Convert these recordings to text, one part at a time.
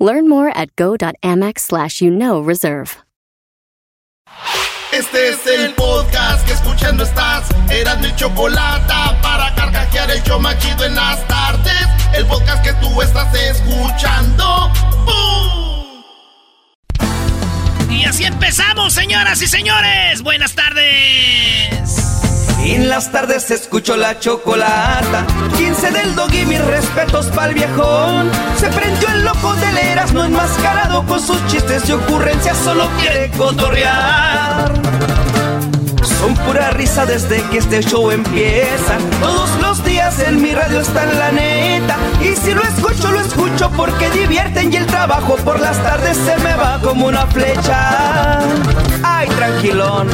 Learn more at go.amex slash you know reserve. Este es el podcast que escuchando estás. Eran mi chocolate para carcajear el yo machido en las tardes. El podcast que tú estás escuchando. ¡Bum! Y así empezamos, señoras y señores. Buenas tardes. En las tardes escucho la chocolata. 15 del dog y mis respetos pa'l viejón. Se prendió el loco de leras, no enmascarado con sus chistes y ocurrencias, solo quiere cotorrear. Son pura risa desde que este show empieza. Todos los días en mi radio está en la neta. Y si lo escucho, lo escucho porque divierten y el trabajo por las tardes se me va como una flecha. Ay, tranquilón.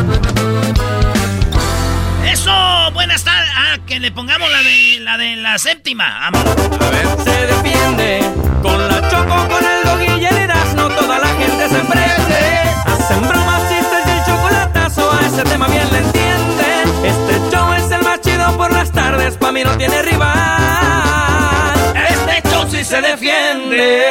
Eso, buenas tardes. Ah, que le pongamos la de la de la séptima. Vamos. A ver. Se defiende con la choco, con el dog y el no toda la gente se prende. Hacen bromas, chistes y el chocolatazo, a ese tema bien le entienden. Este show por las tardes, pa' mí no tiene rival. Este show sí se defiende.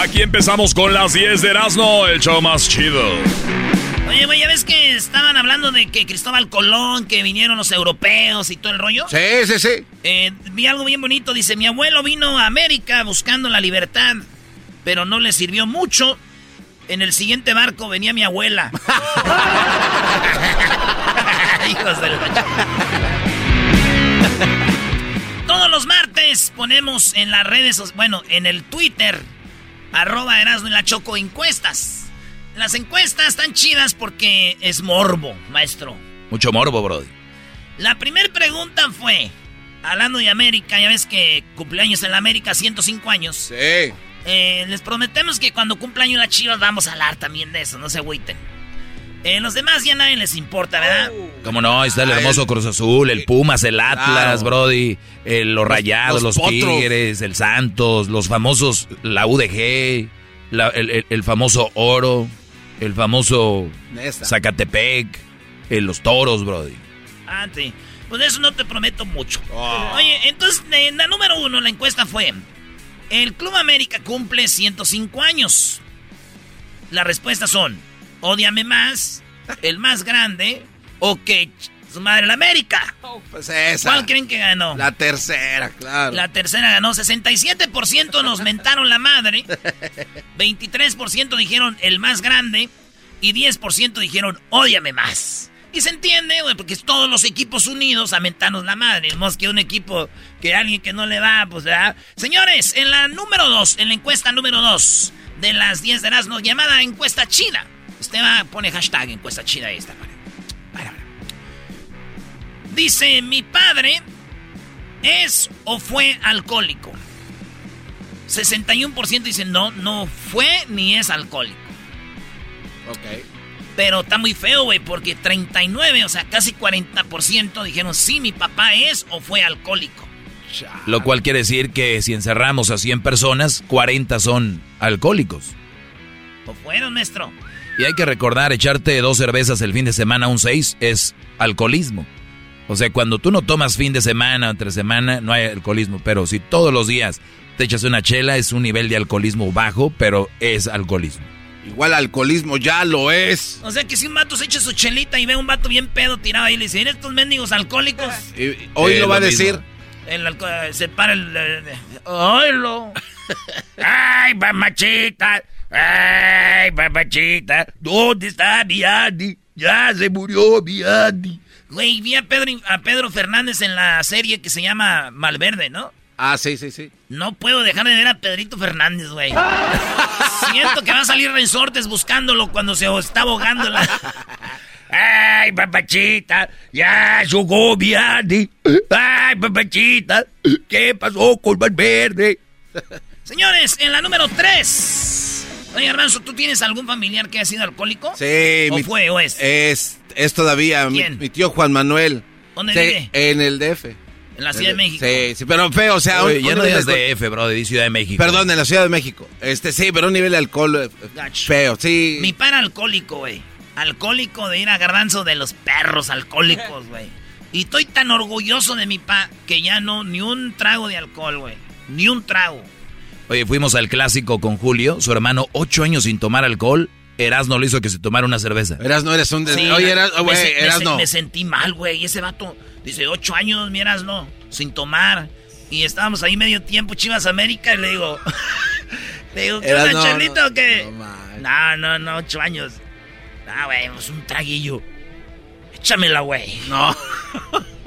Aquí empezamos con las 10 de Erasmo, el show más chido. Oye, güey, ¿ya ves que estaban hablando de que Cristóbal Colón, que vinieron los europeos y todo el rollo? Sí, sí, sí. Eh, vi algo bien bonito. Dice, mi abuelo vino a América buscando la libertad, pero no le sirvió mucho. En el siguiente barco venía mi abuela. Hijos del... Todos los martes ponemos en las redes, bueno, en el Twitter, arroba Erasmo y la Choco, encuestas. Las encuestas están chidas porque es morbo, maestro. Mucho morbo, bro. La primera pregunta fue, hablando de América, ya ves que cumpleaños en la América, 105 años. Sí. Eh, les prometemos que cuando cumpleaños la Chivas vamos a hablar también de eso, no se agüiten. Eh, los demás ya nadie les importa, ¿verdad? Como no, ahí está el hermoso Cruz Azul, el Pumas, el Atlas, Brody, el- los Rayados, los. Tigres, el Santos, los famosos, la UDG, la- el, el- el famoso Oro, el famoso. Zacatepec, eh, los Toros, Brody. Ah, sí. Pues eso no te prometo mucho. Oh. Oye, entonces, en la número uno, la encuesta fue: El Club América cumple 105 años. Las respuestas son: Ódiame más, el más grande, o que su madre la América. Pues esa. ¿Cuál creen que ganó? La tercera, claro. La tercera ganó 67% nos mentaron la madre, 23% dijeron el más grande y 10% dijeron ódiame más. Y se entiende, güey, porque todos los equipos unidos a mentarnos la madre. Es que un equipo, que alguien que no le va, pues, ¿verdad? Señores, en la número 2, en la encuesta número 2 de las 10 de Erasmo, llamada encuesta china. Usted va, pone hashtag encuesta china ahí. Dice, mi padre ¿Es o fue alcohólico? 61% dicen no, no fue ni es alcohólico. Ok. Pero está muy feo, güey, porque 39, o sea, casi 40% dijeron sí, mi papá es o fue alcohólico. Lo cual quiere decir que si encerramos a 100 personas, 40 son alcohólicos. ¿O fueron, maestro? Y hay que recordar, echarte dos cervezas el fin de semana, un 6, es alcoholismo. O sea, cuando tú no tomas fin de semana o entre semana, no hay alcoholismo. Pero si todos los días te echas una chela, es un nivel de alcoholismo bajo, pero es alcoholismo. Igual alcoholismo ya lo es. O sea que si un vato se echa su chelita y ve a un vato bien pedo tirado ahí y le dice, ¿eres estos mendigos alcohólicos? Y hoy Eh, lo va a mismo. decir. El alco- se para el... el- ¡Oílo! ¡Ay, mamachita! ¡Ay, mamachita! ¿Dónde está mi Andy? Ya se murió mi Andy. Güey, vi a Pedro, a Pedro Fernández en la serie que se llama Malverde, ¿no? Ah, sí, sí, sí. No puedo dejar de ver a Pedrito Fernández, güey. Siento que va a salir resortes buscándolo cuando se está ahogando la... ¡Ay, papachita! ¡Ya jugó mi Andy! ¡Ay, papachita! ¿Qué pasó con Valverde? Señores, en la número 3. Oye, Garbanzo, ¿tú tienes algún familiar que ha sido alcohólico? Sí. ¿O mi- fue o es? Es, es todavía mi, ¿Quién? mi tío Juan Manuel. ¿Dónde vive? En el DF. En la Ciudad de México. Sí, sí, pero feo, o sea... Oye, un- ya un no digas de de F, bro, de Ciudad de México. Perdón, en la Ciudad de México. Este, sí, pero un nivel de alcohol eh, Gacho. feo, sí. Mi para alcohólico, güey. Alcohólico de ir a garbanzo de los perros alcohólicos, güey. Y estoy tan orgulloso de mi pa que ya no, ni un trago de alcohol, güey. Ni un trago. Oye, fuimos al clásico con Julio, su hermano, ocho años sin tomar alcohol. Erasno le hizo que se tomara una cerveza. Eras no eres un... des- Sí, Oye, eras, me güey, me sentí mal, güey. Y ese vato dice, ocho años, miras, no, sin tomar. Y estábamos ahí medio tiempo, Chivas América, y le digo, le digo, ¿qué onda, no, Chelito, no, o qué? no. No, no, ocho años. No, güey, pues un traguillo. Échamela, güey. No.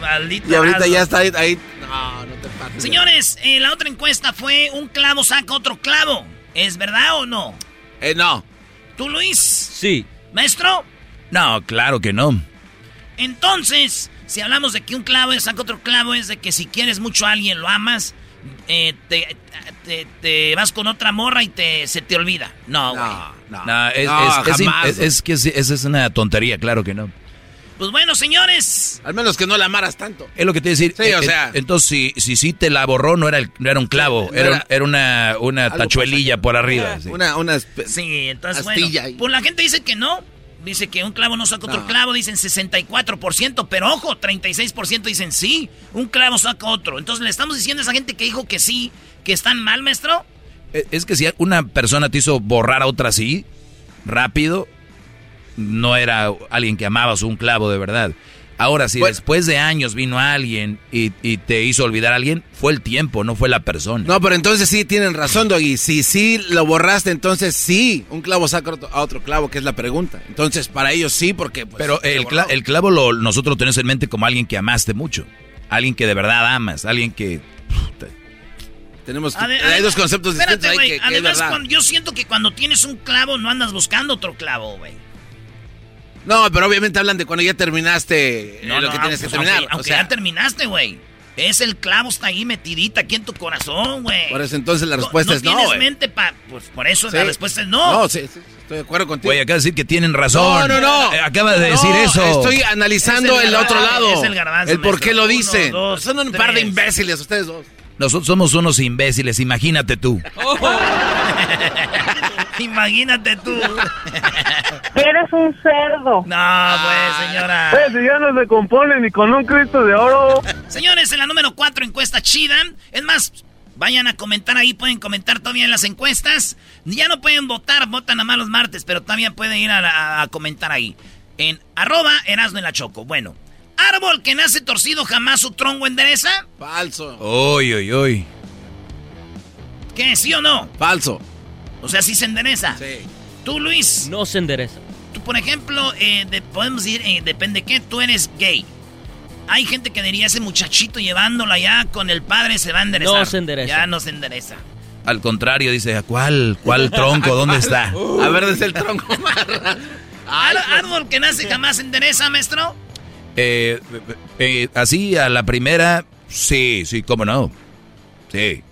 Maldito. Y ahorita ya está ahí... ahí- No, no te pases. Señores, eh, la otra encuesta fue un clavo saca otro clavo. ¿Es verdad o no? Eh, no. ¿Tú, Luis? Sí. ¿Maestro? No, claro que no. Entonces, si hablamos de que un clavo saca otro clavo, es de que si quieres mucho a alguien, lo amas, eh, te, te- te vas con otra morra y te, se te olvida. No, güey. No, no. No, es, No, es- es- jamás. es- es que sí, esa es una tontería, claro que no. Pues bueno, señores. Al menos que no la amaras tanto. Es lo que te iba a decir. Sí, o Eh, sea. eh, Entonces, si, si sí te la borró, no era, el- no era un clavo, no era, era- era una, una tachuelilla por arriba. sí. Una, una... espe- Sí, entonces bueno. ahí. Pues la gente dice que no. Dice que un clavo no saca otro No. clavo, dicen 64%, pero ojo, 36% dicen sí, un clavo saca otro. Entonces le estamos diciendo a esa gente que dijo que sí, que están mal, maestro. Eh, Es que si una persona te hizo borrar a otra así, rápido, no era alguien que amabas un clavo de verdad. Ahora, si Bueno. después de años vino alguien y, y te hizo olvidar a alguien, fue el tiempo, no fue la persona. No, pero entonces sí tienen razón, Doggy. Si sí lo borraste, entonces sí. Un clavo saca a otro clavo, que es la pregunta. Entonces, para ellos sí, porque... pues, Pero el, borró. cla- el clavo lo, nosotros lo tenemos en mente como alguien que amaste mucho. Alguien que de verdad amas, alguien que... puta, Tenemos... Ade- hay dos conceptos espérate, distintos ahí güey, que, que es Además, verdad. cuando- yo siento que cuando tienes un clavo no andas buscando otro clavo, güey. No, pero obviamente hablan de cuando ya terminaste eh, No, lo no, que tienes que pues, terminar. Aunque, o sea, ya terminaste, güey. Es el clavo, está ahí metidita aquí en tu corazón, güey. por eso entonces la respuesta no, es no, tienes mente para... Pues por eso Sí. la respuesta es no. No, sí, sí, estoy de acuerdo contigo. Güey, acaba de decir que tienen razón. No, no, no. Eh, Acaba de No, decir eso. Estoy analizando Es el el, otro lado. es el garbanzo, por qué lo Uno, dicen. dos, Son un par de imbéciles ustedes dos. Nosotros somos unos imbéciles, imagínate tú. Imagínate tú. Eres un cerdo. No, pues, señora. Eh, si ya no se compone ni con un Cristo de oro. Señores, en la número 4 encuesta chida. Es más, vayan a comentar ahí, pueden comentar todavía en las encuestas. Ya no pueden votar, votan a más los martes, pero todavía pueden ir a, la- a comentar ahí. En arroba Erasmo en la Choco. Bueno, árbol que nace torcido jamás su tronco endereza. Falso. Uy, uy, uy. ¿Qué? ¿Sí o no? Falso. O sea, sí se endereza. Sí. Tú, Luis, No se endereza. Por ejemplo, eh, de- podemos decir, eh, depende qué, tú eres gay. Hay gente que diría, ese muchachito llevándolo allá con el padre se va a enderezar. No se endereza. Ya no se endereza. Al contrario, dice, ¿cuál? ¿Cuál tronco? ¿Dónde está? A ver, desde el tronco. Ar- árbol que nace jamás se endereza, maestro. Eh, eh, así a la primera, sí, sí, cómo no. Sí.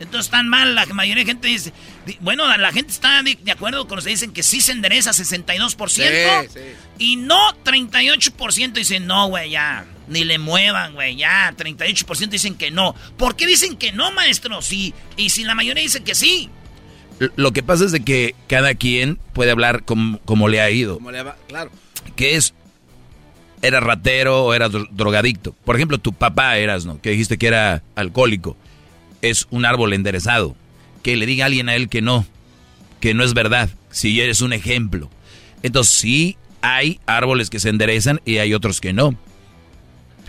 Entonces están mal, la mayoría de gente dice... Bueno, la, gente está de, de acuerdo con que dicen que sí se endereza 62%. Sí, sí. Y no 38% dicen no, güey, ya. Ni le muevan, güey, ya. 38% dicen que no. ¿Por qué dicen que no, maestro? Sí. Y si la mayoría dice que sí. Lo que pasa es de que cada quien puede hablar como, como le ha ido. Como le va- Claro. que es era ratero o era dro- drogadicto. Por ejemplo, tu papá eras, ¿no? Que dijiste que era alcohólico. Es un árbol enderezado. Que le diga a alguien a él que no, que no es verdad. Si eres un ejemplo. Entonces sí hay árboles que se enderezan y hay otros que no.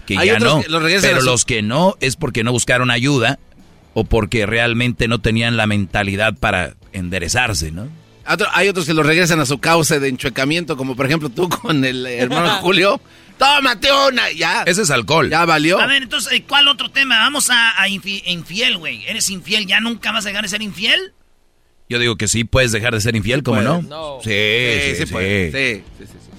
Que Hay ya no. que los regresan Pero los que no es porque no buscaron ayuda o porque realmente no tenían la mentalidad para enderezarse, ¿no? Otro- hay otros que lo regresan a su cauce de enchuecamiento, como por ejemplo tú con el hermano Julio. Tómate una, ya. Ese es alcohol. Ya valió. A ver, entonces, eh, ¿cuál otro tema? Vamos a, a infi- infiel, güey. ¿Eres infiel? ¿Ya nunca vas a dejar de ser infiel? Yo digo que sí puedes dejar de ser infiel, ¿cómo puede. no? No. Sí, Sí, sí, sí, sí. puede. Sí, sí, sí, sí.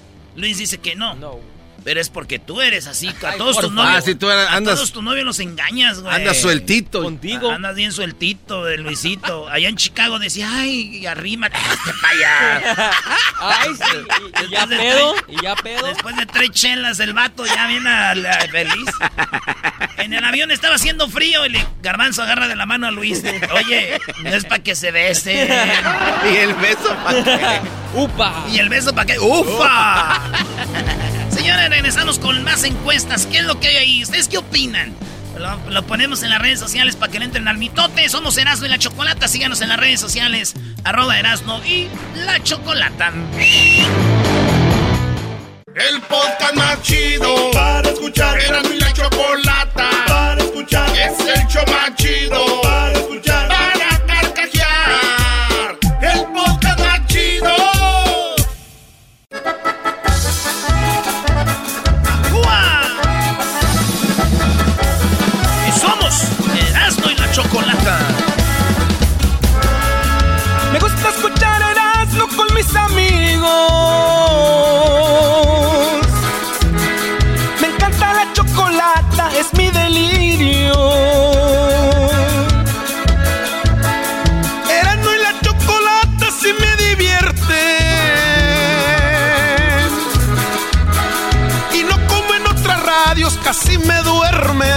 Luis dice que no. No. Pero es porque tú eres así, a todos tus novios. Ah, sí, tú eras- a andas- todos tus novios los engañas, güey. Anda sueltito. Contigo. Andas bien sueltito, de Luisito. Allá en Chicago decía, ay, y arrima, este pa' allá. Ay, sí. Y, y ya Después de pedo. tres- Y ya pedo. Después de tres chelas, el vato ya viene a la- feliz. En el avión estaba haciendo frío y le Garbanzo agarra de la mano a Luis. Oye, no es para que se bese. Y el beso para qué? ¡Upa! ¿Y el beso para qué? ¡Ufa! Señores, regresamos con más encuestas. ¿Qué es lo que hay ahí? ¿Ustedes qué opinan? Lo, lo ponemos en las redes sociales para que le entren al mitote. Somos Erasmo y la Chocolata. Síganos en las redes sociales. Arroba Erasmo y la Chocolata. El podcast más chido para escuchar. Era mi la chocolata para escuchar. Es el show más chido mis amigos. Me encanta la chocolata, es mi delirio. Erasmo y la chocolata sí me divierte. Y no como en otras radios, casi me duerme.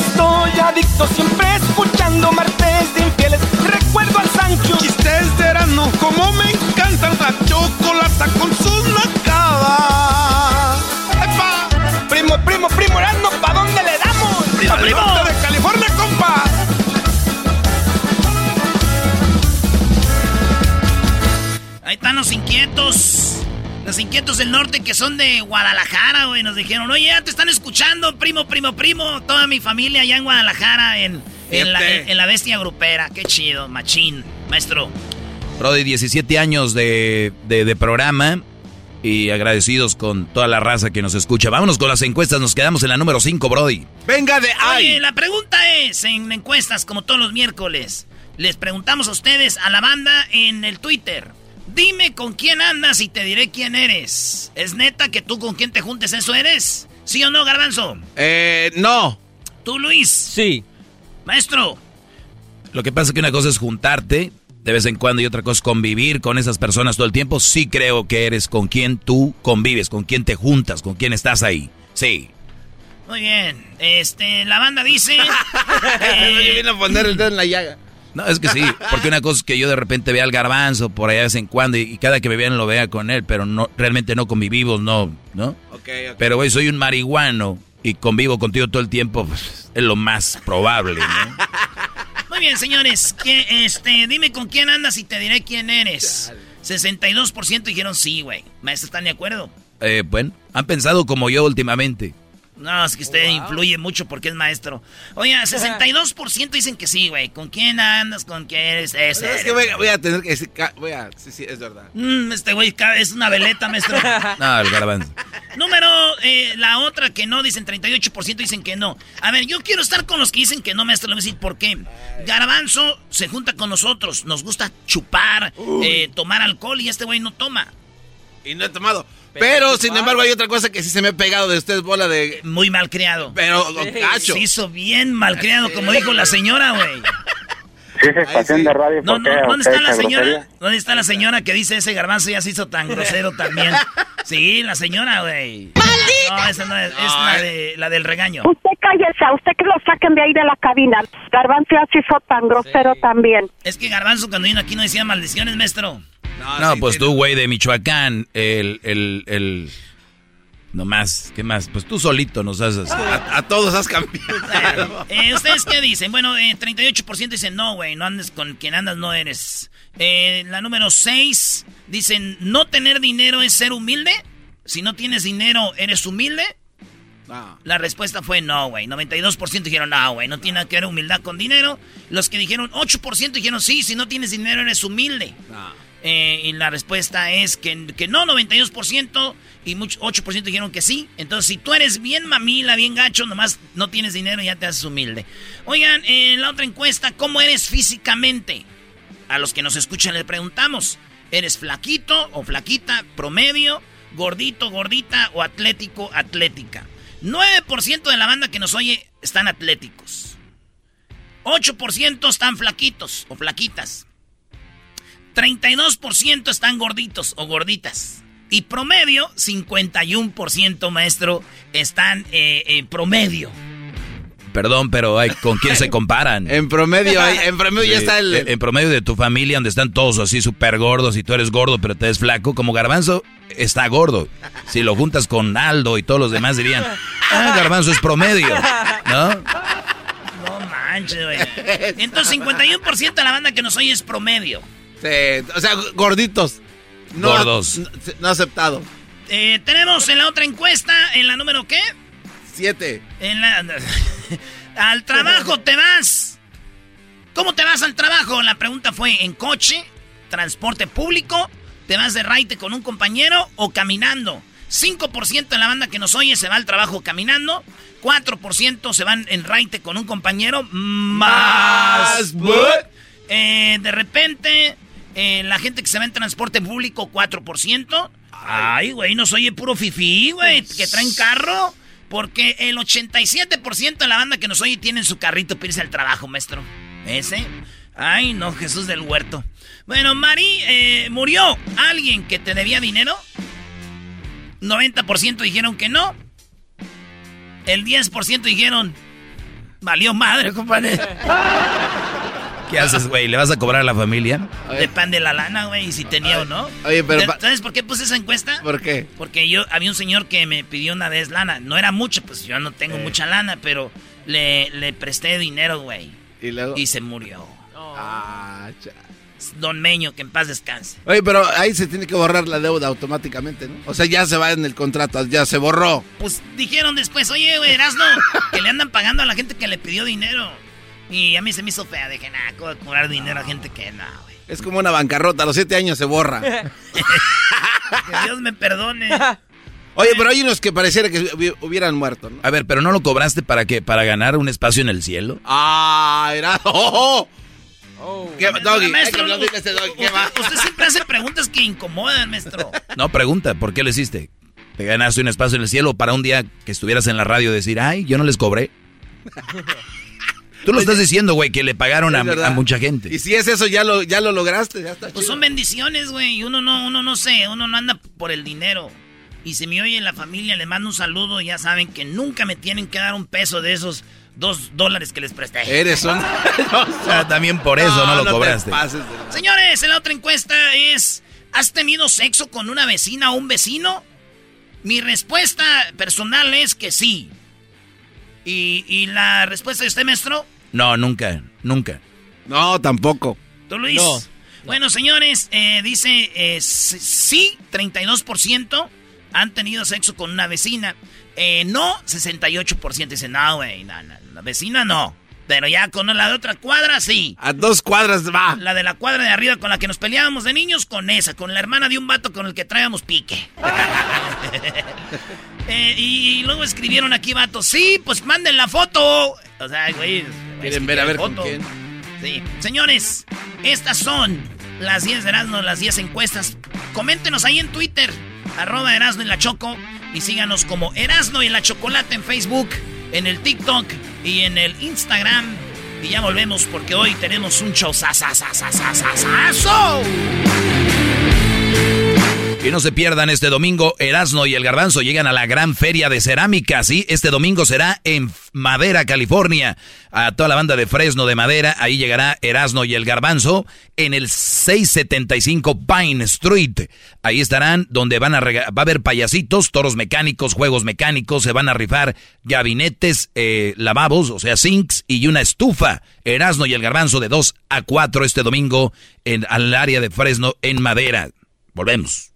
Estoy adicto siempre chocolata con sus nacadas. ¡Epa! Primo, primo, primo Erasmo, ¿pa' dónde le damos? ¡Primo, ¡Al primo! norte de California, compa! Ahí están los inquietos. Los inquietos del norte que son de Guadalajara, güey. Nos dijeron, oye, ya te están escuchando, primo, primo, primo. Toda mi familia allá en Guadalajara, en, en, la, en- en la bestia grupera. Qué chido, machín, maestro. Brody, 17 años de, de- de programa y agradecidos con toda la raza que nos escucha. Vámonos con las encuestas, nos quedamos en la número 5, Brody. Venga de Oye, ahí. la pregunta es, en encuestas, como todos los miércoles, les preguntamos a ustedes, a la banda, en el Twitter. Dime con quién andas y te diré quién eres. ¿Es neta que tú con quién te juntes eso eres? ¿Sí o no, Garbanzo? Eh, no. Tú, Luis. Sí. Maestro. Lo que pasa es que una cosa es juntarte de vez en cuando y otra cosa es convivir con esas personas todo el tiempo. Sí creo que eres con quien tú convives, con quien te juntas, con quien estás ahí. Sí. Muy bien. Este, la banda dice... Eh, viene a poner el dedo en la llaga. No, es que sí, porque una cosa es que yo de repente vea al garbanzo por allá de vez en cuando y, y cada que me vean lo vea con él, pero no realmente no convivimos, no, ¿no? Ok, ok. Pero güey, soy un marihuano y convivo contigo todo el tiempo, pues, es lo más probable, ¿no? Muy bien, señores. que, este, dime con quién andas y te diré quién eres. 62% dijeron sí, güey. Maestro, ¿están de acuerdo? Eh, bueno, han pensado como yo últimamente. No, es que usted influye mucho porque es maestro. Oye, 62% dicen que sí, güey. ¿Con quién andas? ¿Con quién eres? Ese Es que voy, voy a tener que Voy a. Sí, sí, es verdad. Mm, este güey es una veleta, maestro. No, el garbanzo. Número, eh, la otra que no, dicen 38% dicen que no. A ver, yo quiero estar con los que dicen que no, maestro. Le voy a decir por qué. Garbanzo se junta con nosotros. Nos gusta chupar, eh, tomar alcohol y este güey no toma. Y no he tomado. Pero, sin embargo, hay otra cosa que sí se me ha pegado de ustedes, bola de. Muy mal criado. Pero, don Cacho. Se hizo bien mal criado, como dijo la señora, güey. Si es estación de radio, No, ¿por no, ¿dónde está la señora? grosería? ¿Dónde está la señora que dice ese garbanzo ya se hizo tan grosero también? Sí, la señora, güey. No, esa no es, es la, de, la del regaño. Usted cállese, a usted que lo saquen de ahí de la cabina. Garbanzo ya se hizo tan grosero también. Es que Garbanzo cuando vino aquí no decía maldiciones, maestro. No, sí, pues sí, tú, güey, de Michoacán, el, el, el... No más, ¿qué más? Pues tú solito nos haces. A, a todos has cambiado. Eh, ¿Ustedes qué dicen? Bueno, eh, 38% dicen no, güey, no andes con quien andas, no eres. Eh, la número 6 dicen no tener dinero es ser humilde. Si no tienes dinero, ¿eres humilde? No. La respuesta fue no, güey. 92% dijeron no, güey, no tiene nada que ver humildad con dinero. Los que dijeron 8% dijeron sí, si no tienes dinero eres humilde. No. Eh, y la respuesta es que, que no, 92%, y mucho, 8% dijeron que sí. Entonces, si tú eres bien mamila, bien gacho, nomás no tienes dinero, ya te haces humilde. Oigan, en la otra encuesta, ¿cómo eres físicamente? A los que nos escuchan le preguntamos, ¿eres flaquito o flaquita, promedio? gordito, gordita o atlético, atlética. 9% de la banda que nos oye están atléticos. 8% están flaquitos o flaquitas. 32% están gorditos o gorditas. Y promedio, 51% maestro, están eh, en promedio. Perdón, pero hay, ¿con quién se comparan? en promedio, en promedio ya está el... En promedio de tu familia, donde están todos así súper gordos y tú eres gordo, pero te ves flaco, como Garbanzo está gordo. Si lo juntas con Aldo y todos los demás dirían, ah, Garbanzo es promedio, ¿no? No manches, güey. Entonces, 51% de la banda que nos oye es promedio. Sí, o sea, gorditos. No, Gordos. No, no aceptado. Eh, tenemos en la otra encuesta, en la número qué? Siete. En la... al trabajo te vas. ¿Cómo te vas al trabajo? La pregunta fue en coche, transporte público, te vas de raite con un compañero o caminando. 5% de la banda que nos oye se va al trabajo caminando. 4% se van en raite con un compañero. Más. Eh, de repente, eh, la gente que se va en transporte público, 4%. Ay, güey, nos oye puro fifí, güey, que traen carro. Porque el 87% de la banda que nos oye tiene su carrito para irse al trabajo, maestro. ¿Ese? Ay, no, Jesús del huerto. Bueno, Mari, eh, ¿murió alguien que te debía dinero? 90% dijeron que no. El 10% dijeron, valió madre, compadre. ¿Qué haces, güey? ¿Le vas a cobrar a la familia? Depende de la lana, güey, si tenía o no. Oye, pero... ¿Sabes por qué puse esa encuesta? ¿Por qué? Porque yo, había un señor que me pidió una vez lana. No era mucho, pues yo no tengo Eh. mucha lana, pero le, le presté dinero, güey. ¿Y luego? Y se murió. Ah, cha- Don Meño, que en paz descanse. Oye, pero ahí se tiene que borrar la deuda automáticamente, ¿no? O sea, ya se va en el contrato, ya se borró. Pues dijeron después, oye, güey, Erasno, que le andan pagando a la gente que le pidió dinero. Y a mí se me hizo fea. Dije, nah, ¿cómo cobrar dinero a gente que no, güey? Es como una bancarrota, a los siete años se borra. Que Dios me perdone. Oye, pero hay unos que pareciera que hubi- hubieran muerto, ¿no? A ver, pero no lo cobraste para qué? ¿Para ganar un espacio en el cielo? Ah, era... ¡Oh! oh. ¿Qué, Doggy, que Maestro, aplaudirle a este doggy, ¿qué usted, va? usted siempre hace preguntas que incomodan, maestro. No, pregunta, ¿por qué lo hiciste? ¿Te ganaste un espacio en el cielo para un día que estuvieras en la radio decir, ay, yo no les cobré? Tú lo estás diciendo, güey, que le pagaron a, mucha gente. Y si es eso, ya lo, ya lo lograste, ya está Pues chido. son bendiciones, güey. Y uno no, uno no sé, uno no anda por el dinero. Y si me oye la familia, le mando un saludo. Ya saben que nunca me tienen que dar un peso de esos dos dólares que les presté. Eres un... O sea, también por eso no, lo te cobraste. pases Señores, en la otra encuesta es: ¿Has tenido sexo con una vecina o un vecino? Mi respuesta personal es que sí. ¿Y, y la respuesta de usted, maestro? No, nunca, nunca. No, tampoco. ¿Tú, Luis? No. Bueno, señores, eh, dice eh, sí, 32% han tenido sexo con una vecina. Eh, no, 68% dicen, no, güey, no, no, la vecina no. Pero ya con la de otra cuadra, sí. A dos cuadras va. La de la cuadra de arriba con la que nos peleábamos de niños, con esa. Con la hermana de un vato con el que traíamos pique. Eh, y, y luego escribieron aquí, vato, sí, pues manden la foto. O sea, güey. Quieren ver a ver con foto. quién. Sí. Señores, estas son las 10 de Erasmo, las 10 encuestas. Coméntenos ahí en Twitter, arroba Erasmo y la Choco. Y síganos como Erasmo y la Chocolate en Facebook, en el TikTok y en el Instagram. Y ya volvemos porque hoy tenemos un show sasasasasasasaso. Y no se pierdan este domingo, Erasno y el Garbanzo llegan a la gran feria de cerámica, ¿sí? Este domingo será en Madera, California. A toda la banda de Fresno de Madera, ahí llegará Erasno y el Garbanzo en el 675 Pine Street. Ahí estarán donde van a va a haber payasitos, toros mecánicos, juegos mecánicos, se van a rifar gabinetes, eh, lavabos, o sea, sinks y una estufa. Erasno y el Garbanzo de 2 a 4 este domingo en al área de Fresno en Madera. Volvemos.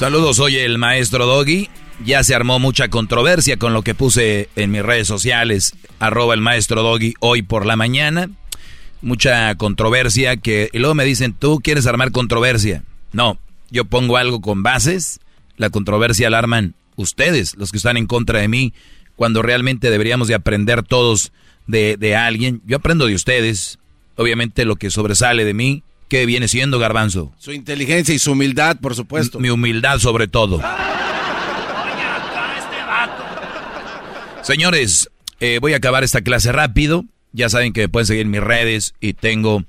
Saludos, soy el maestro Doggy. Ya se armó mucha controversia con lo que puse en mis redes sociales, arroba el maestro Doggy hoy por la mañana. Mucha controversia que... Y luego me dicen, ¿tú quieres armar controversia? No, yo pongo algo con bases. La controversia la arman ustedes, los que están en contra de mí, cuando realmente deberíamos de aprender todos de, de alguien. Yo aprendo de ustedes. Obviamente lo que sobresale de mí, ¿qué viene siendo garbanzo? Su inteligencia y su humildad, por supuesto. Mi humildad sobre todo. Señores, eh, voy a acabar esta clase rápido. Ya saben que me pueden seguir en mis redes y tengo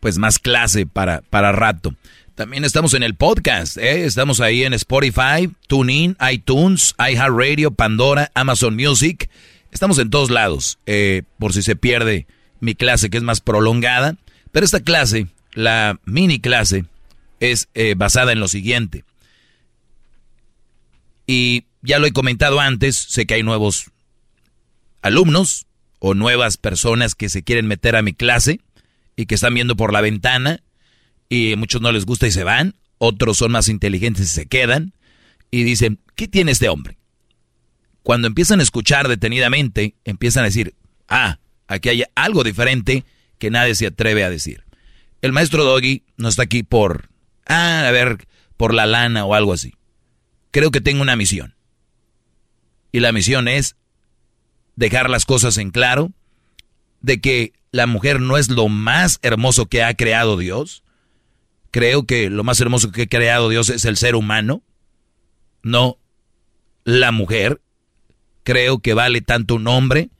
pues más clase para, para rato. También estamos en el podcast, ¿eh? estamos ahí en Spotify, TuneIn, iTunes, iHeartRadio, Pandora, Amazon Music. Estamos en todos lados, eh, por si se pierde mi clase que es más prolongada. Pero esta clase, la mini clase, es eh, basada en lo siguiente. Y ya lo he comentado antes, sé que hay nuevos alumnos o nuevas personas que se quieren meter a mi clase y que están viendo por la ventana y muchos no les gusta y se van, otros son más inteligentes y se quedan y dicen, ¿qué tiene este hombre? Cuando empiezan a escuchar detenidamente, empiezan a decir, ah, aquí hay algo diferente que nadie se atreve a decir. El maestro Doggy no está aquí por, ah, a ver, por la lana o algo así. Creo que tengo una misión. Y la misión es dejar las cosas en claro de que la mujer no es lo más hermoso que ha creado Dios. Creo que lo más hermoso que ha creado Dios es el ser humano, no la mujer. Creo que vale tanto un hombre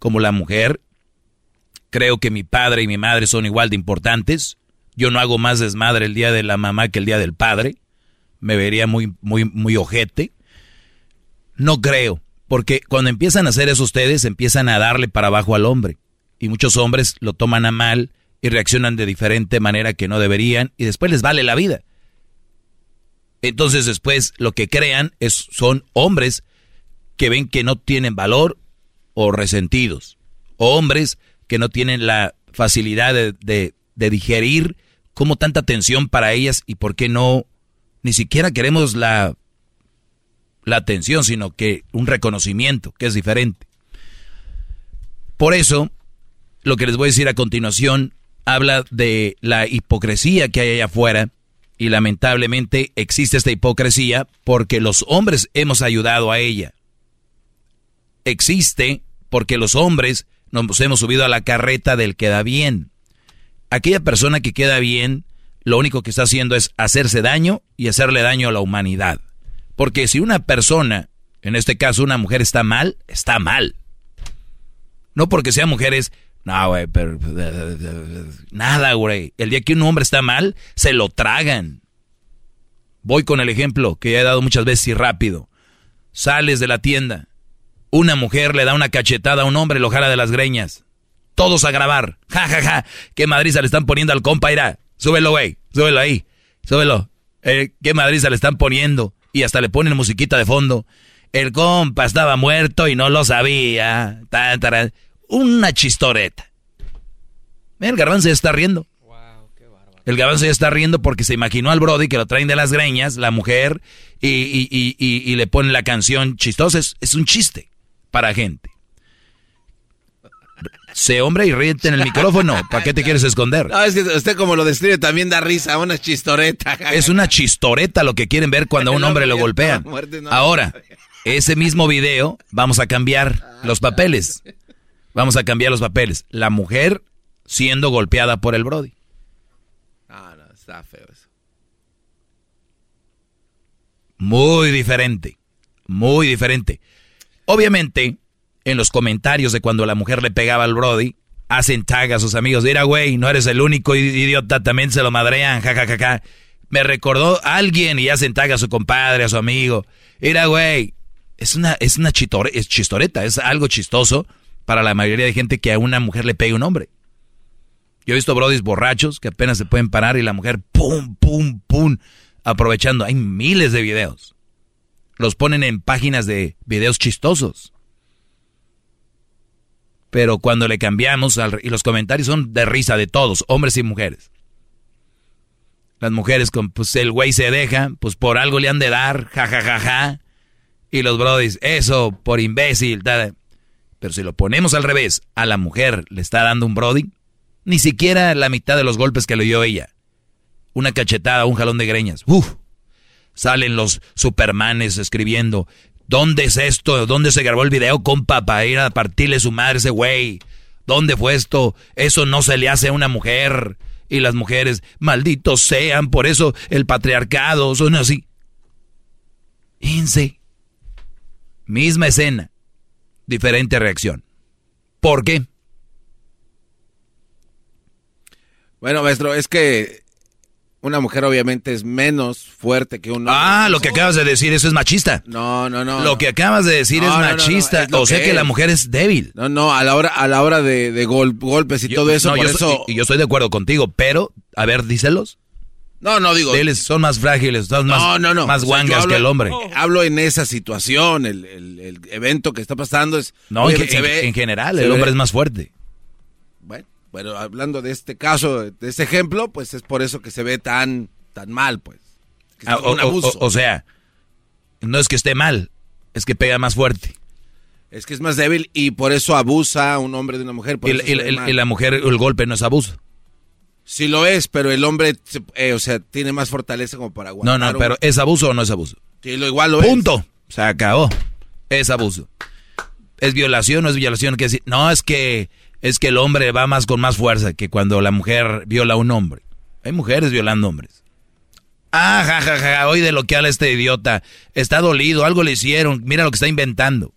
como la mujer. Creo que mi padre y mi madre son igual de importantes. Yo no hago más desmadre el día de la mamá que el día del padre. Me vería muy, muy, muy ojete. No creo, porque cuando empiezan a hacer eso ustedes, empiezan a darle para abajo al hombre. Y muchos hombres lo toman a mal y reaccionan de diferente manera que no deberían y después les vale la vida. Entonces después lo que crean es, son hombres que ven que no tienen valor o resentidos. Hombres que no tienen la facilidad de, digerir como tanta atención para ellas y por qué no ni siquiera queremos la, la atención, sino que un reconocimiento, que es diferente. Por eso, lo que les voy a decir a continuación habla de la hipocresía que hay allá afuera y lamentablemente existe esta hipocresía porque los hombres hemos ayudado a ella. Existe porque los hombres nos hemos subido a la carreta del queda bien. Aquella persona que queda bien, lo único que está haciendo es hacerse daño y hacerle daño a la humanidad. Porque si una persona, en este caso una mujer, está mal, está mal. No porque sea mujer es, no, güey, pero... Nada, güey. El día que un hombre está mal, se lo tragan. Voy con el ejemplo que he dado muchas veces y rápido. Sales de la tienda, una mujer le da una cachetada a un hombre, lo jala de las greñas. Todos a grabar. Ja, ja, ja. ¿Qué madriza le están poniendo al compa? Irá. Súbelo, güey. Súbelo ahí. Súbelo. Eh, ¿Qué madriza le están poniendo? Y hasta le ponen musiquita de fondo. El compa estaba muerto y no lo sabía. Una chistoreta. El garbanzo ya está riendo. El garbanzo ya está riendo porque se imaginó al Brody que lo traen de las greñas, la mujer, y, y, y, y le ponen la canción chistosa. es un chiste para gente. Sé hombre y ríete en el micrófono. ¿Para qué te quieres esconder? No, es que usted como lo describe también da risa, una chistoreta. Es una chistoreta lo que quieren ver cuando a un hombre lo golpean. Ahora, ese mismo video, vamos a cambiar los papeles. Vamos a cambiar los papeles. La mujer siendo golpeada por el Brody. Ah, no, está feo eso. Muy diferente. Muy diferente. Obviamente, en los comentarios de cuando la mujer le pegaba al Brody, hacen tag a sus amigos. Mira, güey, no eres el único idiota, también se lo madrean, jajajaja. Me recordó a alguien y hacen tag a su compadre, a su amigo. Mira, güey, es una, es una es chistoreta, es algo chistoso para la mayoría de gente que a una mujer le pegue un hombre. Yo he visto brodis borrachos que apenas se pueden parar y la mujer pum, pum, pum, aprovechando. Hay miles de videos los ponen en páginas de videos chistosos. Pero cuando le cambiamos, y los comentarios son de risa de todos, hombres y mujeres. Las mujeres, con, pues el güey se deja, pues por algo le han de dar, jajajaja. Ja, ja, ja. Y los brodis, eso, por imbécil. Pero si lo ponemos al revés, a la mujer le está dando un brody, ni siquiera la mitad de los golpes que le dio ella. Una cachetada, un jalón de greñas. Uf, salen los supermanes escribiendo, ¿dónde es esto? ¿Dónde se grabó el video, compa, para ir a partirle su madre ese güey? ¿Dónde fue esto? Eso no se le hace a una mujer. Y las mujeres, malditos sean, por eso el patriarcado, son así. Fíjense. Misma escena, diferente reacción. ¿Por qué? Bueno, maestro, es que una mujer obviamente es menos fuerte que un hombre. Ah, lo que acabas de decir, eso es machista. No, no, no. Lo que acabas de decir es machista. o sea que, la mujer es débil. No, no, a la hora, a la hora de, golpes y todo eso, por yo eso... y yo estoy de acuerdo contigo, pero, a ver, díselos. No, no digo. son más frágiles, son más, más guangas que el hombre. Hablo en esa situación, el, evento que está pasando es. No, en, en, general, el hombre es más fuerte. Bueno, hablando de este caso, de este ejemplo, pues es por eso que se ve tan, tan mal, pues. Ah, o, sea, no es que esté mal, es que pega más fuerte. Es que es más débil y por eso abusa un hombre de una mujer. y, la mujer, el golpe no es abuso. Sí lo es, pero el hombre, eh, o sea, tiene más fortaleza como para aguantar. No, no, pero ¿es abuso o no es abuso? Sí, lo igual lo es. Punto. Se acabó. Es abuso. ¿Es violación o es violación? Que no, es que es que el hombre va más con más fuerza que cuando la mujer viola a un hombre. Hay mujeres violando hombres. Ah, jajaja, ja, ja, hoy de lo que habla este idiota. Está dolido, algo le hicieron. Mira lo que está inventando.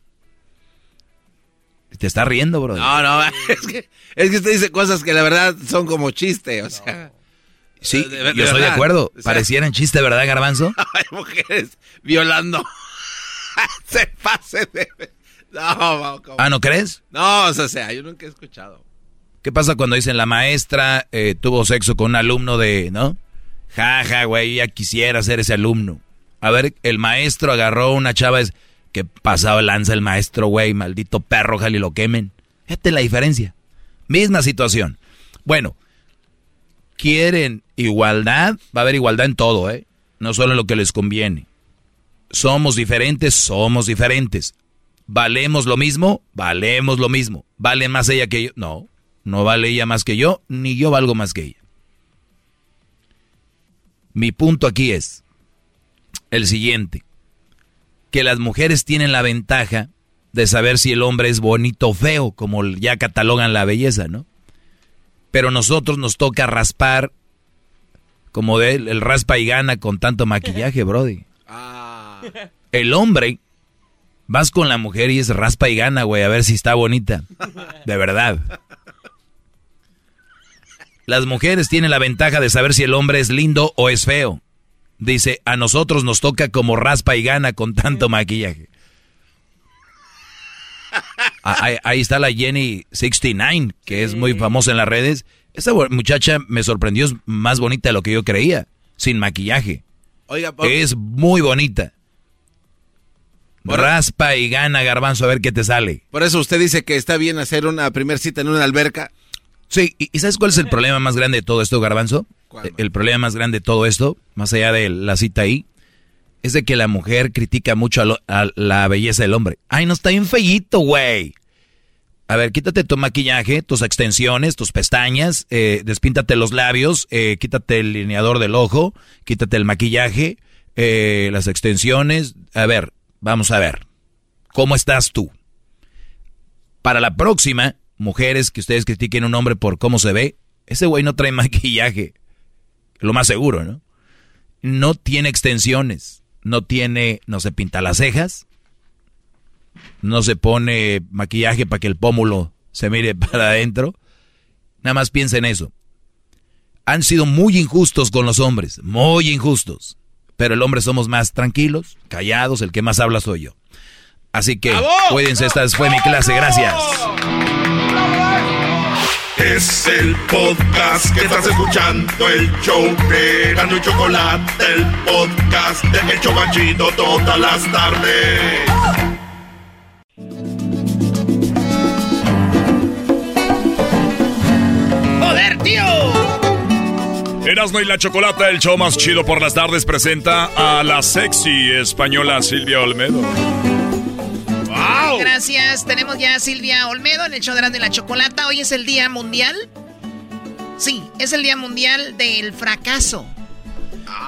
Te está riendo, bro. No, no, es que, es que usted dice cosas que la verdad son como chiste, o sea. Sí, yo estoy de acuerdo. Parecieran chiste, ¿verdad, Garbanzo? Hay mujeres violando. Se pase de... No, ¿Ah, no crees? No, o sea, yo nunca he escuchado. ¿Qué pasa cuando dicen la maestra eh, tuvo sexo con un alumno de, ¿no? Jaja, ja, güey, ya quisiera ser ese alumno. A ver, el maestro agarró una chava, es que pasado lanza el maestro, güey, maldito perro, ojalá y lo quemen. Fíjate la diferencia. Misma situación. Bueno, quieren igualdad, va a haber igualdad en todo, ¿eh? No solo en lo que les conviene. Somos diferentes, somos diferentes. ¿Valemos lo mismo? Valemos lo mismo. ¿Vale más ella que yo? No, no vale ella más que yo, ni yo valgo más que ella. Mi punto aquí es el siguiente, que las mujeres tienen la ventaja de saber si el hombre es bonito o feo, como ya catalogan la belleza, ¿no? Pero nosotros nos toca raspar como de el raspa y gana con tanto maquillaje, Brody. Ah. El hombre, vas con la mujer y es raspa y gana, güey, a ver si está bonita. De verdad. Las mujeres tienen la ventaja de saber si el hombre es lindo o es feo. Dice, a nosotros nos toca como raspa y gana con tanto maquillaje. Ah, ahí, está la Jenny 69, que es muy famosa en las redes. Esta muchacha me sorprendió, es más bonita de lo que yo creía, sin maquillaje. Oiga, Es muy bonita. Raspa y gana, garbanzo, a ver qué te sale. Por eso usted dice que está bien hacer una primera cita en una alberca. Sí, ¿y sabes cuál es el problema más grande de todo esto, Garbanzo? El problema más grande de todo esto, más allá de la cita ahí, es de que la mujer critica mucho a, la belleza del hombre. Ay, no está bien feyito, güey. A ver, quítate tu maquillaje, tus extensiones, tus pestañas, eh, despíntate los labios, eh, quítate el lineador del ojo, quítate el maquillaje, eh, las extensiones. A ver, vamos a ver. ¿Cómo estás tú? Para la próxima, mujeres que ustedes critiquen a un hombre por cómo se ve, ese güey no trae maquillaje. Lo más seguro, ¿no? No tiene extensiones, no tiene, no se pinta las cejas, no se pone maquillaje para que el pómulo se mire para adentro. Nada más piensa en eso. Han sido muy injustos con los hombres, muy injustos. Pero el hombre somos más tranquilos, callados, el que más habla soy yo. Así que cuídense, esta fue mi clase, gracias. Es el podcast que estás escuchando, el show de Gano y Chocolate, el podcast de Hecho Chocachito todas las tardes. ¡Joder, tío! Erasmo y la Chocolata, el show más chido por las tardes, presenta a la sexy española Silvia Olmedo. Gracias. Tenemos ya a Silvia Olmedo en el show de y la Chocolata. Hoy es el Día Mundial. Sí, es el Día Mundial del Fracaso.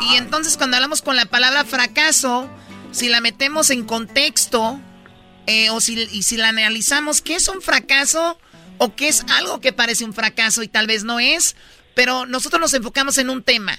Y entonces cuando hablamos con la palabra fracaso, si la metemos en contexto eh, o si, y si la analizamos, ¿qué es un fracaso? ¿O qué es algo que parece un fracaso y tal vez no es? Pero nosotros nos enfocamos en un tema.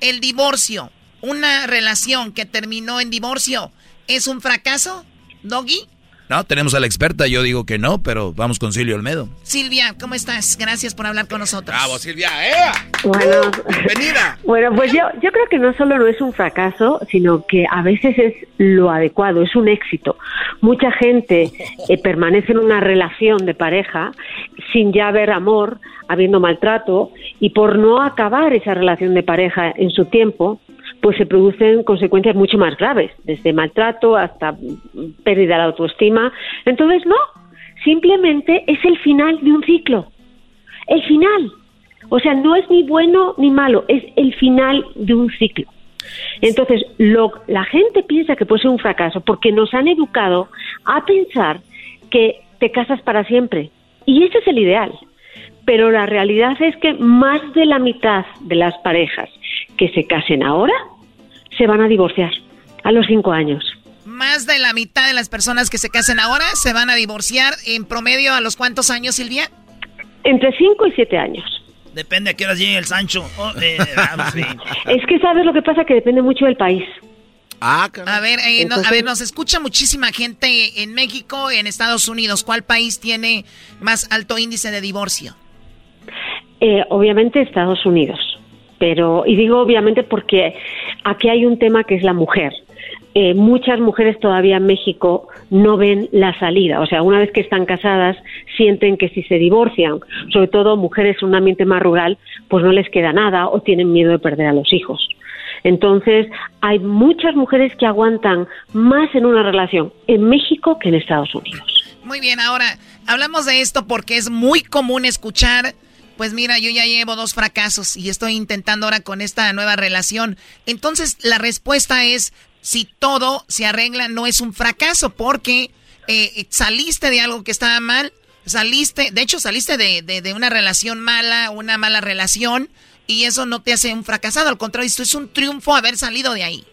El divorcio. Una relación que terminó en divorcio. ¿Es un fracaso? ¿Doggy? No, tenemos a la experta, yo digo que no, pero vamos con Silvia Olmedo. Silvia, ¿cómo estás? Gracias por hablar con nosotros. Bravo, Silvia, ¡eh! Bueno, bienvenida. Bueno, pues yo, yo creo que no solo no es un fracaso, sino que a veces es lo adecuado, es un éxito. Mucha gente eh, permanece en una relación de pareja sin ya haber amor, habiendo maltrato, y por no acabar esa relación de pareja en su tiempo, pues se producen consecuencias mucho más graves, desde maltrato hasta pérdida de la autoestima. Entonces, no, simplemente es el final de un ciclo. El final. O sea, no es ni bueno ni malo, es el final de un ciclo. Entonces, lo, la gente piensa que puede ser un fracaso porque nos han educado a pensar que te casas para siempre. Y ese es el ideal. Pero la realidad es que más de la mitad de las parejas que se casen ahora se van a divorciar a los cinco años. Más de la mitad de las personas que se casen ahora se van a divorciar en promedio a los cuántos años, Silvia? Entre cinco y siete años. Depende a qué hora llegue el Sancho. Oh, eh, es que sabes lo que pasa que depende mucho del país. Ah, a ver, eh, a ver, nos escucha muchísima gente en México, en Estados Unidos. ¿Cuál país tiene más alto índice de divorcio? Eh, obviamente Estados Unidos pero y digo obviamente porque aquí hay un tema que es la mujer. Eh, muchas mujeres todavía en México no ven la salida, o sea, una vez que están casadas sienten que si se divorcian, sobre todo mujeres en un ambiente más rural, pues no les queda nada o tienen miedo de perder a los hijos. Entonces, hay muchas mujeres que aguantan más en una relación en México que en Estados Unidos. Muy bien, ahora hablamos de esto porque es muy común escuchar pues mira, yo ya llevo dos fracasos y estoy intentando ahora con esta nueva relación. Entonces la respuesta es, si todo se arregla, no es un fracaso, porque eh, saliste de algo que estaba mal, saliste, de hecho saliste de, de, una relación mala, una mala relación, y eso no te hace un fracasado, al contrario, esto es un triunfo haber salido de ahí.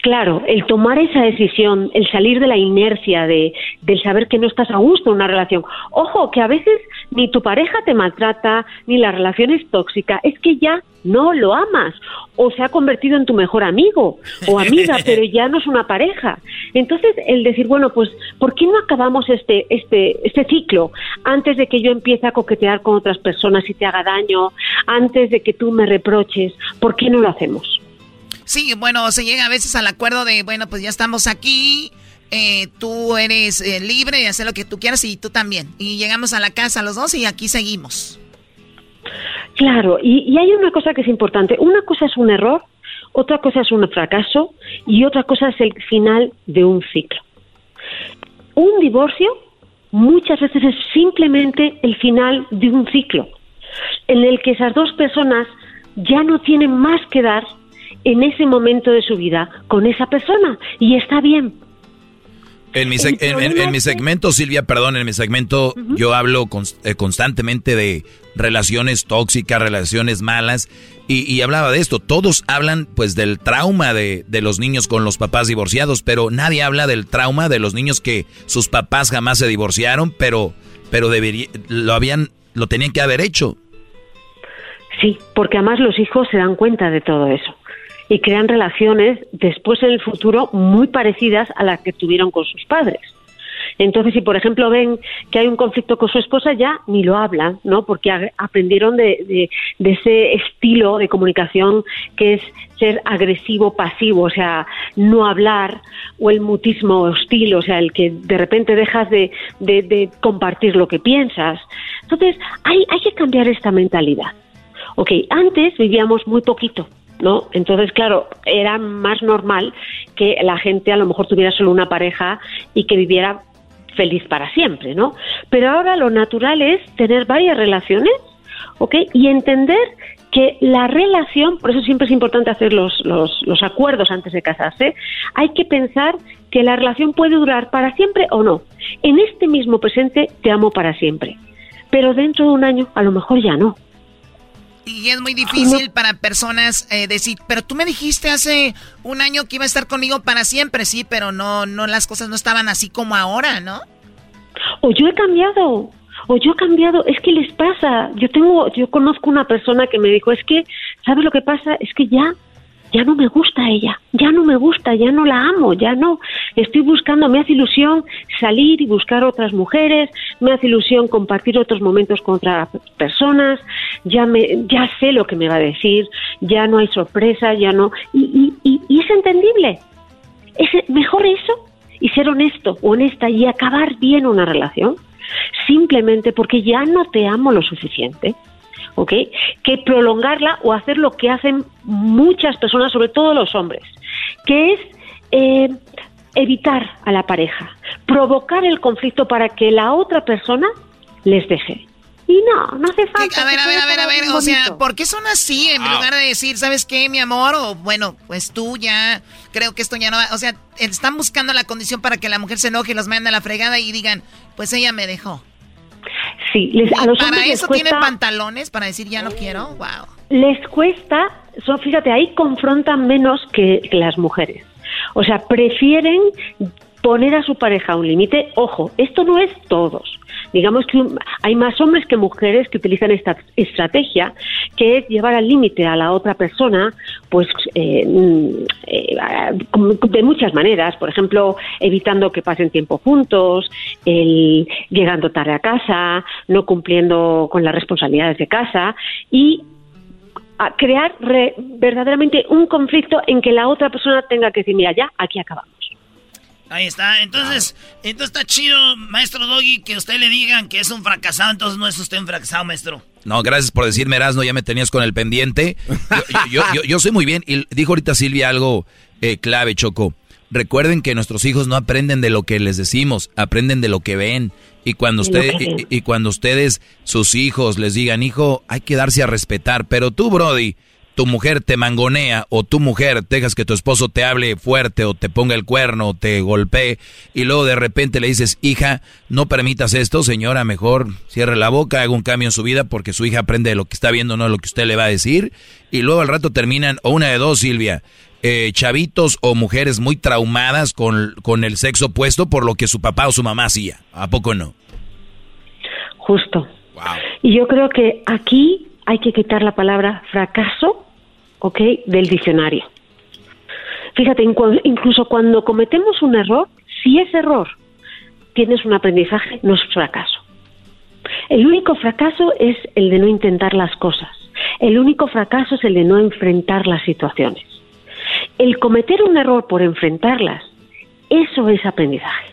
Claro, el tomar esa decisión, el salir de la inercia, de, del saber que no estás a gusto en una relación. Ojo, que a veces ni tu pareja te maltrata, ni la relación es tóxica, es que ya no lo amas o se ha convertido en tu mejor amigo o amiga, pero ya no es una pareja. Entonces, el decir, bueno, pues, ¿por qué no acabamos este, este, este ciclo antes de que yo empiece a coquetear con otras personas y te haga daño, antes de que tú me reproches? ¿Por qué no lo hacemos? Sí, bueno, se llega a veces al acuerdo de, bueno, pues ya estamos aquí, eh, tú eres eh, libre de hacer lo que tú quieras y tú también. Y llegamos a la casa los dos y aquí seguimos. Claro, y, y hay una cosa que es importante. Una cosa es un error, otra cosa es un fracaso y otra cosa es el final de un ciclo. Un divorcio muchas veces es simplemente el final de un ciclo en el que esas dos personas ya no tienen más que dar en ese momento de su vida con esa persona y está bien. En mi, en, mi segmento, Silvia, perdón, en mi segmento yo hablo eh, constantemente de relaciones tóxicas, relaciones malas, y, hablaba de esto. Todos hablan pues del trauma de, de, los niños con los papás divorciados, pero nadie habla del trauma de los niños que sus papás jamás se divorciaron, pero, pero debería, lo habían, lo tenían que haber hecho. Sí, porque además los hijos se dan cuenta de todo eso y crean relaciones después en el futuro muy parecidas a las que tuvieron con sus padres. Entonces, si por ejemplo ven que hay un conflicto con su esposa, ya ni lo hablan, ¿no? Porque aprendieron de, de, ese estilo de comunicación que es ser agresivo, pasivo, o sea, no hablar, o el mutismo hostil, o sea, el que de repente dejas de, de compartir lo que piensas. Entonces, hay, hay que cambiar esta mentalidad. Ok, antes vivíamos muy poquito, ¿no? Entonces, claro, era más normal que la gente a lo mejor tuviera solo una pareja y que viviera feliz para siempre, ¿no? Pero ahora lo natural es tener varias relaciones, ¿ok? Y entender que la relación, por eso siempre es importante hacer los, los, los acuerdos antes de casarse, hay que pensar que la relación puede durar para siempre o no. En este mismo presente te amo para siempre, pero dentro de un año a lo mejor ya no. Y es muy difícil para personas eh, decir, pero tú me dijiste hace un año que iba a estar conmigo para siempre, sí, pero no, no, las cosas no estaban así como ahora, ¿no? O yo he cambiado, o yo he cambiado, es que les pasa. Yo tengo, yo conozco una persona que me dijo, es que, ¿sabes lo que pasa? Es que ya ya no me gusta ella, ya no me gusta, ya no la amo, ya no. Estoy buscando, me hace ilusión salir y buscar otras mujeres, me hace ilusión compartir otros momentos con otras personas, ya, me, ya sé lo que me va a decir, ya no hay sorpresa, ya no. Y, y, y, es entendible. Es mejor eso y ser honesto, honesta y acabar bien una relación, simplemente porque ya no te amo lo suficiente ¿ok? Que prolongarla o hacer lo que hacen muchas personas, sobre todo los hombres, que es eh, evitar a la pareja, provocar el conflicto para que la otra persona les deje. Y no, no hace falta. A ver, a ver, a ver, a ver, o sea, ¿por qué son así? En lugar de decir, ¿sabes qué, mi amor? O bueno, pues tú ya, creo que esto ya no va. O sea, están buscando la condición para que la mujer se enoje y los mande a la fregada y digan, pues ella me dejó. Sí, les, a los ¿Para eso tienen pantalones para decir ya no quiero? Wow. Les cuesta, fíjate, ahí confrontan menos que, que las mujeres. O sea, prefieren poner a su pareja un límite. Ojo, esto no es todos. Digamos que hay más hombres que mujeres que utilizan esta estrategia, que es llevar al límite a la otra persona, pues eh, mm, eh, de muchas maneras. Por ejemplo, evitando que pasen tiempo juntos, el, llegando tarde a casa, no cumpliendo con las responsabilidades de casa y a crear verdaderamente un conflicto en que la otra persona tenga que decir, mira, ya, aquí acabamos. Ahí está. Entonces, entonces está chido, maestro Doggy, que usted le digan que es un fracasado. Entonces no es usted un fracasado, maestro. No, gracias por decirme, Erasno, ya me tenías con el pendiente. Yo, yo, yo, soy muy bien. Y dijo ahorita Silvia algo eh, clave, Choco. Recuerden que nuestros hijos no aprenden de lo que les decimos, aprenden de lo que ven. Y cuando, usted, y cuando ustedes, sus hijos, les digan, hijo, hay que darse a respetar. Pero tú, Brody, tu mujer te mangonea o tu mujer dejas que tu esposo te hable fuerte o te ponga el cuerno o te golpee y luego de repente le dices, hija, no permitas esto, señora, mejor cierre la boca, haga un cambio en su vida porque su hija aprende de lo que está viendo, no de lo que usted le va a decir. Y luego al rato terminan, o una de dos, Silvia, eh, chavitos o mujeres muy traumadas con, con el sexo opuesto por lo que su papá o su mamá hacía. ¿A poco no? Justo. Y yo creo que aquí hay que quitar la palabra fracaso, ¿ok? Del diccionario. Fíjate, incluso cuando cometemos un error, si ese error tienes un aprendizaje, no es fracaso. El único fracaso es el de no intentar las cosas. El único fracaso es el de no enfrentar las situaciones. El cometer un error por enfrentarlas, eso es aprendizaje.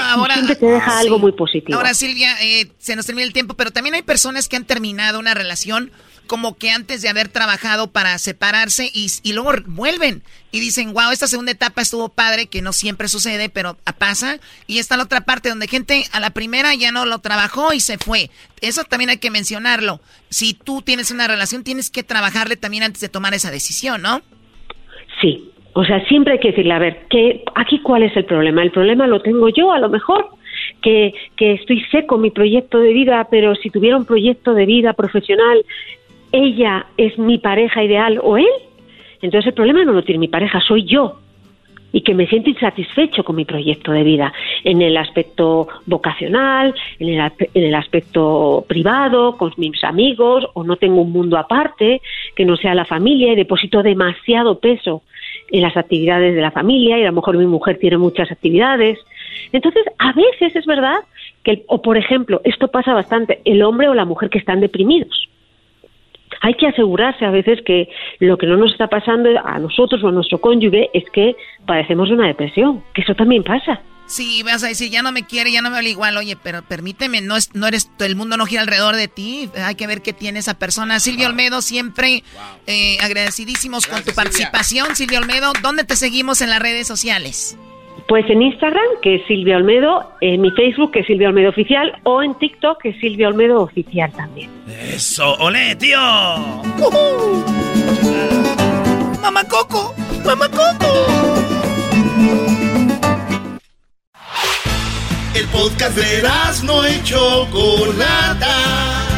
Ahora, siempre te deja algo muy positivo. Ahora, Silvia, eh, se nos termina el tiempo, pero también hay personas que han terminado una relación como que antes de haber trabajado para separarse y, luego vuelven y dicen, wow, esta segunda etapa estuvo padre, que no siempre sucede, pero pasa. Y está la otra parte donde gente a la primera ya no lo trabajó y se fue. Eso también hay que mencionarlo. Si tú tienes una relación, tienes que trabajarle también antes de tomar esa decisión, ¿no? Sí. O sea, siempre hay que decirle, a ver, ¿qué, aquí cuál es el problema. El problema lo tengo yo, a lo mejor, que, que estoy seco mi proyecto de vida, pero si tuviera un proyecto de vida profesional ella es mi pareja ideal o él, entonces el problema no lo tiene mi pareja, soy yo. Y que me siento insatisfecho con mi proyecto de vida, en el aspecto vocacional, en el, en el aspecto privado, con mis amigos, o no tengo un mundo aparte, que no sea la familia, y deposito demasiado peso en las actividades de la familia, y a lo mejor mi mujer tiene muchas actividades. Entonces, a veces es verdad que, o por ejemplo, esto pasa bastante, el hombre o la mujer que están deprimidos hay que asegurarse a veces que lo que no nos está pasando a nosotros o a nuestro cónyuge es que padecemos de una depresión, que eso también pasa. Sí, vas a decir, ya no me quiere, ya no me habla igual, oye, pero permíteme, no, es, no eres, el mundo no gira alrededor de ti, hay que ver qué tiene esa persona. Silvio Olmedo, siempre eh, agradecidísimos con tu participación. Silvio Olmedo, ¿dónde te seguimos en las redes sociales? Pues en Instagram, que es Silvia Olmedo, en mi Facebook, que es Silvia Olmedo Oficial, o en TikTok, que es Silvia Olmedo Oficial también. ¡Eso! ¡Olé, tío! Uh ¡Mamá Coco! ¡Mamá Coco! El podcast de no hecho Chocolata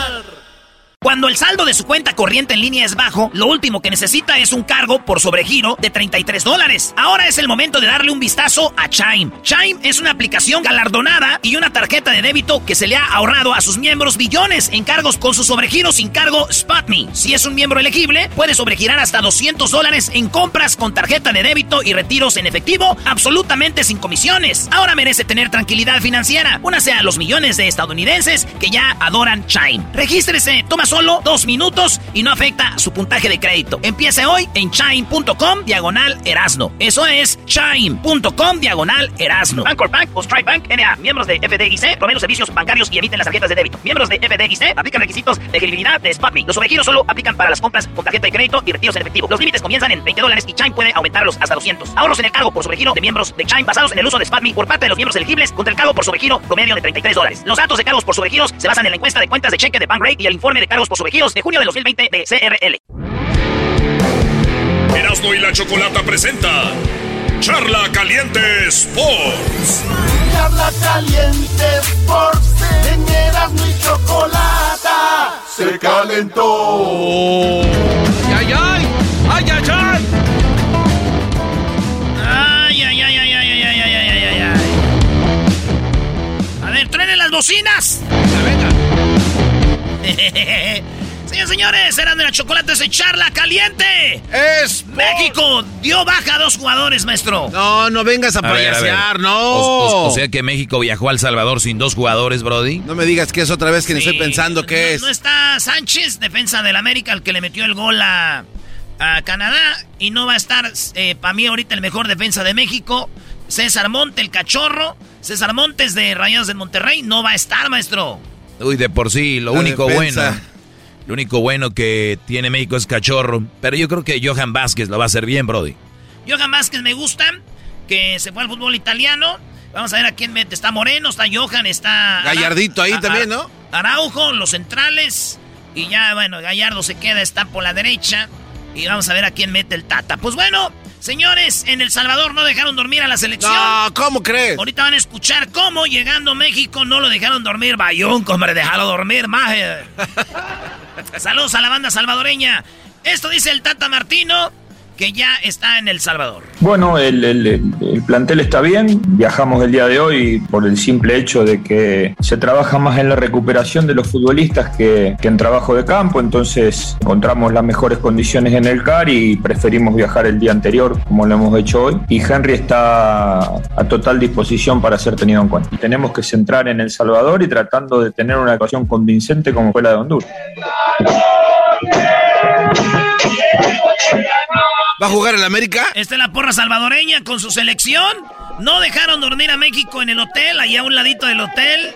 Cuando el saldo de su cuenta corriente en línea es bajo, lo último que necesita es un cargo por sobregiro de 33 dólares. Ahora es el momento de darle un vistazo a Chime. Chime es una aplicación galardonada y una tarjeta de débito que se le ha ahorrado a sus miembros billones en cargos con su sobregiro sin cargo SpotMe. Si es un miembro elegible, puede sobregirar hasta 200 dólares en compras con tarjeta de débito y retiros en efectivo absolutamente sin comisiones. Ahora merece tener tranquilidad financiera. Únase a los millones de estadounidenses que ya adoran Chime. Regístrese, toma solo dos minutos y no afecta su puntaje de crédito. Empiece hoy en chime.com diagonal erasno. Eso es chime.com diagonal erasno. Bancorp Bank o Stripe Bank NA. Miembros de FDIC proveen los servicios bancarios y emiten las tarjetas de débito. Miembros de FDIC aplican requisitos de elegibilidad de SpotMe. Los sobregiros solo aplican para las compras con tarjeta de crédito y retiros en efectivo. Los límites comienzan en 20 dólares y Chime puede aumentarlos hasta 200. Ahorros en el cargo por sobregiro de miembros de Chime basados en el uso de SpotMe por parte de los miembros elegibles contra el cargo por sobregiro promedio de 33 dólares. Los datos de cargos por sobregiros se basan en la encuesta de cuentas de cheque de Bankrate y el informe de cargos por sobregiros de junio de 2020 de CRL. Erasmo y la Chocolata presenta Charla Caliente Sports. Charla Caliente Sports. En Erasmo y Chocolata se calentó. ¡Ay, ay, ay! ¡Ay, ay, ay! ¡Ay, ay, ay, ay, ay, ay, ay, ay, ay, ay, ay! A ver, tráenle las bocinas. Venga. Señores, señores, eran de la chocolate se charla caliente. Es México dio baja a dos jugadores, maestro. No, no vengas a, payasear, no. O, sea que México viajó al Salvador sin dos jugadores, Brody. No me digas que es otra vez que estoy pensando que es. No está Sánchez, defensa del América, el que le metió el gol a, Canadá. Y no va a estar, eh, para mí, ahorita el mejor defensa de México. César Monte, el cachorro. César Montes de Rayados de Monterrey no va a estar, maestro. Uy, de por sí, lo único bueno. Lo único bueno que tiene México es cachorro. Pero yo creo que Johan Vázquez lo va a hacer bien, Brody. Johan Vázquez me gusta. Que se fue al fútbol italiano. Vamos a ver a quién mete. Está Moreno, está Johan, está. Gallardito ahí también, ¿no? Araujo, los centrales. Y ya, bueno, Gallardo se queda, está por la derecha. Y vamos a ver a quién mete el Tata. Pues bueno, Señores, en El Salvador no dejaron dormir a la selección. No, ¿cómo crees? Ahorita van a escuchar cómo llegando a México no lo dejaron dormir. Bayón, hombre, déjalo dormir, maje. Saludos a la banda salvadoreña. Esto dice el Tata Martino, que ya está en El Salvador. Bueno, el, el- el plantel está bien. Viajamos el día de hoy por el simple hecho de que se trabaja más en la recuperación de los futbolistas que, que en trabajo de campo. Entonces encontramos las mejores condiciones en el CAR y preferimos viajar el día anterior, como lo hemos hecho hoy. Y Henry está a total disposición para ser tenido en cuenta. Tenemos que centrar en El Salvador y tratando de tener una actuación convincente como fue la de Honduras. ¿Va a jugar en América? Esta es la porra salvadoreña con su selección. No dejaron dormir a México en el hotel, allá a un ladito del hotel.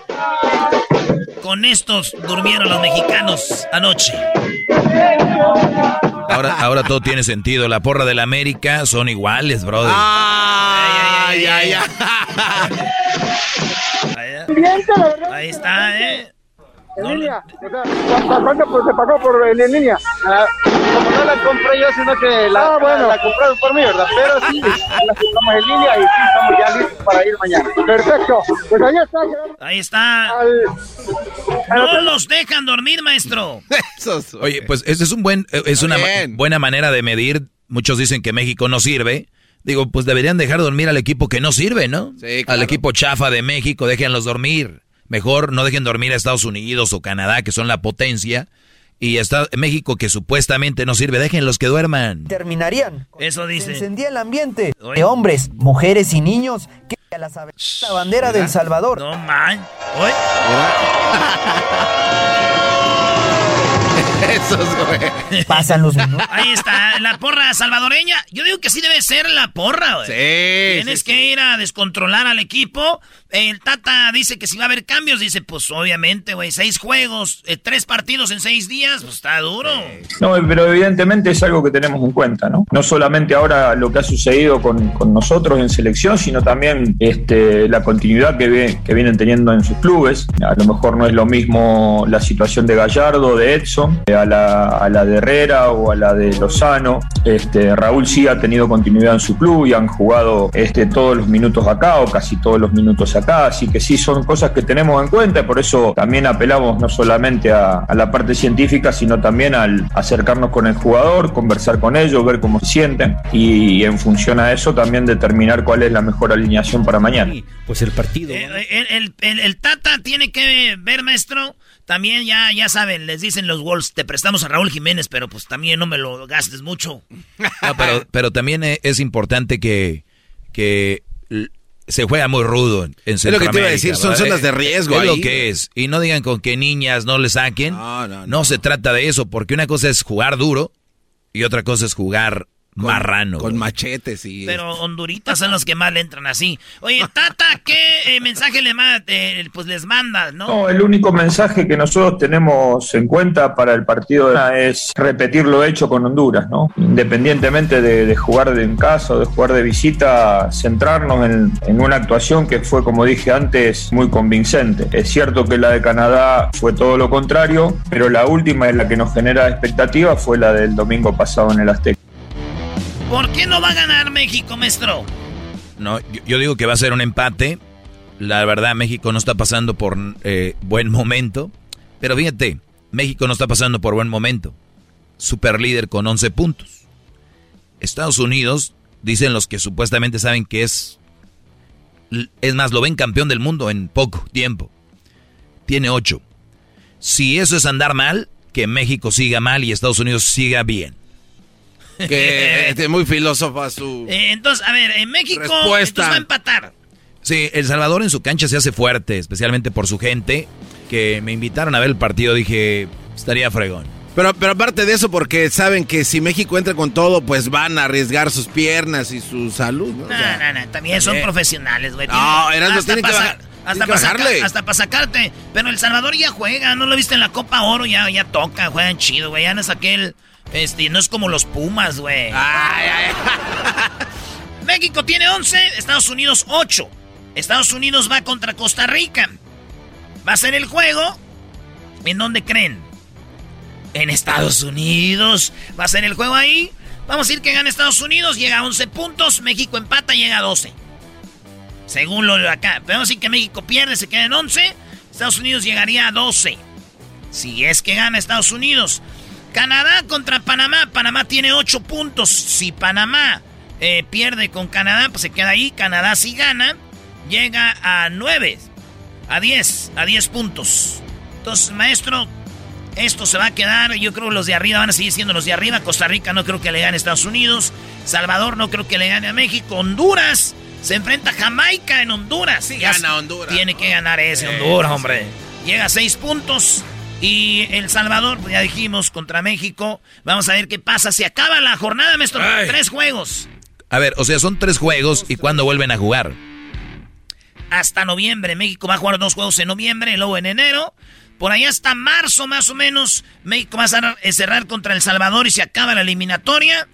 Con estos durmieron los mexicanos anoche. Ahora, ahora todo tiene sentido. La porra del América son iguales, brother. Ay, ay, ay. Ahí está, ¿eh? En línea, o sea, ¿cuánto pues, se pagó por en, en línea? Ah, como no la compré yo, sino que la, Ah, bueno. la, la compraron por mí, ¿verdad? Pero sí, la compramos en línea y sí, estamos ya listos para ir mañana. Perfecto, pues ahí está. Ahí está. No los dejan dormir, maestro. Oye, pues ese es un buen, es una ma- buena manera de medir. Muchos dicen que México no sirve. Digo, pues deberían dejar dormir al equipo que no sirve, ¿no? Sí, Al equipo chafa de México, déjenlos dormir. Mejor no dejen dormir a Estados Unidos o Canadá, que son la potencia. Y está México, que supuestamente no sirve, déjenlos que duerman. terminarían. Eso Se dice. encendía el ambiente de hombres, mujeres y niños que a la, la bandera del Salvador. No man. Pasan los minutos. Ahí está, la porra salvadoreña. Yo digo que sí debe ser la porra, güey. Sí, Tienes sí, que ir a descontrolar al equipo. El Tata dice que si va a haber cambios, dice, pues obviamente, güey, seis juegos, eh, tres partidos en seis días, pues está duro. No, pero evidentemente es algo que tenemos en cuenta, ¿no? No solamente ahora lo que ha sucedido con, nosotros en selección, sino también este, la continuidad que, vienen teniendo en sus clubes. A lo mejor no es lo mismo la situación de Gallardo, de Edson, a la, a la de Herrera o a la de Lozano. Este, Raúl sí ha tenido continuidad en su club y han jugado este, todos los minutos acá o casi todos los minutos acá, así que sí son cosas que tenemos en cuenta y por eso también apelamos no solamente a, a la parte científica, sino también al acercarnos con el jugador, conversar con ellos, ver cómo se sienten y, en función a eso también determinar cuál es la mejor alineación para mañana. Pues el partido. Eh, el, el- el- el Tata tiene que ver, maestro. También ya, ya saben, les dicen los Wolves, te prestamos a Raúl Jiménez, pero pues también no me lo gastes mucho. No, pero, pero también e- es importante que, que se juega muy rudo en en Es lo que te iba a Centroamérica, decir, son ¿verdad? zonas de riesgo Es lo ahí. que es. Y no digan con que niñas no le saquen. No, se trata de eso, porque una cosa es jugar duro y otra cosa es jugar marrano. Con machetes y... Pero honduritas son los que más le entran así. Oye, Tata, ¿qué eh, mensaje le ma- eh, pues les manda, no? No, el único mensaje que nosotros tenemos en cuenta para el partido es repetir lo hecho con Honduras, ¿no? Independientemente de, de jugar de en casa o de jugar de visita, centrarnos en, en una actuación que fue, como dije antes, muy convincente. Es cierto que la de Canadá fue todo lo contrario, pero la última en la que nos genera expectativa fue la del domingo pasado en el Azteca. ¿Por qué no va a ganar México, maestro? No, yo, digo que va a ser un empate. La verdad, México no está pasando por eh, buen momento. Pero fíjate, México no está pasando por buen momento. Super líder con 11 puntos. Estados Unidos, dicen los que supuestamente saben que es... Es más, lo ven campeón del mundo en poco tiempo. Tiene 8. Si eso es andar mal, que México siga mal y Estados Unidos siga bien. Que este, muy filósofa su... Eh, entonces, a ver, en México Respuesta. entonces va a empatar. Sí, El Salvador en su cancha se hace fuerte, especialmente por su gente, que me invitaron a ver el partido, dije, estaría fregón. Pero, pero aparte de eso, porque saben que si México entra con todo, pues van a arriesgar sus piernas y su salud, ¿no? O sea, No, no, no, también son eh. profesionales, güey. No, Tienen- Erasmo, hasta tienen que bajar- Hasta para saca- hasta para sacarte. Pero El Salvador ya juega, ¿no lo viste en la Copa Oro? Ya, ya toca, juegan chido, güey. Ya no es aquel. Este, no es como los Pumas, güey. México tiene 11, Estados Unidos 8. Estados Unidos va contra Costa Rica. Va a ser el juego. ¿En dónde creen? En Estados Unidos. Va a ser el juego ahí. Vamos a decir que gana Estados Unidos, llega a 11 puntos. México empata, llega a 12. Según lo de acá. Pero vamos a decir que México pierde, se queda en 11. Estados Unidos llegaría a 12. Si es que gana Estados Unidos. Canadá contra Panamá. Panamá tiene 8 puntos. Si Panamá eh, pierde con Canadá, pues se queda ahí. Canadá si gana, llega a 9. A 10. A 10 puntos. Entonces, maestro, esto se va a quedar. Yo creo que los de arriba van a seguir siendo los de arriba. Costa Rica no creo que le gane a Estados Unidos. Salvador no creo que le gane a México. Honduras se enfrenta a Jamaica en Honduras. Sí, gana Honduras. Tiene que ganar ese Honduras, hombre. Llega a 6 puntos. Y El Salvador, pues ya dijimos, contra México. Vamos a ver qué pasa. Se acaba la jornada, maestro. Tres juegos. A ver, o sea, son tres juegos y cuándo vuelven a jugar. Hasta noviembre. México va a jugar dos juegos en noviembre y luego en enero. Por ahí hasta marzo más o menos. México va a cerrar contra El Salvador y se acaba la eliminatoria.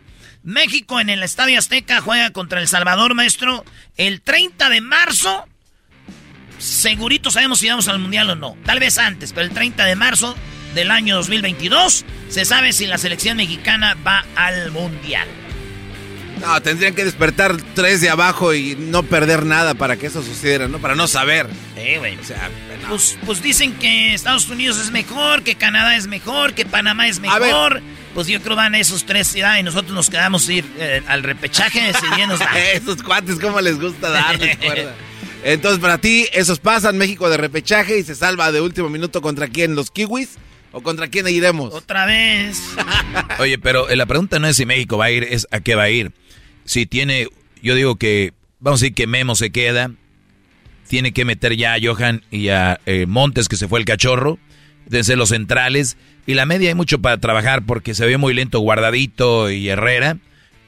México en el Estadio Azteca juega contra El Salvador, maestro. El 30 de marzo segurito sabemos si vamos al Mundial o no. Tal vez antes, pero el 30 de marzo del año 2022 se sabe si la selección mexicana va al Mundial. No, tendrían que despertar tres de abajo y no perder nada para que eso sucediera, ¿no? Para no saber. Eh, güey. O sea, pues, pues, dicen que Estados Unidos es mejor, que Canadá es mejor, que Panamá es mejor. Pues yo creo van esos tres y nosotros nos quedamos ir eh, al repechaje decidiendo. Esos cuates, ¿cómo les gusta darles cuerda? Entonces, para ti, esos pasan México de repechaje y se salva de último minuto contra quién, los kiwis o contra quién iremos. Otra vez. Oye, pero eh, la pregunta no es si México va a ir, es a qué va a ir. Si tiene, yo digo que, vamos a decir que Memo se queda, tiene que meter ya a Johan y a eh, Montes, que se fue el cachorro, desde los centrales. Y la media hay mucho para trabajar porque se ve muy lento Guardadito y Herrera.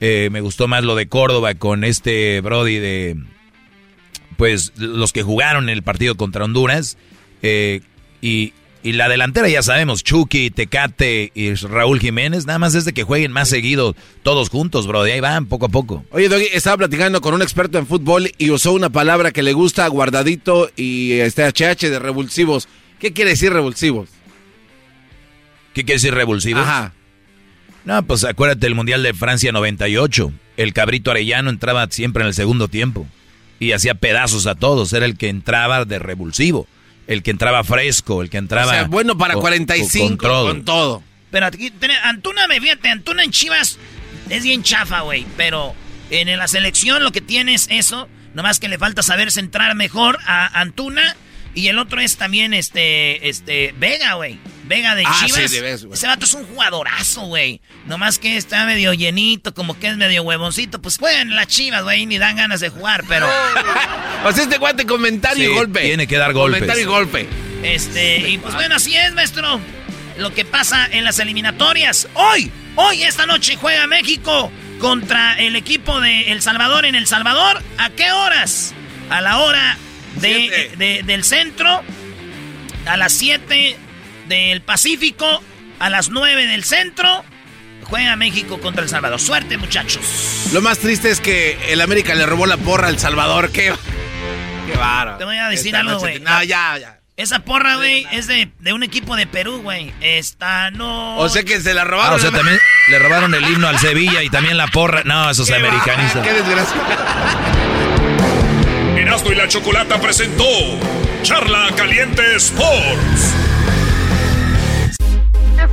Eh, me gustó más lo de Córdoba con este Brody de, pues los que jugaron en el partido contra Honduras. Eh, y, la delantera ya sabemos, Chucky, Tecate y Raúl Jiménez, nada más es de que jueguen más seguido todos juntos, bro. De ahí van, poco a poco. Oye, Doggy, estaba platicando con un experto en fútbol y usó una palabra que le gusta, guardadito y este HH de revulsivos. ¿Qué quiere decir revulsivos? ¿Qué quiere decir revulsivos? Ajá. No, pues acuérdate del Mundial de Francia 98. El cabrito arellano entraba siempre en el segundo tiempo y hacía pedazos a todos. Era el que entraba de revulsivo, el que entraba fresco, el que entraba. O sea, bueno para 45 con, todo. Pero aquí, Antuna, me fíjate, Antuna en Chivas es bien chafa, güey. Pero en la selección lo que tiene es eso. Nomás que le falta saber centrar mejor a Antuna y el otro es también este, este, Vega, güey. Vega de ah, Chivas. Sí, Ese vato es un jugadorazo, güey. Nomás que está medio llenito, como que es medio huevoncito. Pues juegan las Chivas, güey, ni dan ganas de jugar, pero. o sea, este guante comentario y golpe. Tiene que dar golpes. Comentario y golpe. Este, y pues bueno, así es, maestro. Lo que pasa en las eliminatorias. Hoy, hoy, esta noche juega México contra el equipo de El Salvador en El Salvador. ¿A qué horas? A la hora de, del centro, a las 7 del Pacífico, a las 9 del centro. Juega México contra El Salvador. Suerte, muchachos. Lo más triste es que el América le robó la porra al Salvador. Qué, qué baro. Te voy a decir algo, güey. No, ya, ya. Esa porra, güey, es de, de, un equipo de Perú, güey. Esta no. O sea que se la robaron. Ah, o sea, también le robaron el himno al Sevilla y también la porra. No, esos americanistas. Qué desgracia. Erasmo y la Chocolata presentó Charla Caliente Sports.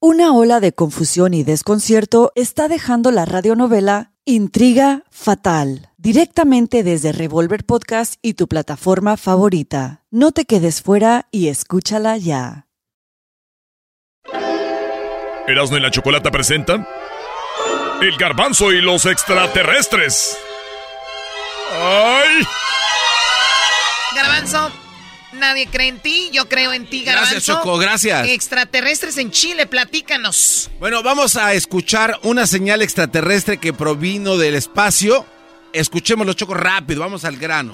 Una ola de confusión y desconcierto está dejando la radionovela Intriga Fatal, directamente desde Revolver Podcast y tu plataforma favorita. No te quedes fuera y escúchala ya. Erasmo y la Chocolata presenta El Garbanzo y los extraterrestres. ¡Ay! Garbanzo, nadie cree en ti, yo creo en ti, Garbanzo. Gracias, Choco, gracias. Extraterrestres en Chile, platícanos. Bueno, vamos a escuchar una señal extraterrestre que provino del espacio. Escuchémoslo, Choco, rápido, vamos al grano.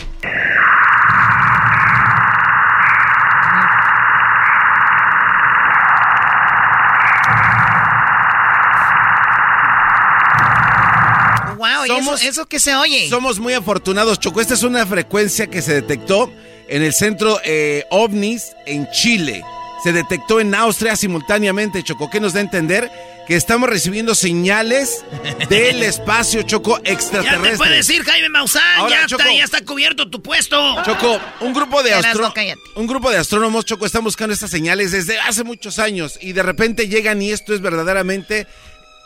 Wow, ¿y eso, eso qué se oye? Somos muy afortunados, Choco. Esta es una frecuencia que se detectó en el centro eh, OVNIS en Chile. Se detectó en Austria simultáneamente, Choco. ¿Qué nos da a entender? Que estamos recibiendo señales del espacio, Choco, Ya extraterrestre. te puedes ir, Jaime Maussan. Ahora, ya, Choco. está, ya está cubierto tu puesto. Choco, un grupo de cállate. un grupo de astrónomos, Choco, están buscando estas señales desde hace muchos años y de repente llegan y esto es verdaderamente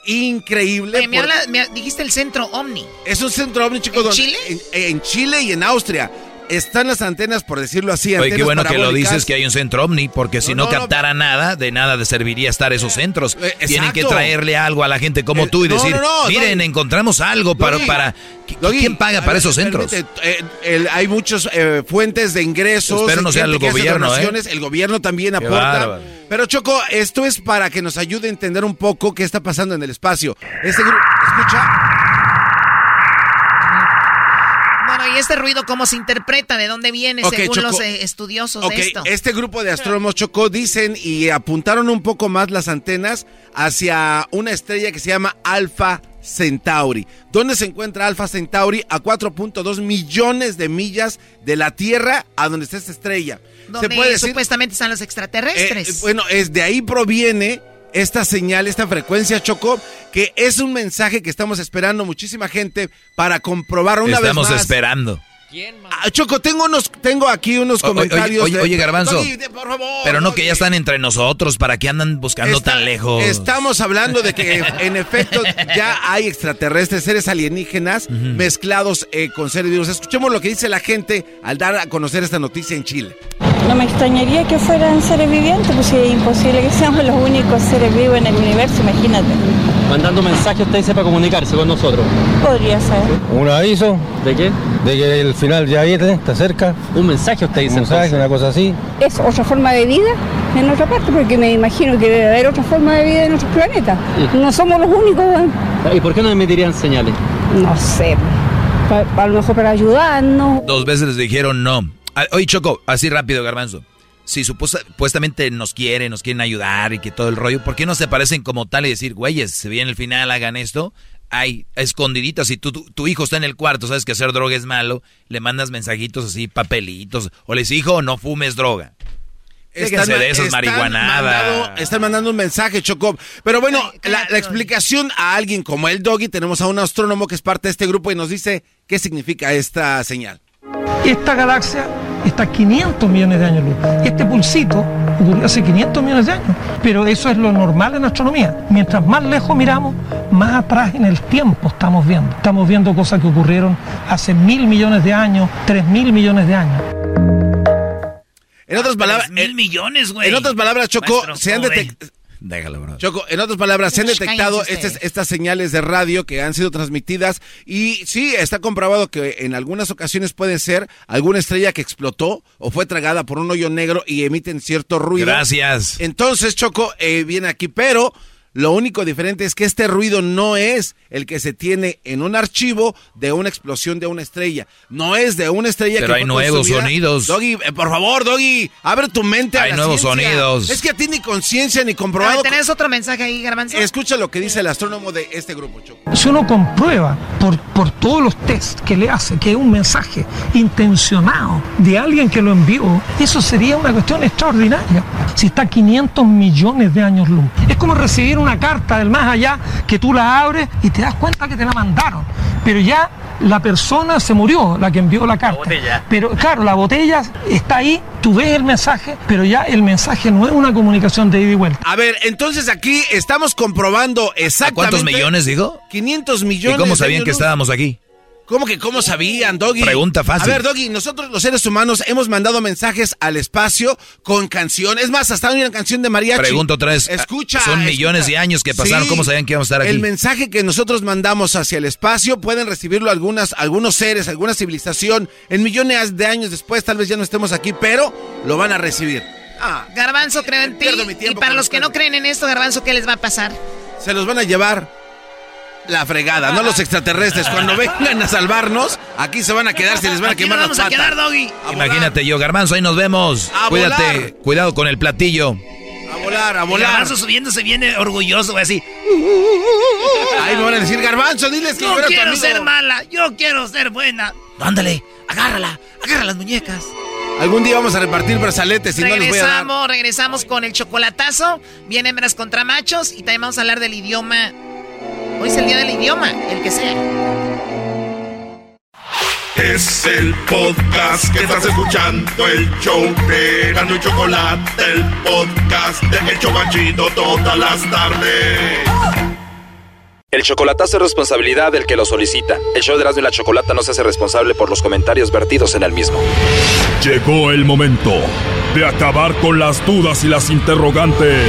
increíble. Oye, me por- habla- me dijiste el centro Omni. Es un centro ovni, chico. ¿En donde- Chile? En, en Chile y en Austria. Están las antenas, por decirlo así. Oye, qué bueno que lo dices que hay un centro ovni, porque si no, No, no, captara nada, de nada de serviría estar esos centros. Eh, Tienen que traerle algo a la gente como Eh, tú y no, decir, no, no, miren, encontramos algo para... Para ¿qui- Doggy, ¿Quién paga para ver, esos centros? permite, eh, el- hay muchas fuentes de ingresos. Espero no sea el gobierno, ¿eh? El gobierno también Qué aporta. bárbaro. Pero Choco, esto es para que nos ayude a entender un poco qué está pasando en el espacio. Este grupo, escucha. Bueno, ¿y este ruido cómo se interpreta? ¿De dónde viene según Choco. los eh, estudiosos de esto? este grupo de astrónomos Chocó dicen y apuntaron un poco más las antenas hacia una estrella que se llama Alpha Centauri. ¿Dónde se encuentra Alpha Centauri? A 4.2 millones de millas de la Tierra a donde está esta estrella. Donde se puede decir, supuestamente están los extraterrestres. eh, bueno, es de ahí proviene esta señal, esta frecuencia Chocó, que es un mensaje que estamos esperando muchísima gente para comprobar una Estamos vez más. esperando. Ah, Choco, tengo unos, tengo aquí unos O- comentarios. oye, de- oye, Garbanzo. Doggy, de- por favor, Pero no que ya están entre nosotros, ¿para qué andan buscando Está- tan lejos? Estamos hablando de que en efecto ya hay extraterrestres, seres alienígenas mezclados eh, con seres vivos. Escuchemos lo que dice la gente al dar a conocer esta noticia en Chile. No me extrañaría que fueran seres vivientes, pues si es imposible que seamos los únicos seres vivos en el universo, imagínate. Mandando mensaje usted dice para comunicarse con nosotros. Podría ser. ¿Un aviso? ¿De qué? De que el final ya viene, está cerca. ¿Un mensaje usted dice? Un mensaje, una cosa así. ¿Es otra forma de vida en otra parte? Porque me imagino que debe haber otra forma de vida en otros planetas. No somos los únicos, ¿eh? ¿Y por qué no emitirían señales? no sé. Pa- a lo mejor para ayudarnos. Dos veces les dijeron no. Ah, Oye, Choco, así rápido, Garbanzo. Si supuesta- supuestamente nos quieren, nos quieren ayudar y que todo el rollo, ¿por qué no se parecen como tal y decir, güeyes, se viene el final, hagan esto? Hay escondiditas, si tu, tu, tu hijo está en el cuarto, sabes que hacer droga es malo, le mandas mensajitos así, papelitos, o les hijo, no fumes droga. Déjense de esas están están mandando un mensaje, Choco. Pero bueno, la, la explicación a alguien como el Doggy, tenemos a un astrónomo que es parte de este grupo y nos dice qué significa esta señal. Esta galaxia está a 500 millones de años luz. Este pulsito ocurrió hace 500 millones de años, pero eso es lo normal en astronomía. Mientras más lejos miramos, más atrás en el tiempo estamos viendo. Estamos viendo cosas que ocurrieron hace mil millones de años, tres mil millones de años. En otras palabras, Mil millones, güey. en otras palabras, Choco, Maestro, se han, ¿cómo detec- Déjalo, bro. Choco, en otras palabras, se han detectado estas señales de radio que han sido transmitidas y sí, está comprobado que en algunas ocasiones puede ser alguna estrella que explotó o fue tragada por un hoyo negro y emiten cierto ruido. Gracias. Entonces, Choco, eh, viene aquí, pero lo único diferente es que este ruido no es el que se tiene en un archivo de una explosión de una estrella. No es de una estrella Pero que hay nuevos consumida. sonidos. Doggy, eh, por favor, Doggy, abre tu mente a Hay la nuevos ciencia. sonidos. Es que a ti ni conciencia ni A comprobado. ver, ¿tenés otro mensaje ahí, Garbanzo? Escucha lo que dice el astrónomo de este grupo, Choco. Si uno comprueba por, por todos los tests que le hace que es un mensaje intencionado de alguien que lo envió, eso sería una cuestión extraordinaria. Si está a 500 millones de años luz. Es como recibir una carta del más allá que tú la abres y te das cuenta que te la mandaron. Pero ya la persona se murió, la que envió la carta. Pero claro, la botella está ahí, tú ves el mensaje, pero ya el mensaje no es una comunicación de ida y vuelta. A ver, entonces aquí estamos comprobando exactamente. ¿Cuántos millones digo? 500 ¿Y millones. cómo de sabían que estábamos aquí? ¿Cómo que cómo sabían, Doggy? Pregunta fácil. A ver, Doggy, nosotros los seres humanos hemos mandado mensajes al espacio con canciones. Es más, hasta una canción de mariachi. Pregunto otra vez. Escucha. Son escucha. millones de años que pasaron. Sí. ¿Cómo sabían que íbamos a estar aquí? El mensaje que nosotros mandamos hacia el espacio pueden recibirlo algunas, algunos seres, alguna civilización. En millones de años después, tal vez ya no estemos aquí, pero lo van a recibir. Ah, Garbanzo, creo en ti. Y para los que no creen en esto, Garbanzo, ¿qué les va a pasar? se los van a llevar la fregada, no los extraterrestres. Cuando vengan a salvarnos, aquí se van a quedar, se les van a Aquí quemar nos las vamos a patas. quedar, Doggy. Imagínate yo, Garbanzo, ahí nos vemos. A Cuídate, volar. cuidado con el platillo. A volar, a volar. Garbanzo subiéndose viene orgulloso, güey, así. Ahí me van a decir, Garbanzo, diles que tu quiero amigo". ser mala, yo quiero ser buena. Ándale, agárrala, agarra las muñecas. Algún día vamos a repartir brazaletes y no les voy a dar. Regresamos, regresamos con el chocolatazo. Vienen hembras contra machos y también vamos a hablar del idioma. Hoy es el día del idioma, el que sea. Es el podcast que estás escuchando, el show de Gano y Chocolate, el podcast de El Chobachito todas las tardes. El chocolatazo es responsabilidad del que lo solicita. El show de Erasmo y la Chocolata no se hace responsable por los comentarios vertidos en el mismo. Llegó el momento de acabar con las dudas y las interrogantes.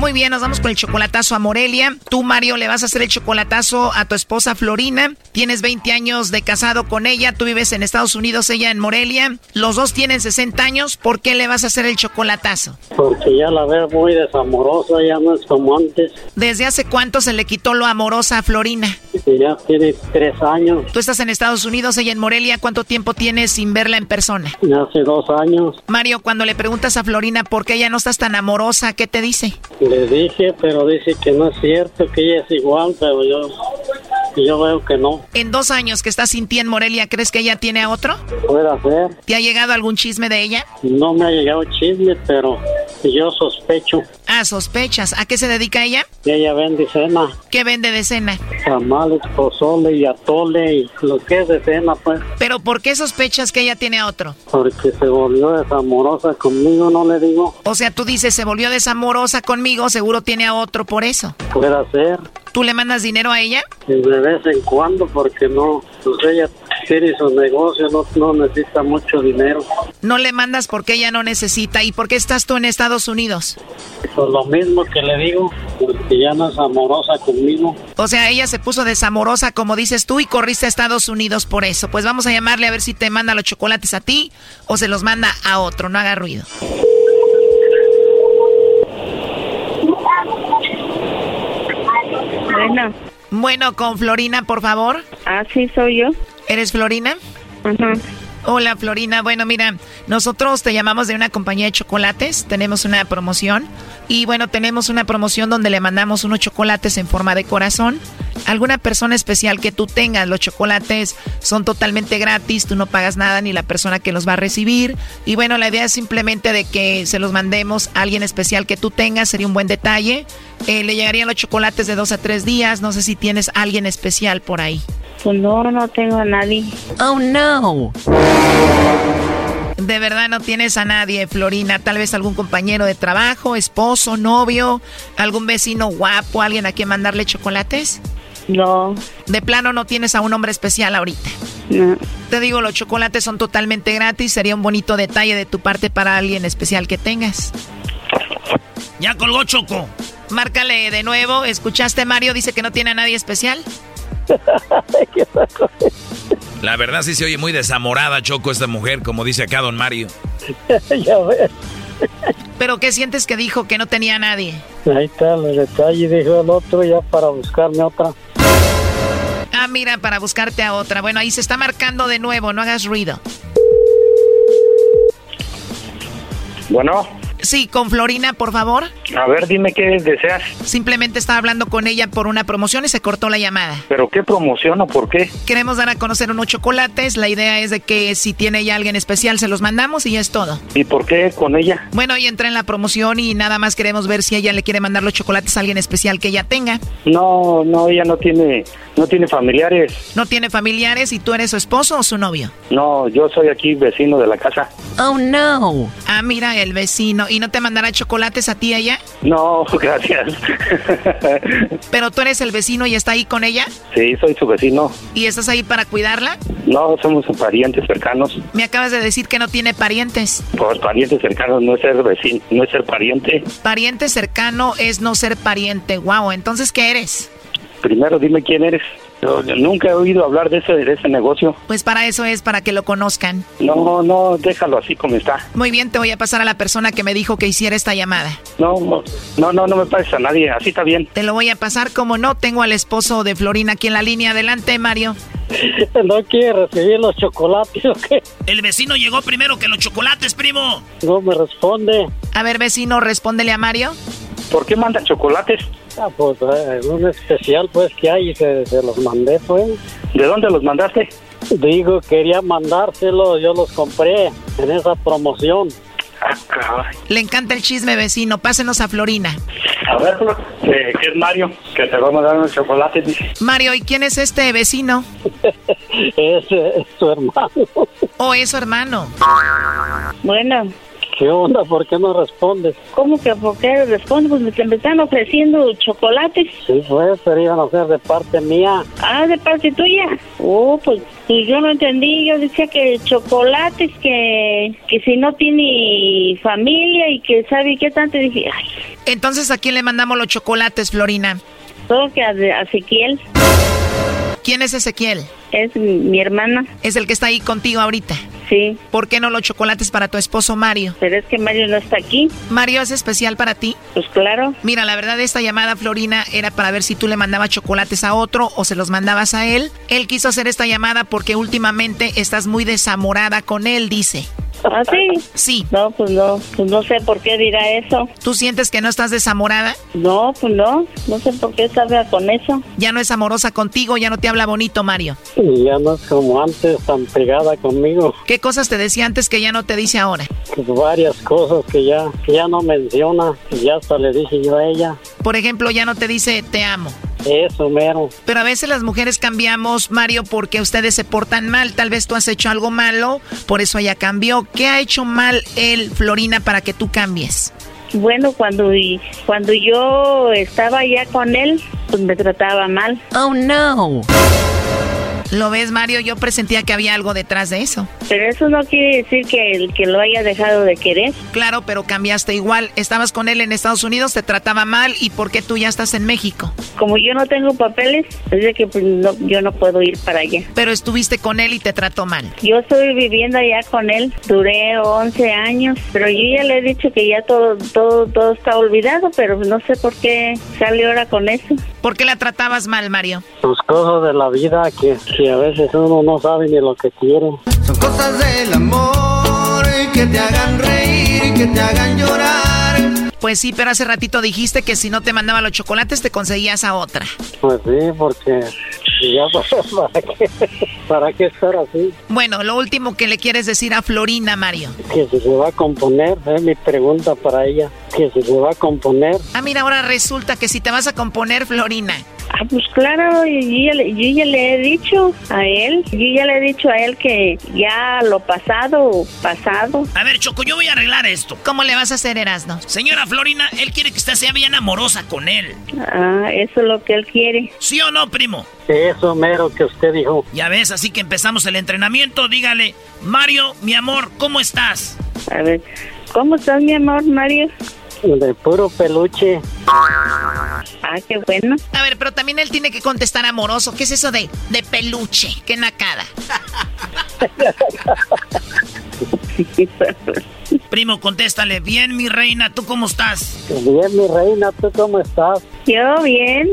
Muy bien, nos vamos con el chocolatazo a Morelia. Tú, Mario, le vas a hacer el chocolatazo a tu esposa Florina. Tienes 20 años de casado con ella. Tú vives en Estados Unidos, ella en Morelia. Los dos tienen 60 años. ¿Por qué le vas a hacer el chocolatazo? Porque ya la veo muy desamorosa, ya no es como antes. ¿Desde hace cuánto se le quitó lo amorosa a Florina? Y ya tiene tres años, Tú estás en Estados Unidos, ella en Morelia. ¿Cuánto tiempo tienes sin verla en persona? ya hace dos años. Mario, cuando le preguntas a Florina por qué ella no estás tan amorosa, ¿qué te dice? Le dije, pero dice que no es cierto, que ella es igual, pero yo, yo veo que no. En dos años que estás sin ti en Morelia, ¿crees que ella tiene a otro? Puede ser. ¿Te ha llegado algún chisme de ella? No me ha llegado chisme, pero yo sospecho Ah, sospechas. ¿A qué se dedica ella? ella vende cena, ¿Qué vende de cena? tamales, pozole y atole y lo que es de cena, pues. ¿Pero por qué sospechas que ella tiene a otro? Porque se volvió desamorosa conmigo, no le digo. O sea, tú dices, se volvió desamorosa conmigo, seguro tiene a otro por eso. Puede ser. ¿Tú le mandas dinero a ella? de vez en cuando porque no, pues ella tiene su negocio, no, no necesita mucho dinero. No le mandas porque ella no necesita. ¿Y por qué estás tú en Estados Unidos? Por lo mismo que le digo, porque ya no es amorosa conmigo. O sea, ella se puso desamorosa, como dices tú, y corriste a Estados Unidos por eso. Pues vamos a llamarle a ver si te manda los chocolates a ti o se los manda a otro. No haga ruido. Bueno. Bueno, con Florina, por favor. Ah, sí, soy yo. ¿Eres Florina? Ajá. Hola Florina, bueno mira, nosotros te llamamos de una compañía de chocolates, tenemos una promoción y bueno, tenemos una promoción donde le mandamos unos chocolates en forma de corazón. Alguna persona especial que tú tengas, los chocolates son totalmente gratis, tú no pagas nada ni la persona que los va a recibir. Y bueno, la idea es simplemente de que se los mandemos a alguien especial que tú tengas, sería un buen detalle. Eh, le llegarían los chocolates de dos a tres días, no sé si tienes alguien especial por ahí. Pues no, no tengo a nadie. Oh no. De verdad no tienes a nadie, Florina. Tal vez algún compañero de trabajo, esposo, novio, algún vecino guapo, alguien a quien mandarle chocolates. No. De plano no tienes a un hombre especial ahorita. No. Te digo, los chocolates son totalmente gratis. Sería un bonito detalle de tu parte para alguien especial que tengas. Ya colgó Choco. Márcale de nuevo. ¿Escuchaste, Mario? Dice que no tiene a nadie especial. La verdad sí se oye muy desamorada, Choco, esta mujer, como dice acá don Mario. ya ves. ¿Pero qué sientes que dijo que no tenía a nadie? Ahí está el detalle, dijo el otro, ya para buscarme otra. Ah, mira, para buscarte a otra. Bueno, ahí se está marcando de nuevo, no hagas ruido. Bueno. Sí, con Florina, por favor. A ver, dime qué deseas. Simplemente estaba hablando con ella por una promoción y se cortó la llamada. ¿Pero qué promoción o por qué? Queremos dar a conocer unos chocolates. La idea es de que si tiene ya alguien especial se los mandamos y ya es todo. ¿Y por qué con ella? Bueno, ella entra en la promoción y nada más queremos ver si ella le quiere mandar los chocolates a alguien especial que ella tenga. No, no, ella no tiene, no tiene familiares. ¿No tiene familiares y tú eres su esposo o su novio? No, yo soy aquí vecino de la casa. Oh, no. Ah, mira, el vecino. ¿Y no te mandará chocolates a ti ella? No, gracias. ¿Pero tú eres el vecino y está ahí con ella? Sí, soy su vecino. ¿Y estás ahí para cuidarla? No, somos parientes cercanos. Me acabas de decir que no tiene parientes. Pues parientes cercanos no es ser vecino, no es ser pariente. Pariente cercano es no ser pariente. Wow, entonces ¿qué eres? Primero dime quién eres. Yo nunca he oído hablar de ese, de ese negocio. Pues para eso es, para que lo conozcan. No, no, déjalo así como está. Muy bien, te voy a pasar a la persona que me dijo que hiciera esta llamada. No, no, no, no me pases a nadie, así está bien. Te lo voy a pasar como no. Tengo al esposo de Florina aquí en la línea. Adelante, Mario. ¿No quiere recibir los chocolates o qué? El vecino llegó primero que los chocolates, primo. No me responde. A ver, vecino, respóndele a Mario. ¿Por qué manda chocolates? Ah, pues eh, un especial pues que hay, se, se los mandé pues. ¿De dónde los mandaste? Digo, quería mandárselos, yo los compré en esa promoción. Ah, caray. Le encanta el chisme, vecino. Pásenos a Florina. A ver, ¿qué, qué es Mario? Que te va a mandar unos chocolates, dice. Mario, ¿y quién es este vecino? es, es su hermano. ¿O es su hermano? Bueno. ¿Qué onda? ¿Por qué no respondes? ¿Cómo que por qué respondes? Pues me, me están ofreciendo chocolates. Sí, pues, pero iban a ser de parte mía. Ah, de parte tuya. Oh, pues, pues yo no entendí. Yo decía que chocolates, que, que si no tiene familia y que sabe qué tanto. Dije, ay. Entonces, ¿a quién le mandamos los chocolates, Florina? Todo que a, a Ezequiel. ¿Quién es Ezequiel? Es mi, mi hermana. Es el que está ahí contigo ahorita. Sí. ¿Por qué no los chocolates para tu esposo Mario? Pero es que Mario no está aquí. ¿Mario es especial para ti? Pues claro. Mira, la verdad esta llamada, Florina, era para ver si tú le mandabas chocolates a otro o se los mandabas a él. Él quiso hacer esta llamada porque últimamente estás muy desamorada con él, dice. ¿Ah, sí? Sí. No, pues no, pues no sé por qué dirá eso. ¿Tú sientes que no estás desamorada? No, pues no, no sé por qué sabe con eso. Ya no es amorosa contigo, ya no te habla bonito, Mario. Y ya no es como antes tan pegada conmigo. ¿Qué cosas te decía antes que ya no te dice ahora? Pues varias cosas que ya, que ya no menciona, y ya hasta le dije yo a ella. Por ejemplo, ya no te dice te amo. Eso, mero. Pero a veces las mujeres cambiamos, Mario, porque ustedes se portan mal. Tal vez tú has hecho algo malo, por eso ella cambió. ¿Qué ha hecho mal él, Florina, para que tú cambies? Bueno, cuando, y- cuando yo estaba ya con él, pues me trataba mal. Oh, no. ¿Lo ves, Mario? Yo presentía que había algo detrás de eso. Pero eso no quiere decir que el que lo haya dejado de querer. Claro, pero cambiaste igual. Estabas con él en Estados Unidos, te trataba mal. ¿Y por qué tú ya estás en México? Como yo no tengo papeles, es de que pues, no- yo no puedo ir para allá. Pero estuviste con él y te trató mal. Yo estoy viviendo allá con él, duré 11 años, pero yo ya le he dicho que ya todo todo todo está olvidado, pero no sé por qué sale ahora con eso. ¿Por qué la tratabas mal, Mario? Sus cosas de la vida que, que a veces uno no sabe ni lo que quiere. Son cosas del amor que te hagan reír y que te hagan llorar. Pues sí, pero hace ratito dijiste que si no te mandaba los chocolates te conseguías a otra. Pues sí, porque ya para qué, para qué estar así. Bueno, lo último que le quieres decir a Florina, Mario. Que si se va a componer, es mi pregunta para ella. Que si se va a componer. Ah, mira, ahora resulta que si te vas a componer, Florina. Ah, pues claro, yo ya, le- yo ya le he dicho a él, yo ya le he dicho a él que ya lo pasado, pasado. A ver, Choco, yo voy a arreglar esto. ¿Cómo le vas a hacer, Erasno? Señora Florina, él quiere que usted sea bien amorosa con él. Ah, eso es lo que él quiere. ¿Sí o no, primo? Eso mero que usted dijo. Ya ves, así que empezamos el entrenamiento. Dígale, Mario, mi amor, ¿cómo estás? A ver, ¿cómo estás, mi amor, Mario? De puro peluche. Ah, qué bueno. A ver, pero también él tiene que contestar amoroso. ¿Qué es eso de, de peluche? ¡Qué nacada! Primo, contéstale. Bien, mi reina, ¿tú cómo estás? Bien, mi reina, ¿tú cómo estás? Yo bien.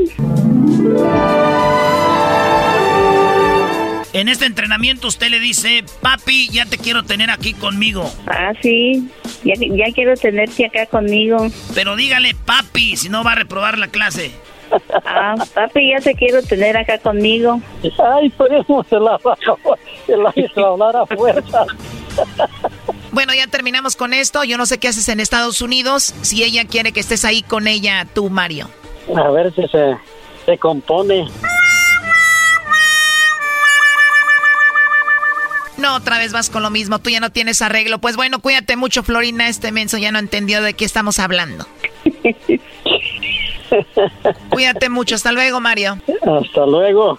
En este entrenamiento usted le dice, papi, ya te quiero tener aquí conmigo. Ah, sí. Ya, ya quiero tenerte acá conmigo. Pero dígale, papi, si no va a reprobar la clase. Ah, papi, ya te quiero tener acá conmigo. Ay, por eso se la, se la hizo hablar a fuerza. Bueno, ya terminamos con esto. Yo no sé qué haces en Estados Unidos. Si ella quiere que estés ahí con ella, tú, Mario. A ver si se, se compone. No, otra vez vas con lo mismo. Tú ya no tienes arreglo. Pues bueno, cuídate mucho, Florina. Este menso ya no entendió de qué estamos hablando. cuídate mucho. Hasta luego, Mario. Hasta luego.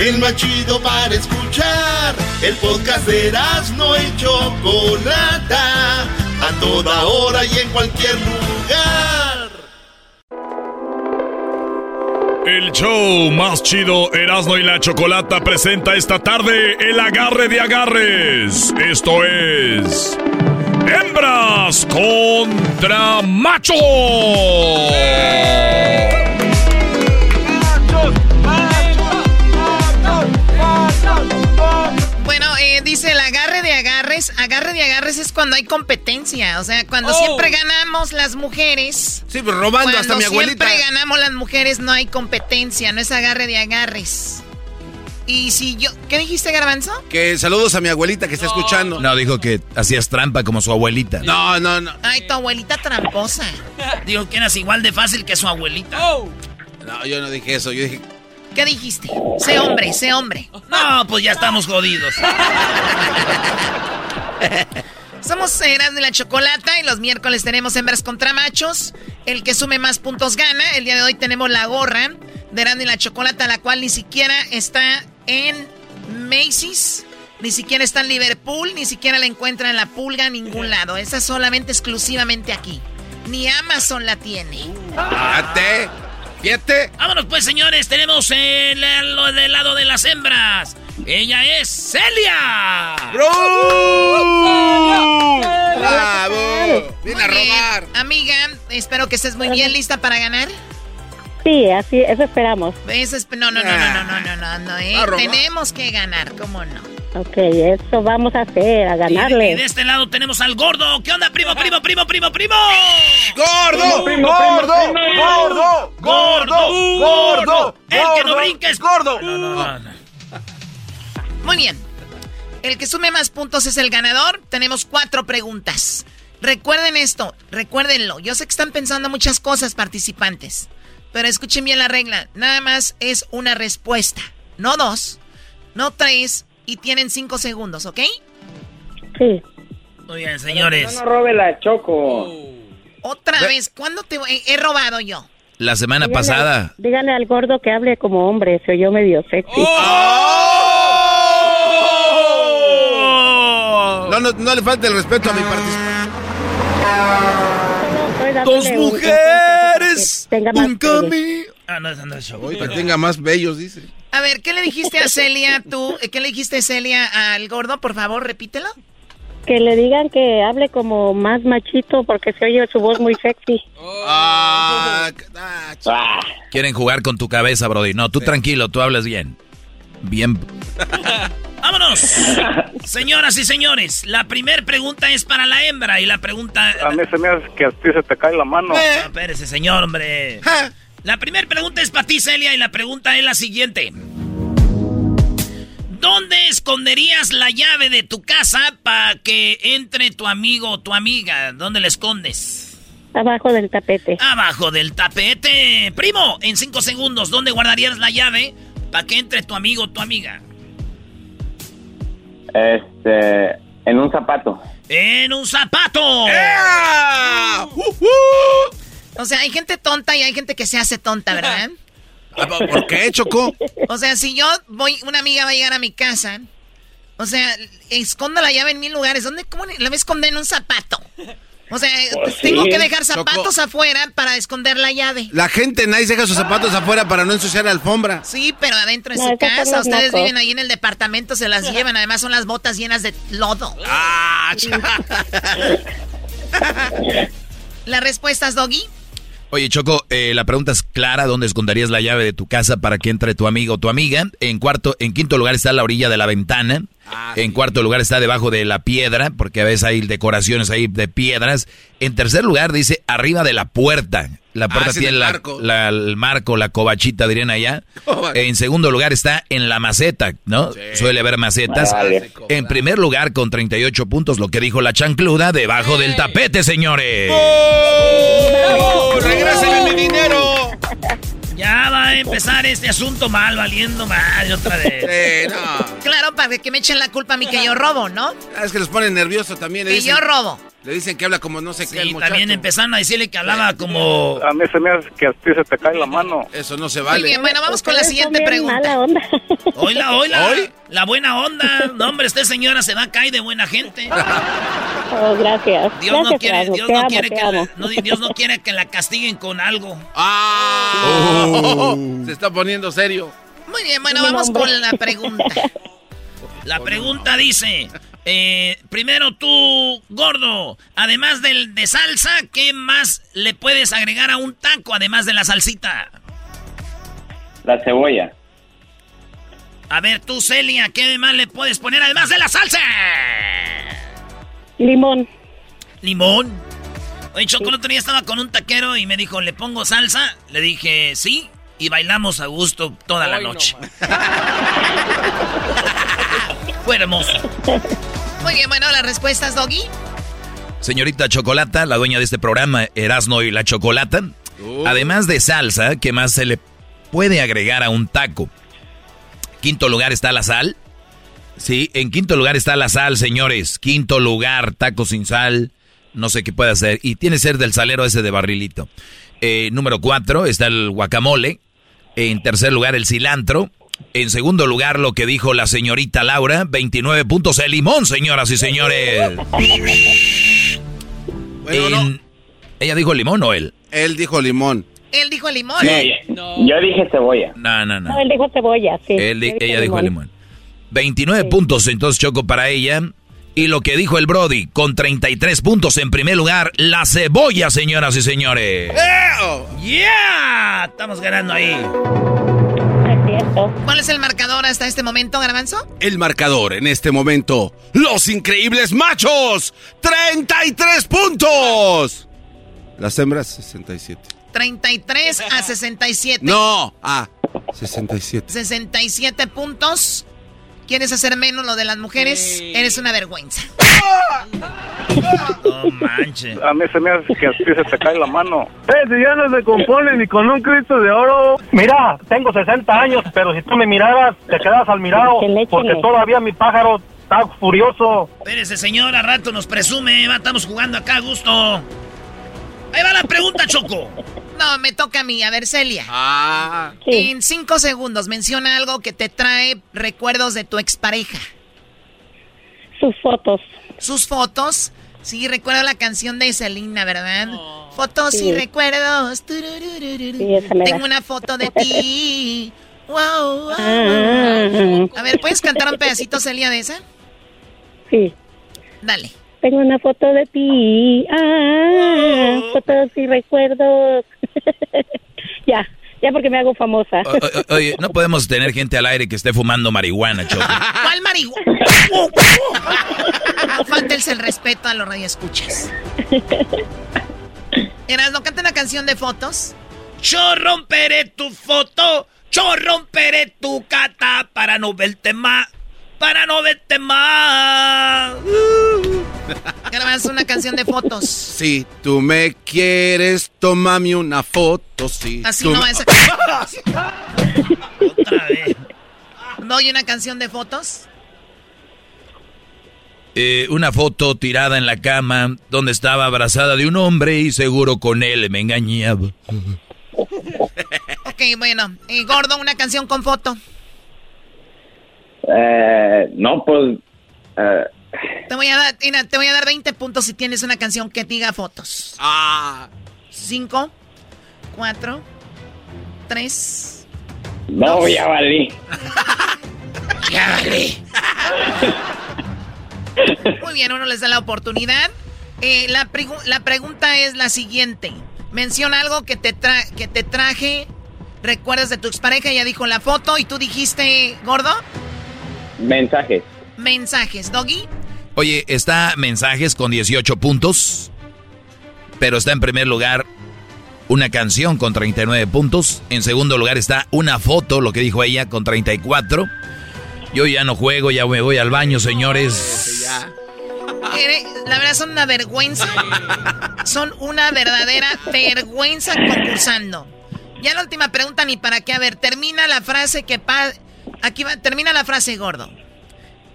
El más chido para escuchar. El podcast de no y Chocolata. A toda hora y en cualquier lugar. El show más chido Erasno y la Chocolata presenta esta tarde el agarre de agarres. Esto es. Hembras contra machos. Agarre de agarres es cuando hay competencia. O sea, cuando Oh. siempre ganamos las mujeres. Sí, pero robando hasta mi Cuando abuelita. siempre ganamos las mujeres, no hay competencia, no es agarre de agarres. Y si yo. ¿Qué dijiste, Garbanzo? Que saludos a mi abuelita que está escuchando. No, dijo que hacías trampa como su abuelita. No, no, no. Ay, tu abuelita tramposa. Digo que eras igual de fácil que su abuelita. No, yo no dije eso. Yo dije. ¿Qué dijiste? Sé hombre, sé hombre. No, pues ya estamos jodidos. Somos Eras de la Chocolata y los miércoles tenemos hembras contra machos. El que sume más puntos gana. El día de hoy tenemos la gorra de Eras de la Chocolata, la cual ni siquiera está en Macy's, ni siquiera está en Liverpool, ni siquiera la encuentra en la pulga en ningún lado. Esa es solamente exclusivamente aquí. Ni Amazon la tiene. Fíjate. Fíjate. Vámonos pues, señores. Tenemos el, el- lado de las hembras. Ella es Celia. ¡Bravo! Viene a robar. Amiga, espero que estés muy bien lista para ganar. Sí, así, eso esperamos. Eso es- no, no, no, no, no, no, no, no, no, eh. Tenemos que ganar, ¿cómo no? Ok, eso vamos a hacer, a Y de, y ganarle. de este lado tenemos al gordo. ¿Qué onda, primo, primo, primo, primo, primo? ¡Gordo! Primo, ¡Gordo! primo, ¡Gordo! ¡Gordo! ¡Gordo! El que no ¡Gordo! brinca es gordo. No, no, no, no. Muy bien. El que sume más puntos es el ganador. Tenemos cuatro preguntas. Recuerden esto, recuérdenlo. Yo sé que están pensando muchas cosas, participantes. Pero escuchen bien la regla. Nada más es una respuesta. No dos, no tres. Y tienen cinco segundos, ¿ok? Sí. Muy bien, señores. No robe la choco. Otra vez, ¿cuándo te he, he robado yo? La semana pasada. Dígale al gordo que hable como hombre, se oyó medio sexy. No, no, no le falta el respeto a mi. Estoy dándole Dos mujeres, tenga más un camino. Ah, no, es no que tenga más bellos, dice. A ver, ¿qué le dijiste a Celia tú? ¿Qué le dijiste Celia al gordo? Por favor, repítelo. Que le digan que hable como más machito porque se oye su voz muy sexy. Ah, Quieren jugar con tu cabeza, Brody. No, tú tranquilo, tú hablas bien. Bien. ¡Vámonos! Señoras y señores, la primera pregunta es para la hembra y la pregunta... A mí se me hace que a ti se te cae la mano. No, espérese, señor, hombre. La primera pregunta es para ti, Celia, y la pregunta es la siguiente. ¿Dónde esconderías la llave de tu casa para que entre tu amigo o tu amiga? ¿Dónde la escondes? Abajo del tapete. Abajo del tapete. Primo, en cinco segundos, ¿dónde guardarías la llave para que entre tu amigo o tu amiga? Este, en un zapato. ¡En un zapato! O sea, hay gente tonta y hay gente que se hace tonta, ¿verdad? Ah, ¿Por qué, Choco? O sea, si yo voy, una amiga va a llegar a mi casa, o sea, escondo la llave en mil lugares. ¿Dónde, cómo la voy a esconder en un zapato? O sea, Pues tengo sí. que dejar zapatos Choco. afuera para esconder la llave. La gente nice deja sus zapatos afuera para no ensuciar la alfombra. Sí, pero adentro de No, su casa, los ustedes viven ahí en el departamento, se las llevan. Además, son las botas llenas de lodo. Ah, ¿Las respuestas, Doggy? Oye, Choco, eh, la pregunta es clara, ¿dónde esconderías la llave de tu casa para que entre tu amigo o tu amiga? En cuarto, en quinto lugar está a la orilla de la ventana. En cuarto lugar está debajo de la piedra, porque a veces hay decoraciones ahí de piedras. En tercer lugar dice arriba de la puerta. La puerta Ah, en tiene el la- marco. la- el marco, la cobachita, dirían allá. En segundo lugar está en la maceta, ¿no? Suele haber macetas. Vale. En primer lugar, con 38 puntos, lo que dijo la chancluda, debajo del tapete, señores. ¡Oh! ¡Regréseme mi dinero! Ya va a empezar este asunto mal, valiendo mal otra vez. Claro, para que me echen la culpa a mí que yo robo, ¿no? Ah, Es que los pone nervioso también. Que dicen, yo robo. Le dicen que habla como no sé qué el muchacho. también empezaron a decirle que hablaba como... A mí se me hace que a ti se te cae la mano. Eso no se Muy bien, bueno, vamos con la siguiente pregunta. Oila, oila. La buena onda. No, hombre, esta señora se va a caer de buena gente. Oh, gracias. Dios no quiere. Dios no amo, quiere que la, no, Dios no quiere que la castiguen con algo. ¡Ah! Se está poniendo serio. Muy bien, bueno, vamos con la pregunta. La pregunta dice, eh, primero tú, gordo, además del de salsa, ¿qué más le puedes agregar a un taco además de la salsita? La cebolla. A ver tú, Celia, ¿qué más le puedes poner además de la salsa? Limón. ¿Limón? Oye, Choco, el otro día estaba con un taquero y me dijo, ¿le pongo salsa? Le dije, sí, y bailamos a gusto toda la noche. Fue hermoso. Muy bien, bueno, las respuestas, Doggy. Señorita Chocolata, la dueña de este programa, Erasno y la Chocolata. Además de salsa, ¿qué más se le puede agregar a un taco? Quinto lugar está la sal. Sí, en quinto lugar está la sal, señores. Quinto lugar, taco sin sal. No sé qué puede hacer. Y tiene que ser del salero ese de barrilito. Eh, número cuatro está el guacamole. En tercer lugar, el cilantro. En segundo lugar, lo que dijo la señorita Laura, 29 puntos el limón, señoras y señores. En- ¿Ella dijo limón o él? Él dijo limón. Él dijo limón. Yo dije cebolla. No, no, no. No, él dijo cebolla, sí. Él di- Yo ella dijo limón. limón. 29 puntos entonces Choco para ella. Y lo que dijo el Brody, con 33 puntos en primer lugar, la cebolla, señoras y señores. ¡Yeah! Estamos ganando ahí. ¿Cuál es el marcador hasta este momento, Garbanzo? El marcador en este momento. Los increíbles machos. 33 puntos. Las hembras 67. 33 a 67. No. Ah, 67. 67 puntos. ¿Quieres hacer menos lo de las mujeres? Eres una vergüenza. No manches. A mí se me hace que a ti se te cae la mano. Ese ya no se compone ni con un Cristo de oro. Mira, tengo 60 años, pero si tú me miraras, te quedas al mirado, porque todavía mi pájaro está furioso. Espérese, señor, a rato nos presume. va, Estamos jugando acá a gusto. Ahí va la pregunta, Choco. No, me toca a mí. A ver, Celia. Ah. En cinco segundos, menciona algo que te trae recuerdos de tu expareja. Sus fotos. Sus fotos. Sí, recuerdo la canción de Selena, ¿verdad? Fotos y recuerdos. Sí. Tengo una foto de ti. Wow, wow. Ah. A ver, ¿puedes cantar un pedacito, Celia, de esa? Sí. Dale. Tengo una foto de ti. Ah, fotos y recuerdos. ya, ya porque me hago famosa. oye, no podemos tener gente al aire que esté fumando marihuana, Choco. ¿Cuál marihuana? Faltense el respeto a los radioescuchas. Eras, ¿no canta una canción de fotos? Yo romperé tu foto, yo romperé tu cata para no verte más, para no verte más. Grabas una canción de fotos. Si tú me quieres, tómame una foto, sí. Así tú no me- es. Otra vez. ¿Doy una canción de fotos? Eh, una foto tirada en la cama donde estaba abrazada de un hombre y seguro con él me engañaba. Ok, bueno. Eh, Gordo, una canción con foto. Eh, no, pues. eh, Te voy a dar, mira, te voy a dar 20 puntos si tienes una canción que diga fotos. Ah. 5, 4, 3. no, ya valí. Ya valí. Muy bien, uno les da la oportunidad. Eh, la, pregu- la pregunta es la siguiente. Menciona algo que te, tra- que te traje. ¿Recuerdas de tu expareja? Ya dijo la foto. ¿Y tú dijiste, gordo? Mensajes. Mensajes. Doggy. Oye, está mensajes con 18 puntos, pero está en primer lugar una canción con 39 puntos. En segundo lugar está una foto, lo que dijo ella, con 34. Yo ya no juego, ya me voy al baño, señores. La verdad son una vergüenza. Son una verdadera vergüenza concursando. Ya la última pregunta ni para qué. A ver, termina la frase que aquí va, termina la frase gordo.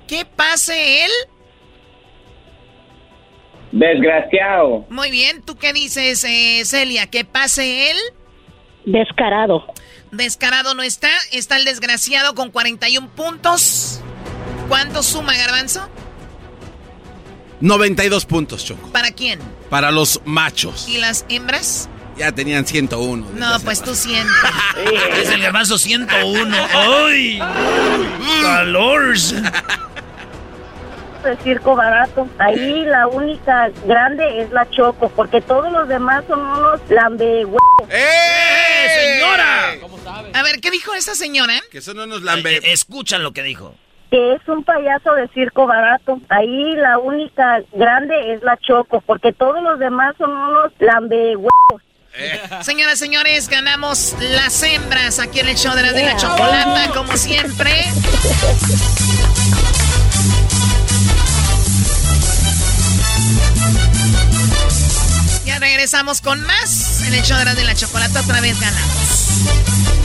¿Qué pase él? Desgraciado. Muy bien, ¿tú qué dices, eh, Celia? ¿Que pase él? Descarado. Descarado no está, está el desgraciado con 41 puntos. ¿Cuánto suma, Garbanzo? 92 puntos, Choco. ¿Para quién? Para los machos. ¿Y las hembras? Ya tenían 101. No, pues tú siempre. Es el garbanzo 101. ¡Ay! ¡Calor! de circo barato. Ahí la única grande es la Choco, porque todos los demás son unos lambe ¡Eh, señora! A ver, ¿qué dijo esa señora? Que son unos lambe... escuchan lo que dijo. que es un payaso de circo barato. Ahí la única grande es la Choco, porque todos los demás son unos lambe Señoras, señores, ganamos las hembras aquí en el show de la, de la chocolata, como siempre. Ya regresamos con más en el show de la, de la chocolata. Otra vez ganamos.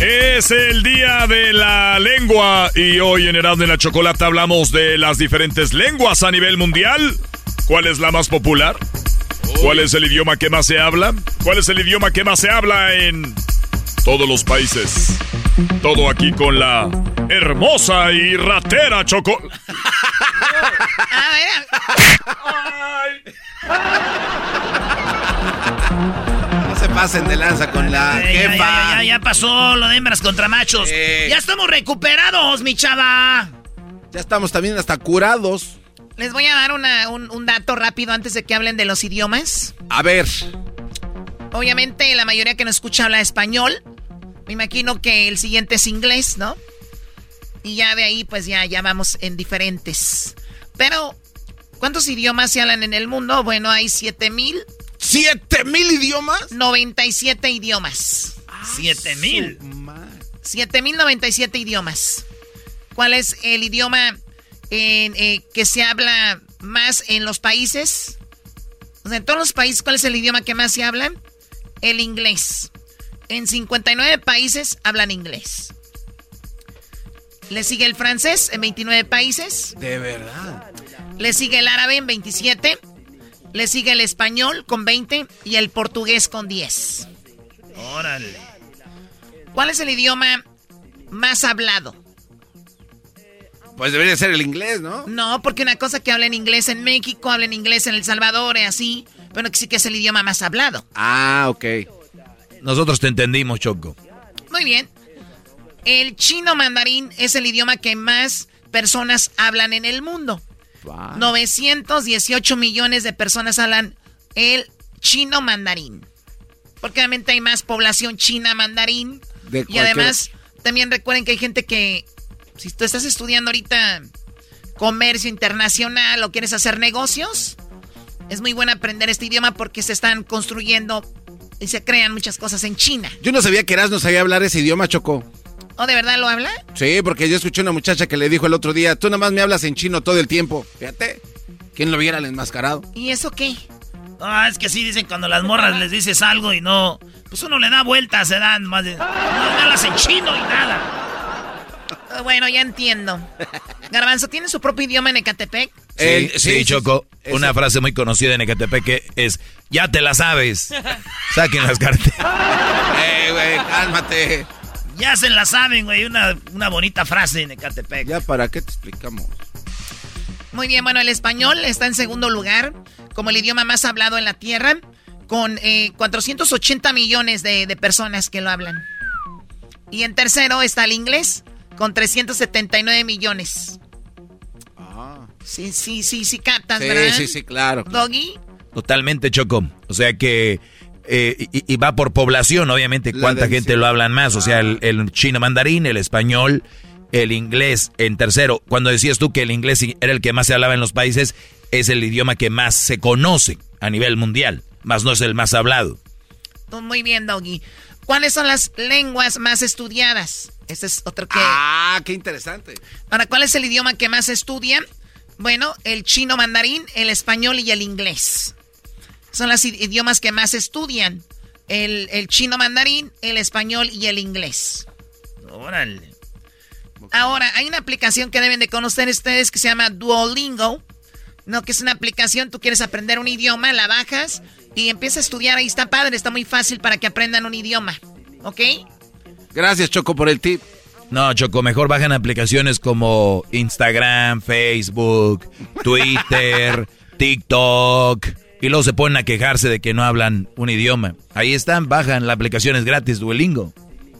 Es el día de la lengua y hoy en Erasmo en la Chocolata hablamos de las diferentes lenguas a nivel mundial. ¿Cuál es la más popular? ¿Cuál es el idioma que más se habla? ¿Cuál es el idioma que más se habla en todos los países? Todo aquí con la hermosa y ratera Choco. pasen de lanza con la Eh, ya, jefa. ya, ya, ya pasó lo de hembras contra machos. Eh. Ya estamos recuperados, mi chava. Ya estamos también hasta curados. Les voy a dar una- un, un dato rápido antes de que hablen de los idiomas. A ver. Obviamente la mayoría que nos escucha habla español. Me imagino que el siguiente es inglés, ¿no? Y ya de ahí pues ya, ya vamos en diferentes. Pero, ¿cuántos idiomas se hablan en el mundo? Bueno, hay 7000. ¿Siete mil idiomas? 97 idiomas. ¿Siete mil? 7097 idiomas. ¿Cuál es el idioma en, eh, que se habla más en los países. O sea, en todos los países, ¿cuál es el idioma que más se habla? El inglés. En 59 países hablan inglés. Le sigue el francés en 29 países. De verdad. Le sigue el árabe en 27. Le sigue el español con 20 y el portugués con 10. Órale. ¿Cuál es el idioma más hablado? Pues debería ser el inglés, ¿no? No, porque una cosa que habla en inglés en México, habla en inglés en El Salvador y así, pero que sí que es el idioma más hablado. Ah, ok. Nosotros te entendimos, Choco. Muy bien. El chino mandarín es el idioma que más personas hablan en el mundo. 918 millones de personas hablan el chino mandarín. Porque obviamente hay más población china mandarín. y además, también recuerden que hay gente que, si tú estás estudiando ahorita comercio internacional o quieres hacer negocios, es muy bueno aprender este idioma porque se están construyendo y se crean muchas cosas en China. Yo no sabía que no sabía hablar ese idioma, Choco. ¿O de verdad lo habla? Sí, porque yo escuché una muchacha que le dijo el otro día, tú nada más me hablas en chino todo el tiempo. Fíjate, ¿quién lo viera el enmascarado? ¿Y eso qué? Ah, es que sí dicen cuando las morras les dices algo y no. Pues uno le da vueltas, se dan más de. No hablas en chino y nada. Ah, bueno, ya entiendo. Garbanzo, ¿tiene su propio idioma en Ecatepec? Sí, sí, Choco. Una frase muy conocida en Ecatepec que es: Ya te la sabes. Saquen las cartas. ¡Eh, güey! ¡Cálmate! Ya se la saben, güey. Una, una bonita frase en Ecatepec. Ya, ¿para qué te explicamos? Muy bien, bueno, el español está en segundo lugar como el idioma más hablado en la Tierra, con 480 eh, millones de, personas que lo hablan. Y en tercero está el inglés, con 379 millones. Ah. Sí, sí, sí, sí, captas, ¿verdad? Sí, sí, claro. Doggy. Totalmente, Choco. O sea que... Eh, y, va por población, obviamente, cuánta gente lo hablan más. O sea, el, el, chino mandarín, el español, el inglés en tercero. Cuando decías tú que el inglés era el que más se hablaba en los países, es el idioma que más se conoce a nivel mundial, más no es el más hablado. Muy bien, Doggy. ¿Cuáles son las lenguas más estudiadas? Este es otro que... Ah, qué interesante. Ahora, ¿cuál es el idioma que más se estudia? Bueno, el chino mandarín, el español y el inglés. Son los idiomas que más estudian. El, el chino mandarín, el español y el inglés. Órale. Ahora, hay una aplicación que deben de conocer ustedes que se llama Duolingo. No, que es una aplicación, tú quieres aprender un idioma, la bajas y empiezas a estudiar. Ahí está padre, está muy fácil para que aprendan un idioma. ¿Ok? Gracias, Choco, por el tip. No, Choco, mejor bajan aplicaciones como Instagram, Facebook, Twitter, TikTok. Y luego se ponen a quejarse de que no hablan un idioma. Ahí están, bajan, la aplicación es gratis, Duolingo.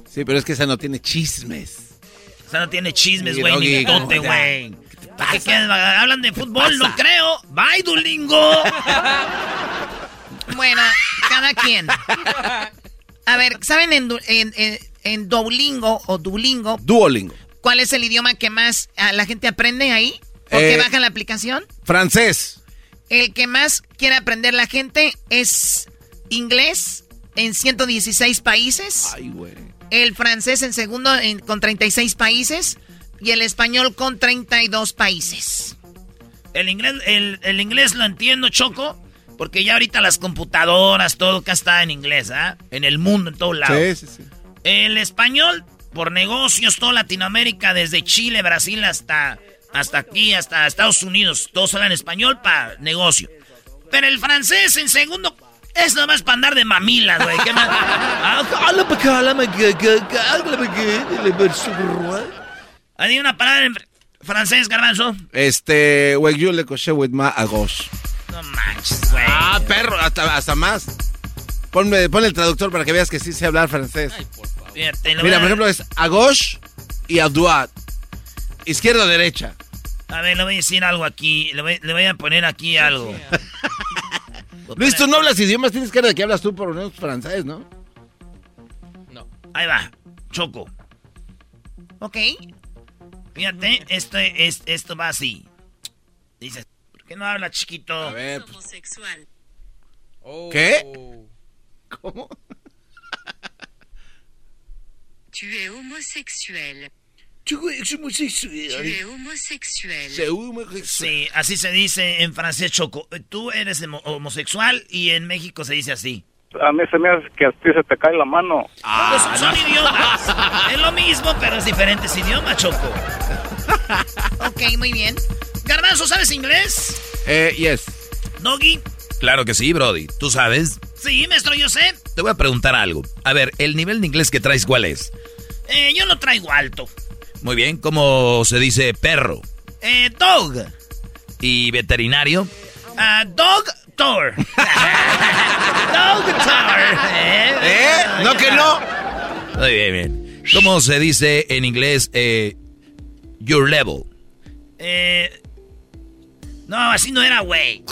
Sí, pero es que esa no tiene chismes. Esa no tiene chismes, güey, ni tonte, güey. ¿Qué, hablan de fútbol? No creo. Bye, Duolingo. bueno, cada quien. A ver, ¿saben en, en, en, Duolingo o Duolingo? Duolingo. ¿Cuál es el idioma que más la gente aprende ahí? ¿Por qué eh, bajan la aplicación? Francés. El que más quiere aprender la gente es inglés en 116 países. Ay, güey. El francés en segundo con 36 países y el español con 32 países. El inglés, el, inglés lo entiendo, Choco, porque ya ahorita las computadoras, todo acá está en inglés, ¿ah? En el mundo, en todo lado. Sí, sí, sí. El español, por negocios, toda Latinoamérica, desde Chile, Brasil hasta, hasta aquí, hasta Estados Unidos, todos hablan español para negocio. Pero el francés en segundo es nomás para andar de mamila, güey. ¿Qué más? Hay una palabra en francés, garbanzo. Este, güey, yo le coché with ma agos. No manches, güey. Ah, perro, hasta, hasta más. Ponme, ponle el traductor para que veas que sí sé hablar francés. Ay, por favor. Mira, por ejemplo, es agos y a Izquierda o derecha. A ver, le voy a decir algo aquí. Le voy, le voy a poner aquí algo. Luis, tú no hablas idiomas, tienes cara de que hablas tú por menos francés, ¿no? No. Ahí va, Choco. Ok. Fíjate, esto, es, esto va así. Dices, ¿por qué no habla chiquito? A ver. Pues. Homosexual. Oh. ¿Qué? ¿Cómo? tu es homosexuel. Choco es homosexual. Sí, así se dice en francés, Choco. Tú eres homosexual y en México se dice así. A mí se me hace que a ti se te cae la mano. Ah, pues son idiomas. es lo mismo, pero es diferentes idiomas, Choco. ok, muy bien. Garbanzo, ¿sabes inglés? Eh, yes. ¿Doggy? Claro que sí, Brody. ¿Tú sabes? Sí, maestro, yo sé. Te voy a preguntar algo. A ver, ¿el nivel de inglés que traes cuál es? Eh, yo lo traigo alto. Muy bien, ¿cómo se dice perro? Eh, dog. ¿Y veterinario? Ah, dog tour. dog tour. ¿Eh? ¿Eh? ¿No que no? Muy bien, bien. ¿Cómo se dice en inglés eh, your level? Eh, no, así no era, güey.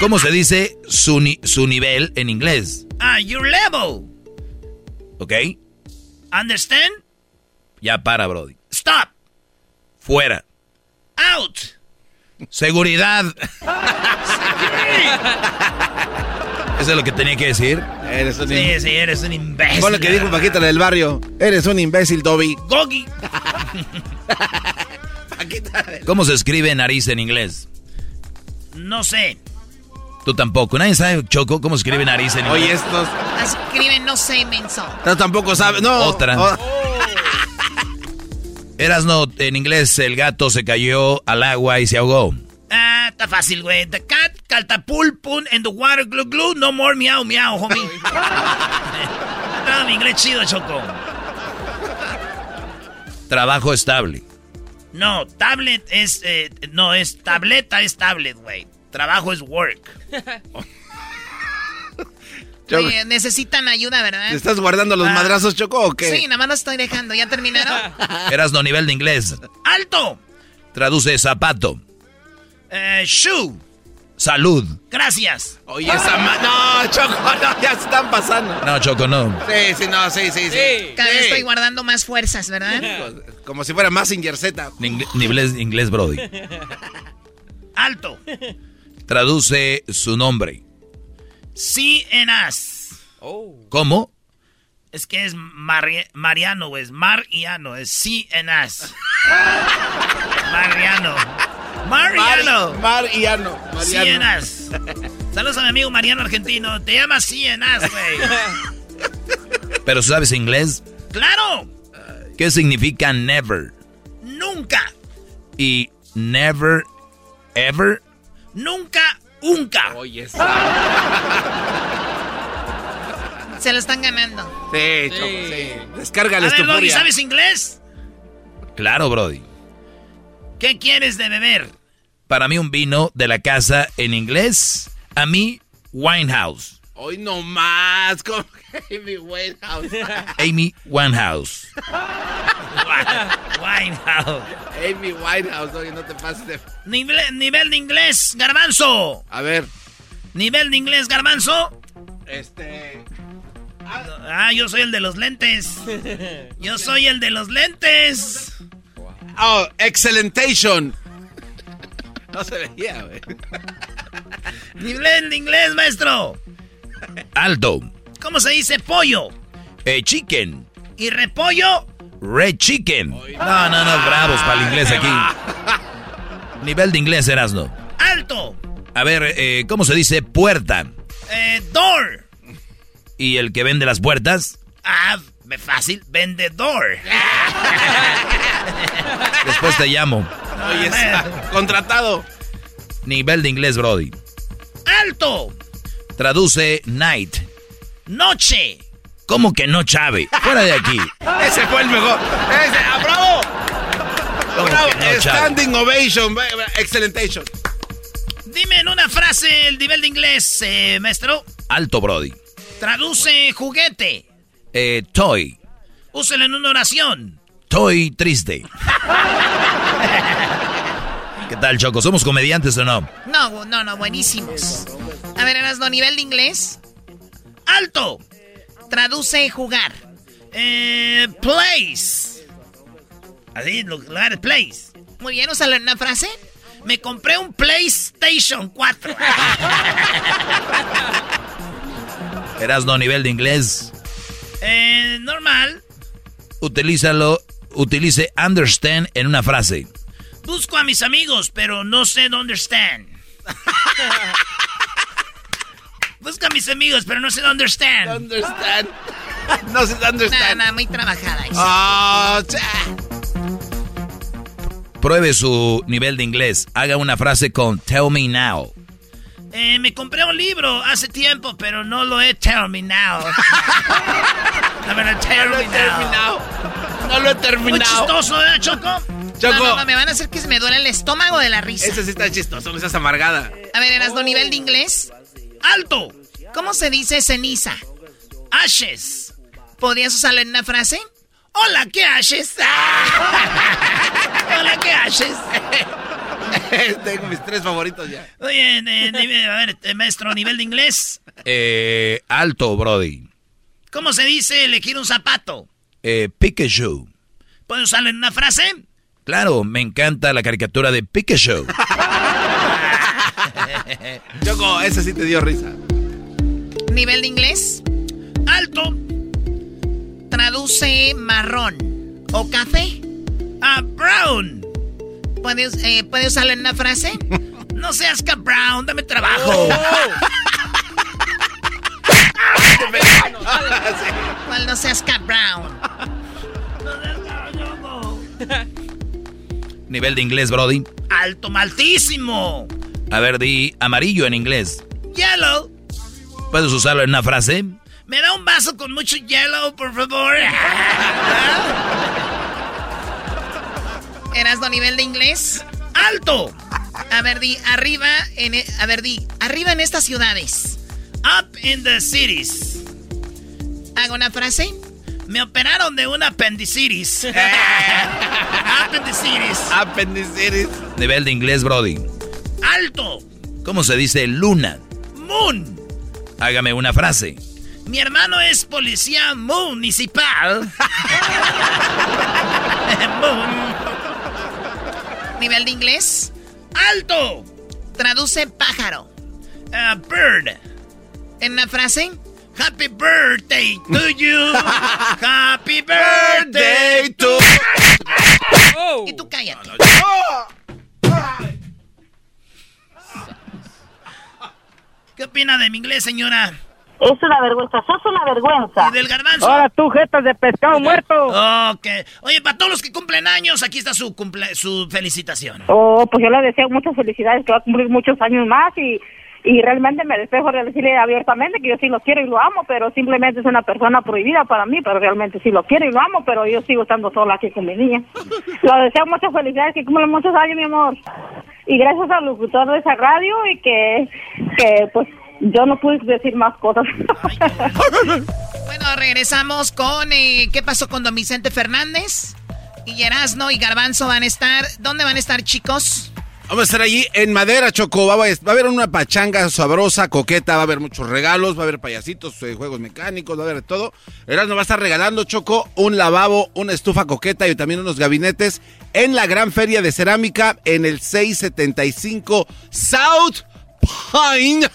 ¿Cómo se dice su, su nivel en inglés? Ah, your level. ¿Ok? Understand? Ya para, Brody. Stop. Fuera. Out. Seguridad. ¿Eso es lo que tenía que decir? Eres un sí, sí, eres un imbécil. Con lo que dijo Paquita del barrio. Eres un imbécil, Dobby. Gogi. ¿Cómo se escribe nariz en inglés? No sé. Tú tampoco. Nadie sabe, Choco, cómo se escribe nariz en inglés. Oye, estos... Escriben no sé, menso. No, tampoco sabe. No. Otra. Oh. Eras no, en inglés el gato se cayó al agua y se ahogó. Ah, está fácil, güey. The cat catapult pun in the water glue glue no more miau miau, homie. no, mi inglés chido, Choco. Trabajo estable. No, tablet es. Eh, no, es tableta, es tablet, güey. Trabajo es work. Oye, necesitan ayuda, ¿verdad? ¿Te estás guardando los ah. madrazos, Choco, o qué? Sí, nada más lo estoy dejando. ¿Ya terminaron? Eras no nivel de inglés. ¡Alto! Traduce zapato. Eh, shoe. Salud. Gracias. Oye, esa No, Choco, no, ya se están pasando. No, Choco, no. Sí, sí, no, sí, sí, sí. Cada vez estoy guardando más fuerzas, ¿verdad? Como si fuera más Z. Nivel inglés, Brody. Alto. Traduce su nombre. Sí en as. Oh. ¿Cómo? Es que es Mariano, güey. Es Mariano. Es sí en as. Mariano. Mariano. Mariano. Cienas. Saludos a mi amigo Mariano Argentino. Te llama Cienas, güey. ¿Pero sabes inglés? ¡Claro! ¿Qué significa never? Nunca. ¿Y never, ever? Nunca, nunca. Oye, Se lo están ganando. Sí, sí. sí. Descárgales a ver, ¿sabes inglés? Claro, Brody. ¿Qué quieres de beber? Para mí un vino de la casa en inglés. A mí, Winehouse. Hoy no más, como Amy Winehouse. Amy Winehouse. Winehouse. Amy Winehouse, oye, no te pases de... Nivel, nivel de inglés, garbanzo. A ver. Nivel de inglés, garbanzo. Este... Ah, yo soy el de los lentes. Yo soy el de los lentes. Oh, excelentation. No se veía, güey. Nivel de inglés, maestro. Alto. ¿Cómo se dice pollo? Eh, chicken. ¿Y repollo? Red chicken. No, no, no, bravos para el inglés aquí. Nivel de inglés, Erasno. Alto. A ver, eh, ¿cómo se dice puerta? Eh, door. ¿Y el que vende las puertas? Ah, fácil, vendedor. Después te llamo. Oye, contratado. Nivel de inglés, Brody. Alto. Traduce night. Noche. ¿Cómo que no, Chave? Fuera de aquí. Ese fue el mejor. Ese, ¡ah, bravo! bravo. Standing ovation. Excelentation. Dime en una frase el nivel de inglés, eh, maestro. Alto, Brody. Traduce juguete. Eh, toy. Úselo en una oración. Toy triste. ¿Qué tal, Choco? ¿Somos comediantes o no? No, no, no, buenísimos. A ver, Erasno, nivel de inglés. ¡Alto! Traduce jugar. Eh, place. Así, lugar, place. Muy bien, úsalo en una frase. Me compré un PlayStation 4. Erasno, nivel de inglés. Eh, normal. Utilízalo utilice understand en una frase. Busco a mis amigos, pero no sé dónde están. Busco a mis amigos, pero no sé dónde están. Understand. no sé dónde están. Nada, muy trabajada. Ah, Pruebe su nivel de inglés. Haga una frase con tell me now. Eh, me compré un libro hace tiempo, pero no lo he terminado. no lo he terminado. No lo he terminado. Muy chistoso, ¿eh, Choco? Choco. No, no, me van a hacer que se me duele el estómago de la risa. Ese sí está chistoso, no seas amargada. A ver, ¿eras oh. nivel de inglés? ¡Alto! ¿Cómo se dice ceniza? Ashes. ¿Podrías usarlo en una frase? Hola, ¿qué ashes? Hola, ¿qué ashes? Tengo mis tres favoritos ya. Oye, a ver, eh, maestro, nivel de inglés. Eh, alto, Brody. ¿Cómo se dice elegir un zapato? Eh, Pikachu. ¿Puedo usarlo en una frase? Claro, me encanta la caricatura de Pikachu. Choco, ese sí te dio risa. ¿Nivel de inglés? Alto. Traduce marrón. ¿O café? Ah, brown. ¿Puedes, eh, usarlo en una frase? no seas Cap Brown, dame trabajo. Oh. ¿Cuál no seas Cap Brown? Nivel de inglés, Brody. Alto, maltísimo. A ver, di amarillo en inglés. Yellow. ¿Puedes usarlo en una frase? ¿Me da un vaso con mucho yellow, por favor? ¿Eras de nivel de inglés? ¡Alto! A ver, di, arriba en... E, a ver, di, arriba en estas ciudades. Up in the cities. ¿Hago una frase? Me operaron de un apendicitis. apendicitis. Apendicitis. Nivel de inglés, Brody. ¡Alto! ¿Cómo se dice luna? Moon. Hágame una frase. Mi hermano es policía municipal. ¿Nivel de inglés? ¡Alto! Traduce pájaro. Uh, bird. ¿En una frase? Happy birthday to you. Happy birthday to. Y tú cállate. ¿Qué opina de mi inglés, señora? Es una vergüenza, sos una vergüenza. ¿Y del garbanzo? Ahora tú, jetas de pescado muerto. Ok. Oye, para todos los que cumplen años, aquí está su cumple su felicitación. Oh, pues yo le deseo muchas felicidades, que va a cumplir muchos años más y, y realmente me despejo de decirle abiertamente que yo sí lo quiero y lo amo, pero simplemente es una persona prohibida para mí, pero realmente sí lo quiero y lo amo, pero yo sigo estando sola aquí con mi niña. Le deseo muchas felicidades, que cumplan muchos años, mi amor. Y gracias al locutor de esa radio y que, que pues yo no pude decir más cosas. bueno, regresamos con eh, ¿qué pasó con don Vicente Fernández? Y Erasno y Garbanzo van a estar. ¿Dónde van a estar, chicos? Vamos a estar allí en Madera, Choco. Va a, haber una pachanga sabrosa, coqueta, va a haber muchos regalos, va a haber payasitos, eh, juegos mecánicos, va a haber todo. Erasno va a estar regalando, Choco, un lavabo, una estufa coqueta y también unos gabinetes en la gran feria de cerámica en el 675 South Pine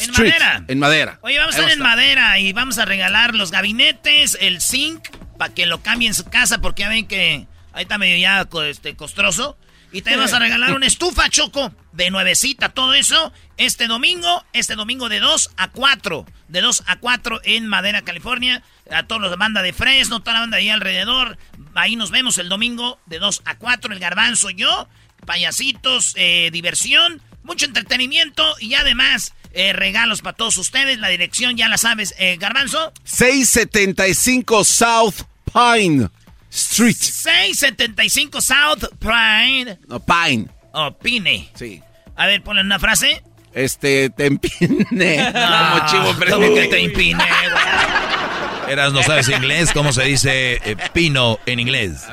en madera. En madera. Oye, vamos a estar en madera y vamos a regalar los gabinetes, el zinc, para que lo cambie en su casa, porque ya ven que ahí está medio ya este, costroso. Y te vas a regalar una estufa, Choco, de nuevecita, todo eso, este domingo, este domingo de 2 a 4. De 2 a 4 en Madera, California. A todos los de banda de Fresno, toda la banda ahí alrededor. Ahí nos vemos el domingo de 2 a 4. El garbanzo, yo, payasitos, eh, diversión, mucho entretenimiento y además eh, regalos para todos ustedes. La dirección ya la sabes, eh, Garbanzo. 675 South Pine Street. 675 South Pine. No, Pine. Oh, Pine. Sí. A ver, ponle una frase. Este, te empine. como chivo, pero que te empine, Eras, no sabes inglés. ¿Cómo se dice eh, pino en inglés?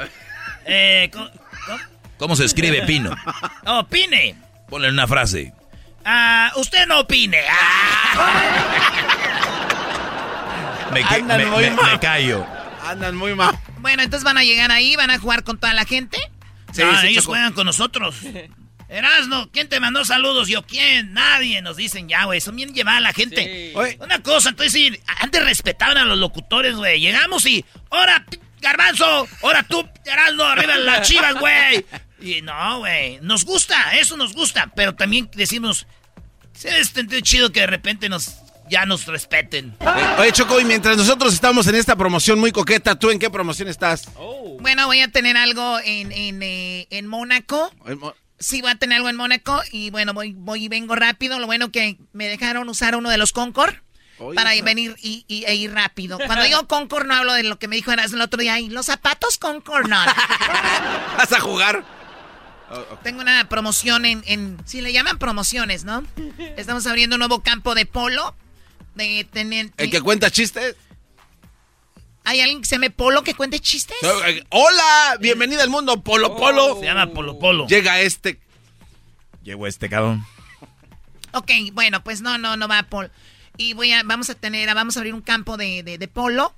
Eh, ¿cómo? se escribe pino? Oh, pine. Ponle una frase. Ah, usted no opine. me, me, callo. Andan muy mal. Bueno, entonces van a llegar ahí, van a jugar con toda la gente. Sí, ah, ellos juegan con nosotros. Erasno, ¿quién te mandó saludos? Yo, ¿quién? Nadie. Nos dicen ya, güey. Son bien llevada la gente. Una cosa, entonces, antes respetaban a los locutores, güey. Llegamos y, ahora, Garbanzo, ahora tú, Geraldo, arriba en la chivas, güey. Y no, güey, nos gusta, eso nos gusta, pero también decimos, se es chido que de repente nos ya nos respeten. Oye, Choco, y mientras nosotros estamos en esta promoción muy coqueta, ¿tú en qué promoción estás? Bueno, voy a tener algo en, en, eh, en Mónaco. Sí, voy a tener algo en Mónaco y bueno, voy, voy y vengo rápido. Lo bueno que me dejaron usar uno de los Concord para venir y, e ir rápido. Cuando digo Concord no hablo de lo que me dijo Eras el otro día. Y los zapatos Concord no. ¿Vas a jugar? Tengo una promoción en, en... Sí, le llaman promociones, ¿no? Estamos abriendo un nuevo campo de polo de tener... ¿El que cuenta chistes? ¿Hay alguien que se llame Polo que cuente chistes? Eh, hola, bienvenida al mundo, Polo Polo. Se llama Polo Polo. Llega este. Llegó este cabrón. Ok, bueno, pues no, no, no va Polo. Y voy a, vamos a tener, vamos a abrir un campo de, de, polo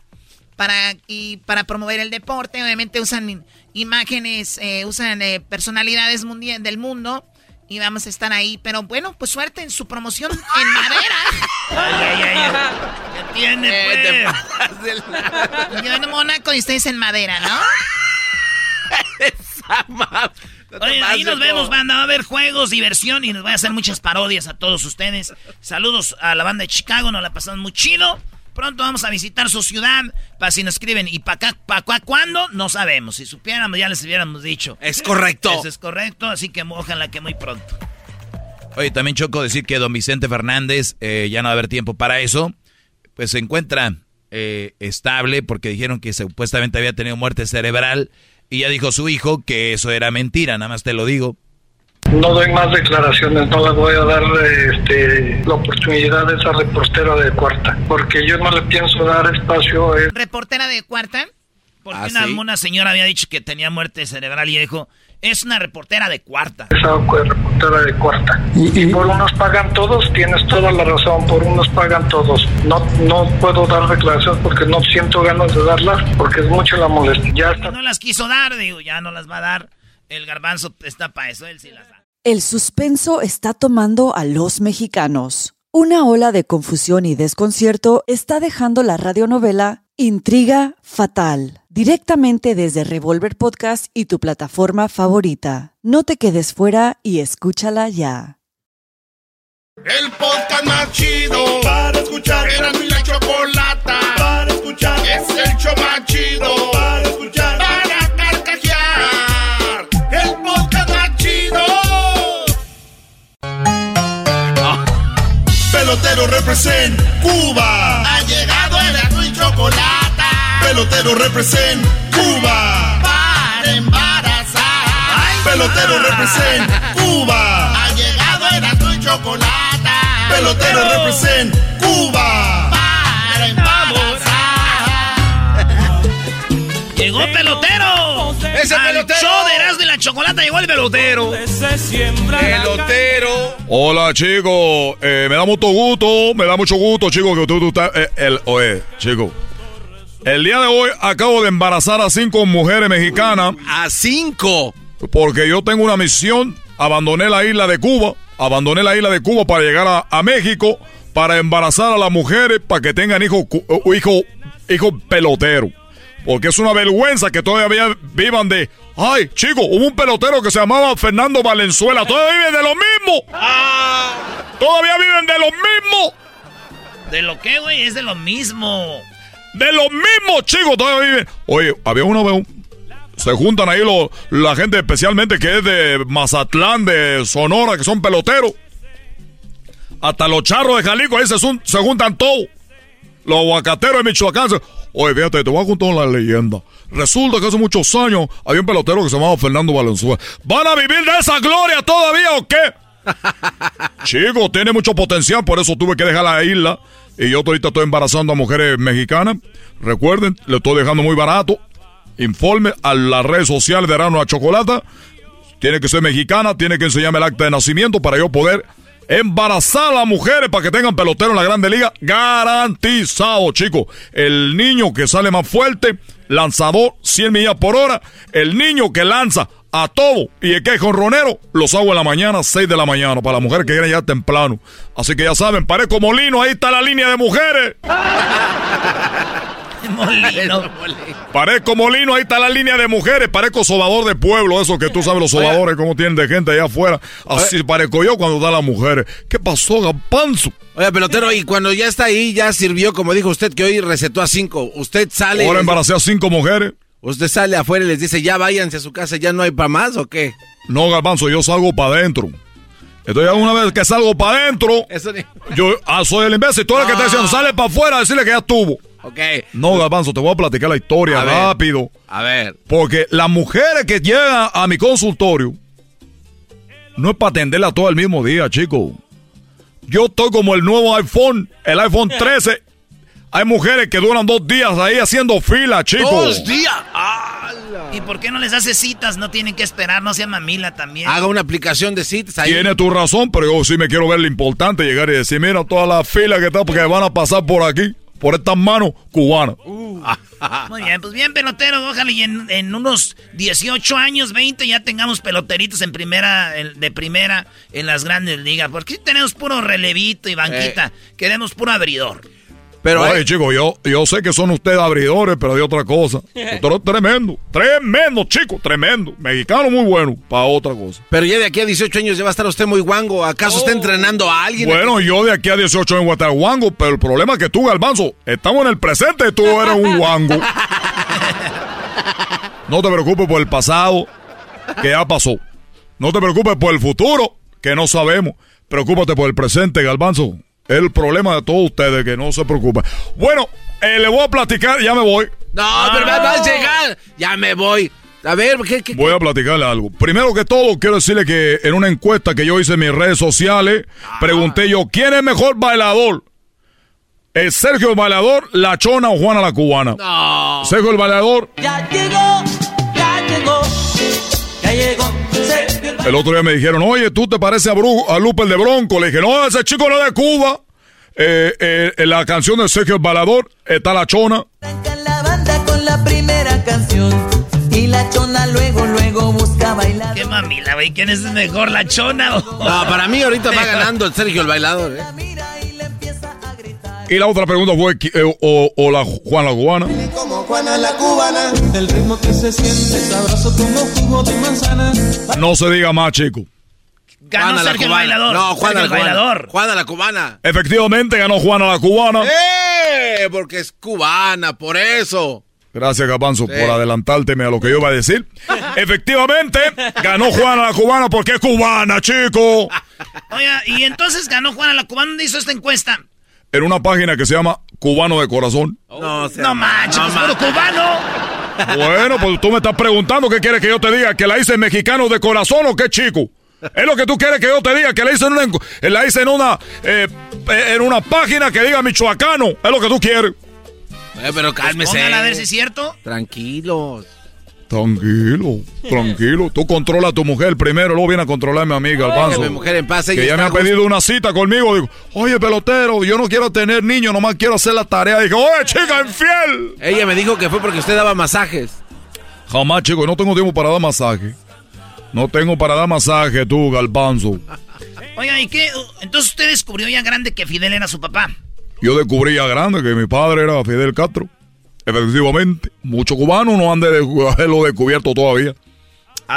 para, y para promover el deporte. Obviamente usan imágenes, eh, usan eh, personalidades mundial, del mundo y vamos a estar ahí. Pero bueno, pues suerte en su promoción en madera. ay, ay, ay, ¿Qué tiene, pues? Yo en Mónaco y ustedes en madera, ¿no? Oye, ahí nos vemos, banda. Va a haber juegos, diversión y nos voy a hacer muchas parodias a todos ustedes. Saludos a la banda de Chicago, nos la pasamos muy chido. Pronto vamos a visitar su ciudad. Para si nos escriben, ¿y para acá, para acá cuándo? No sabemos. Si supiéramos, ya les hubiéramos dicho. Es correcto. Eso es correcto, así que ojalá que muy pronto. Oye, también choco decir que don Vicente Fernández, eh, ya no va a haber tiempo para eso, pues se encuentra eh, estable porque dijeron que supuestamente había tenido muerte cerebral y ya dijo su hijo que eso era mentira, nada más te lo digo. No doy más declaraciones, no le voy a dar este, la oportunidad a esa reportera de cuarta, porque yo no le pienso dar espacio a... ¿Reportera de cuarta? Porque ¿Ah, una, señora había dicho que tenía muerte cerebral y dijo, es una reportera de cuarta. Esa reportera de cuarta. Y, por unos pagan todos, tienes toda la razón, por unos pagan todos. No, no puedo dar declaraciones porque no siento ganas de darlas, porque es mucho la molestia. Ya No las quiso dar, digo, ya no las va a dar. El garbanzo está para eso, él sí las. El suspenso está tomando a los mexicanos. Una ola de confusión y desconcierto está dejando la radionovela Intriga Fatal, directamente desde Revolver Podcast y tu plataforma favorita. No te quedes fuera y escúchala ya. El podcast más chido para escuchar. Era mi la chocolata para escuchar. Es el show más chido Pelotero represent Cuba. Ha llegado el azul y chocolate. Pelotero represent Cuba. Para embarazar. Pelotero represent Cuba. Ha llegado el azul y chocolate. Pelotero represent Cuba. Llegó pelotero. ¡Ese pelotero! show de Erasmo y la Chocolata llegó el pelotero. Pelotero. Hola, chicos. Eh, me da mucho gusto, me da mucho gusto, chicos, que tú, tú estás... Eh, el, oye, chicos. El día de hoy acabo de embarazar a cinco mujeres mexicanas. ¿A cinco? Porque yo tengo una misión. Abandoné la isla de Cuba. Abandoné la isla de Cuba para llegar a, a México. Para embarazar a las mujeres para que tengan hijos hijo, hijo pelotero. Porque es una vergüenza que todavía vivan de. Ay, chico, hubo un pelotero que se llamaba Fernando Valenzuela. Todavía viven de lo mismo. Ah. Todavía viven de lo mismo. ¿De lo qué, güey? Es de lo mismo. De lo mismo, chicos, todavía viven. Oye, había uno. Se juntan ahí la gente especialmente que es de Mazatlán, de Sonora, que son peloteros. Hasta los charros de Jalisco ahí se, se juntan todos. Los aguacateros de Michoacán. Oye, fíjate, te voy a contar una leyenda. Resulta que hace muchos años había un pelotero que se llamaba Fernando Valenzuela. ¿Van a vivir de esa gloria todavía o qué? Chico, tiene mucho potencial, por eso tuve que dejar la isla. Y yo ahorita estoy embarazando a mujeres mexicanas. Recuerden, le estoy dejando muy barato. Informe a las redes sociales de Arano a Chocolata. Tiene que ser mexicana, tiene que enseñarme el acta de nacimiento para yo poder Embarazar a las mujeres para que tengan pelotero en la Grande Liga. Garantizado, chicos. El niño que sale más fuerte, lanzador 100 millas por hora. El niño que lanza a todo y el que es ronero, los hago en la mañana, 6 de la mañana, para la mujer que viene ya temprano. Así que ya saben, parezco molino, ahí está la línea de mujeres. molino. Parezco molino, ahí está la línea de mujeres. Parezco sobador de pueblo, eso que tú sabes, los sobadores, cómo tienen de gente allá afuera. Así parezco yo cuando da las mujeres. ¿Qué pasó, Gapanzo? Oye, pelotero, y cuando ya está ahí, ya sirvió, como dijo usted, que hoy recetó a cinco. Usted sale. Ahora embaracé a cinco mujeres. Usted sale afuera y les dice, ya váyanse a su casa, ya no hay para más o qué? No, Garbanzo, yo salgo para adentro. Entonces, una vez que salgo para adentro, yo ah, soy el imbécil. Todo el que está diciendo, sale para afuera, decirle que ya estuvo. Ok. No, Garbanzo, te voy a platicar la historia A ver. rápido. A ver. Porque las mujeres que llegan a mi consultorio no es para atenderla todo el mismo día, chico. Yo estoy como el nuevo iPhone, el iPhone 13. Hay mujeres que duran dos días ahí haciendo fila, chico. Dos días. ¿Y por qué no les hace citas? No tienen que esperar, no sea mamila también. Haga una aplicación de citas ahí. Tiene tu razón, pero yo sí me quiero ver lo importante, llegar y decir, mira toda la fila que está, porque van a pasar por aquí, por estas manos cubanas. Muy bien, pues bien, pelotero. Ojalá y en, en unos 18 años, 20, ya tengamos peloteritos en primera, en- de primera en las grandes ligas. Porque tenemos puro relevito y banquita. Queremos puro abridor. Pero, Oye, chicos, yo, yo sé que son ustedes abridores, pero hay otra cosa. Es tremendo, tremendo, chico, tremendo. Mexicano muy bueno, para otra cosa. Pero ya de aquí a 18 años ya va a estar usted muy guango. ¿Acaso está entrenando a alguien? Bueno, yo de aquí a 18 años voy a estar guango, pero el problema es que tú, Galbanzo, estamos en el presente y tú eres un guango. No te preocupes por el pasado, que ya pasó. No te preocupes por el futuro, que no sabemos. Preocúpate por el presente, Galbanzo. El problema de todos ustedes, que no se preocupen. Bueno, eh, le voy a platicar, ya me voy. No, pero va va a llegar. Ya me voy. A ver, ¿qué, qué- Voy a platicarle algo. Primero que todo, quiero decirle que en una encuesta que yo hice en mis redes sociales, pregunté yo, ¿quién es mejor bailador? ¿Es Sergio el bailador, la chona o Juana la cubana? No. Sergio el bailador. Ya llegó, ya llegó. El El otro día me dijeron, oye, ¿tú te pareces a, Bru a Lupe el de Bronco? Le dije, no, ese chico no es de Cuba. Eh, eh, en la canción de Sergio el bailador está la chona. la banda con la primera canción. Y la chona luego, luego busca bailar. ¿Qué mamila, güey? ¿Quién es mejor, la chona o.? No, para mí ahorita va ganando el Sergio el bailador. ¿eh? Y la otra pregunta fue, ¿qui- eh, o, o la Juana la cubana? Como Juana la cubana. El ritmo que se siente sabroso como jugo de manzana. No se diga más, chico. Ganó Juana la Sergio el bailador. No, Juana Sergio la el cubana. bailador. Juana la cubana. Efectivamente ganó Juana la cubana. ¡Eh! Porque es cubana, por eso. Gracias, Gabanzo, Sí. por adelantárteme a lo que yo iba a decir. Efectivamente, ganó Juana la cubana porque es cubana, chico. Oiga, y entonces ganó Juana la cubana. ¿Dónde hizo esta encuesta? En una página que se llama Cubano de Corazón. No, No manches, pues, puro cubano. Bueno, pues tú me estás preguntando qué quieres que yo te diga, que la hice en mexicano de corazón o qué chico. Es lo que tú quieres que yo te diga, que la hice en una, eh, la hice en una, eh, en una página que diga michoacano. Es lo que tú quieres. Eh, pero cálmese. Póngala a ver si es cierto. Tranquilos. Tranquilo, tranquilo. Tú controla a tu mujer primero, luego viene a controlarme a mí, Galbanzo. mi mujer en paz, ella Que ya me ha pedido una cita conmigo. Digo, oye, pelotero, yo no quiero tener niños, nomás quiero hacer la tarea. Dije, oye, chica, infiel. Ella me dijo que fue porque usted daba masajes. Jamás, chico, no tengo tiempo para dar masaje. No tengo para dar masaje, tú, Galbanzo. Oiga, ¿y qué? Entonces usted descubrió ya grande que Fidel era su papá. Yo descubrí ya grande que mi padre era Fidel Castro. Efectivamente, muchos cubanos no han de haberlo descubierto todavía.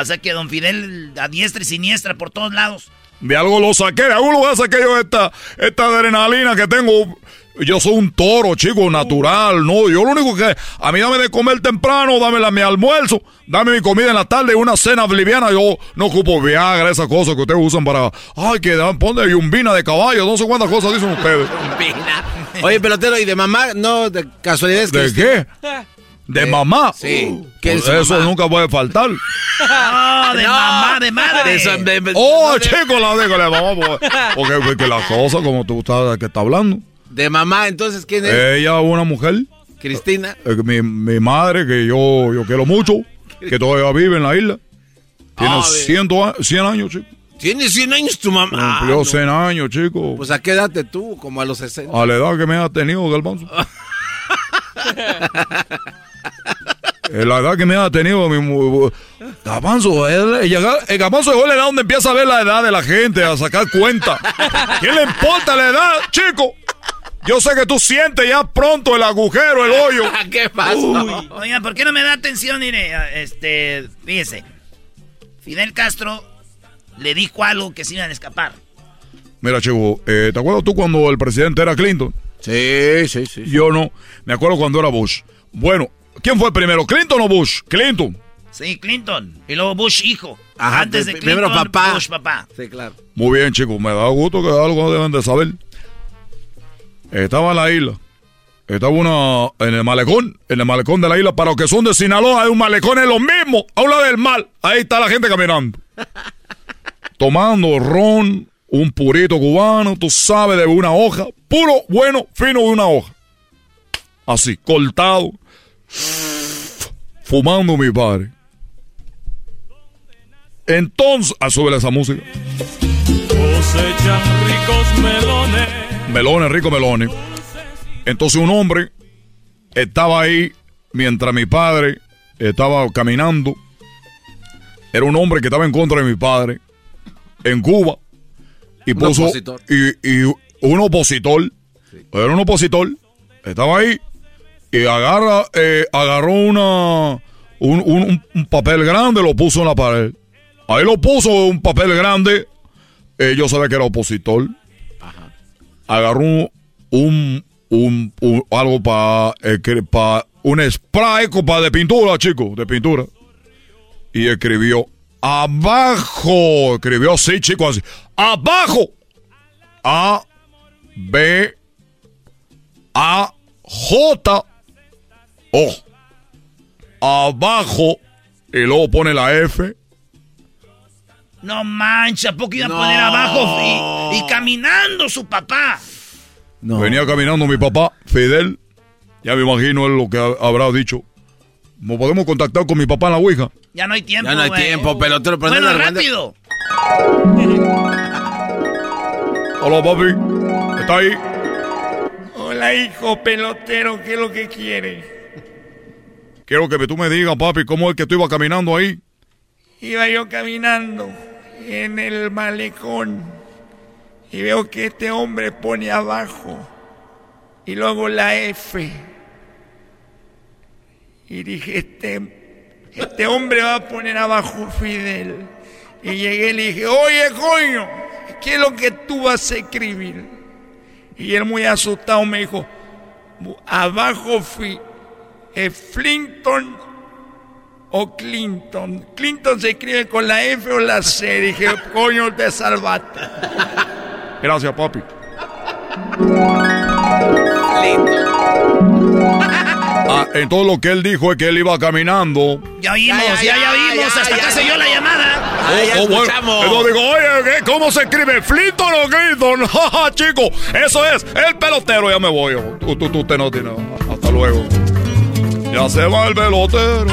Sea que don Fidel a diestra y siniestra por todos lados. De algo lo saqué, de algún lugar saqué yo esta, esta adrenalina que tengo. Yo soy un toro, chico, natural, ¿no? Yo lo único que... A mí dame de comer temprano, dame la, mi almuerzo, dame mi comida en la tarde, una cena liviana. Yo no ocupo Viagra, esas cosas que ustedes usan para... Ay, que dan, ponle yumbina de caballo, no sé cuántas cosas dicen ustedes. Oye, pelotero, ¿y de mamá? No, de casualidad es que... ¿De qué? ¿De mamá? Sí. Pues su eso mamá? nunca puede faltar. No, de No. mamá, de madre. De su- de- de- Oh, no, de- chico, la digo, la mamá, porque, porque, porque la cosa como tú estás, que está hablando. De mamá, entonces, ¿quién es? Ella, una mujer, Cristina. eh, mi, mi madre, que yo, yo quiero mucho, que todavía vive en la isla. Tiene Ah, bien. 100, a- 100 años, chico. Tiene 100 años tu mamá. Ah, Cumplió no. 100 años, chico. Pues a qué edad te tú, como a los 60. A la edad que me ha tenido, Galbanzo. La edad que me ha tenido mi Gabanzo, el, el Gabanzo llegó a la edad donde empieza a ver la edad de la gente, a sacar cuenta. ¿Quién le importa la edad, chico? Yo sé que tú sientes ya pronto el agujero, el hoyo. ¿Qué pasó? Oiga, ¿por qué no me da atención? Mire, este, fíjese. Fidel Castro le dijo algo que se iban a escapar. Mira, chico, eh, ¿te acuerdas tú cuando el presidente era Clinton? Sí, sí, sí. Yo no. Me acuerdo cuando era Bush. Bueno, ¿quién fue primero, Clinton o Bush? Clinton. Sí, Clinton. Y luego Bush hijo. Ajá, Antes de Clinton, primero papá. Bush papá. Sí, claro. Muy bien, chicos, me da gusto que algo deben de saber. Estaba en la isla. Estaba una en el malecón, en el malecón de la isla. Para los que son de Sinaloa, hay un malecón en lo mismo, a un lado del mar. Ahí está la gente caminando. Tomando ron, un purito cubano, tú sabes, de una hoja. Puro, bueno, fino de una hoja. Así, cortado. Fumando mi padre. Entonces, a subir esa música. Cosechan ricos melones. Melones, rico melones. Entonces un hombre estaba ahí mientras mi padre estaba caminando. Era un hombre que estaba en contra de mi padre en Cuba. Y Un puso. opositor. Y, y un opositor. Era un opositor. Estaba ahí. Y agarra, eh, agarró una. Un, un- un papel grande, lo puso en la pared. Ahí lo puso un papel grande. Eh, yo sabía que era opositor agarró un, un, un- algo para un spray para de pintura, chico, de pintura. Y escribió abajo, escribió así, chico, así, abajo, A, B, A, J, O, abajo, y luego pone la F. No mancha, ¿a poco iba No. a poner abajo y, y caminando su papá? Venía caminando mi papá, Fidel. Ya me imagino él lo que ha- habrá dicho. ¿No podemos contactar con mi papá en la Ouija? Ya no hay tiempo, Ya no hay tiempo, pelotero. Bueno, rápido. Hola, papi. ¿Está ahí? Hola, hijo pelotero, ¿qué es lo que quiere? Quiero que tú me digas, papi, cómo es que tú ibas caminando ahí. Iba yo caminando en el malecón y veo que este hombre pone abajo y luego la F. Y dije, este, este hombre va a poner abajo Fidel. Y llegué y le dije, oye, coño, ¿qué es lo que tú vas a escribir? Y él muy asustado me dijo, abajo eh, Flinton o Clinton. Clinton se escribe con la F o la C. Dije, coño, te salvaste. Gracias, papi. Ah, entonces lo que él dijo es que él iba caminando. Ya vimos, ya, ya, vimos. Hasta acá se dio la llamada. Oh, oh, bueno. Entonces digo, oye, ¿qué? ¿cómo se escribe? ¿Flinton o Clinton? Ja, chico, eso es el pelotero. Ya me voy. Tú, tú, tú, te no tienes. Hasta luego. Ya se va el pelotero.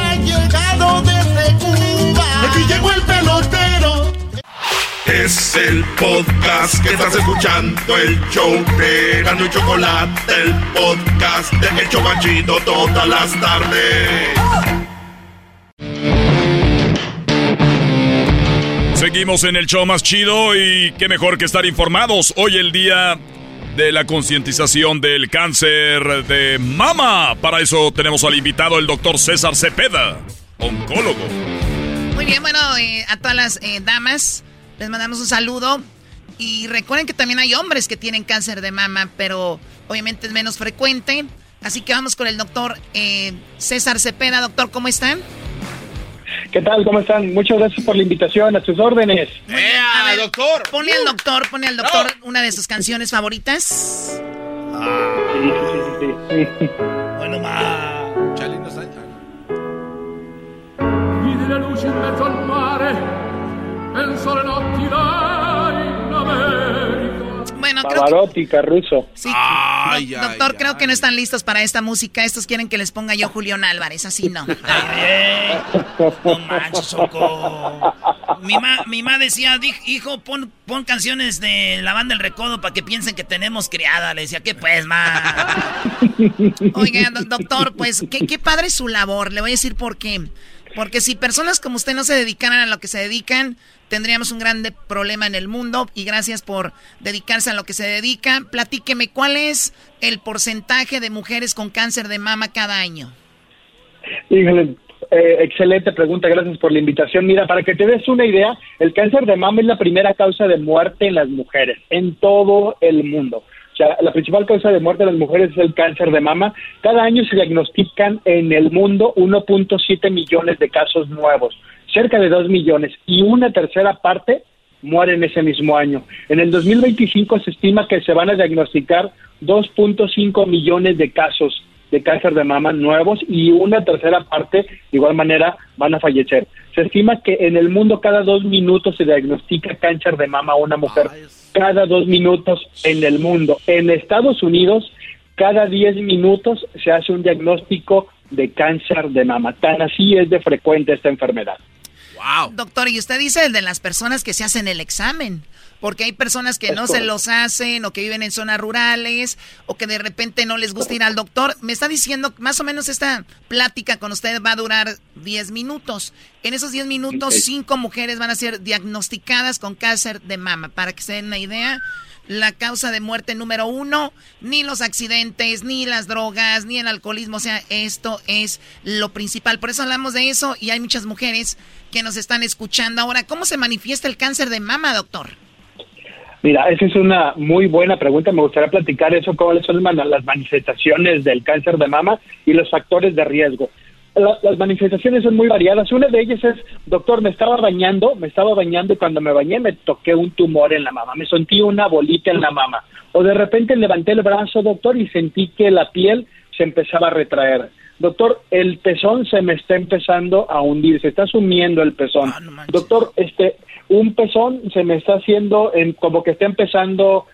Desde Cuba. Aquí llegó el pelotero. Es el podcast que estás escuchando, el show de Gano y Chocolate, el podcast de El Chobachito todas las tardes. Seguimos en el show más chido y qué mejor que estar informados. Hoy el día de la concientización del cáncer de mama. Para eso tenemos al invitado, el doctor César Cepeda, oncólogo. Muy bien, bueno, eh, a todas las eh, damas les mandamos un saludo. Y recuerden que también hay hombres que tienen cáncer de mama, pero obviamente es menos frecuente. Así que vamos con el doctor eh, César Cepeda. Doctor, ¿cómo están? ¿Qué tal? ¿Cómo están? Muchas gracias por la invitación, a sus órdenes. A ver, doctor! Pone al doctor, pone al doctor una de sus canciones favoritas. Sí, sí, sí, sí. Bueno, ma. Luci in mezzo al mare, penso alle notti là in America. Bueno, creo que, Pavarotti, Caruso. sí, doc- doctor, creo que no están listos para esta música. Estos quieren que les ponga yo Julián Álvarez, así no. No manches, Choco. Mi ma, mi ma decía, "Di- hijo, pon, pon canciones de la banda El Recodo para que piensen que tenemos criada. Le decía, ¿qué pues, ma? Oiga, do- doctor, pues qué, qué padre su labor. Le voy a decir por qué. Porque si personas como usted no se dedicaran a lo que se dedican, tendríamos un grande problema en el mundo y gracias por dedicarse a lo que se dedica. Platíqueme, ¿cuál es el porcentaje de mujeres con cáncer de mama cada año? Eh, excelente pregunta, gracias por la invitación. Mira, para que te des una idea, el cáncer de mama es la primera causa de muerte en las mujeres, en todo el mundo. Sea, la principal causa de muerte de las mujeres es el cáncer de mama. Cada año se diagnostican en el mundo 1.7 millones de casos nuevos, cerca de 2 millones, y una tercera parte mueren ese mismo año. En el 2025 se estima que se van a diagnosticar 2.5 millones de casos de cáncer de mama nuevos y una tercera parte, de igual manera, van a fallecer. Se estima que en el mundo cada dos minutos se diagnostica cáncer de mama a una mujer. Cada dos minutos en el mundo. En Estados Unidos, cada diez minutos se hace un diagnóstico de cáncer de mama. Tan así es de frecuente esta enfermedad. Wow. Doctor, y usted dice el de las personas que se hacen el examen porque hay personas que no se los hacen o que viven en zonas rurales o que de repente no les gusta ir al doctor. Me está diciendo más o menos esta plática con usted va a durar 10 minutos. En esos 10 minutos, cinco mujeres van a ser diagnosticadas con cáncer de mama. Para que se den una idea, la causa de muerte número uno, ni los accidentes, ni las drogas, ni el alcoholismo. O sea, esto es lo principal. Por eso hablamos de eso y hay muchas mujeres que nos están escuchando. Ahora, ¿cómo se manifiesta el cáncer de mama, doctor? Mira, esa es una muy buena pregunta. Me gustaría platicar eso, cuáles son las manifestaciones del cáncer de mama y los factores de riesgo. las manifestaciones son muy variadas. Una de ellas es, doctor, me estaba bañando, me estaba bañando y cuando me bañé me toqué un tumor en la mama, me sentí una bolita en la mama. O de repente levanté el brazo, doctor, y sentí que la piel se empezaba a retraer. Doctor, el pezón se me está empezando a hundir, se está sumiendo el pezón. Ah, doctor, este, un pezón se me está haciendo en, como que está empezando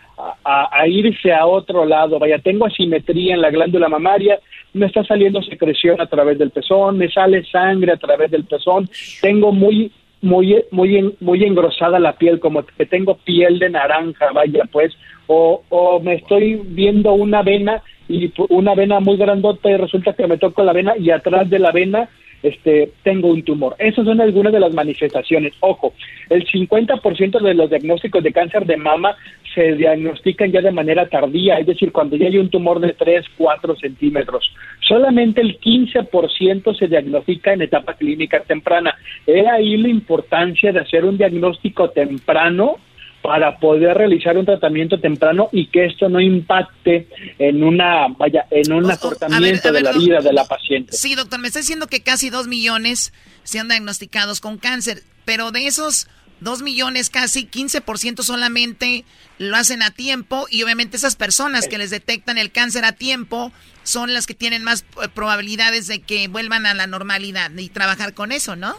a, irse a otro lado. Vaya, tengo asimetría en la glándula mamaria, me está saliendo secreción a través del pezón, me sale sangre a través del pezón, tengo muy muy muy muy engrosada la piel, como que tengo piel de naranja, vaya, pues, o, o me estoy viendo una vena y una vena muy grandota y resulta que me toco la vena y atrás de la vena este, tengo un tumor. Esas son algunas de las manifestaciones. Ojo, el 50% de los diagnósticos de cáncer de mama se diagnostican ya de manera tardía, es decir, cuando ya hay un tumor de 3, 4 centímetros. Solamente el 15% se diagnostica en etapa clínica temprana. He ahí la importancia de hacer un diagnóstico temprano para poder realizar un tratamiento temprano y que esto no impacte en una vaya en un acortamiento de la vida de la paciente. Sí, doctor, me está diciendo que casi dos millones se han diagnosticados con cáncer, pero de esos dos millones casi 15% solamente lo hacen a tiempo y obviamente esas personas que les detectan el cáncer a tiempo son las que tienen más eh, probabilidades de que vuelvan a la normalidad y trabajar con eso, ¿no?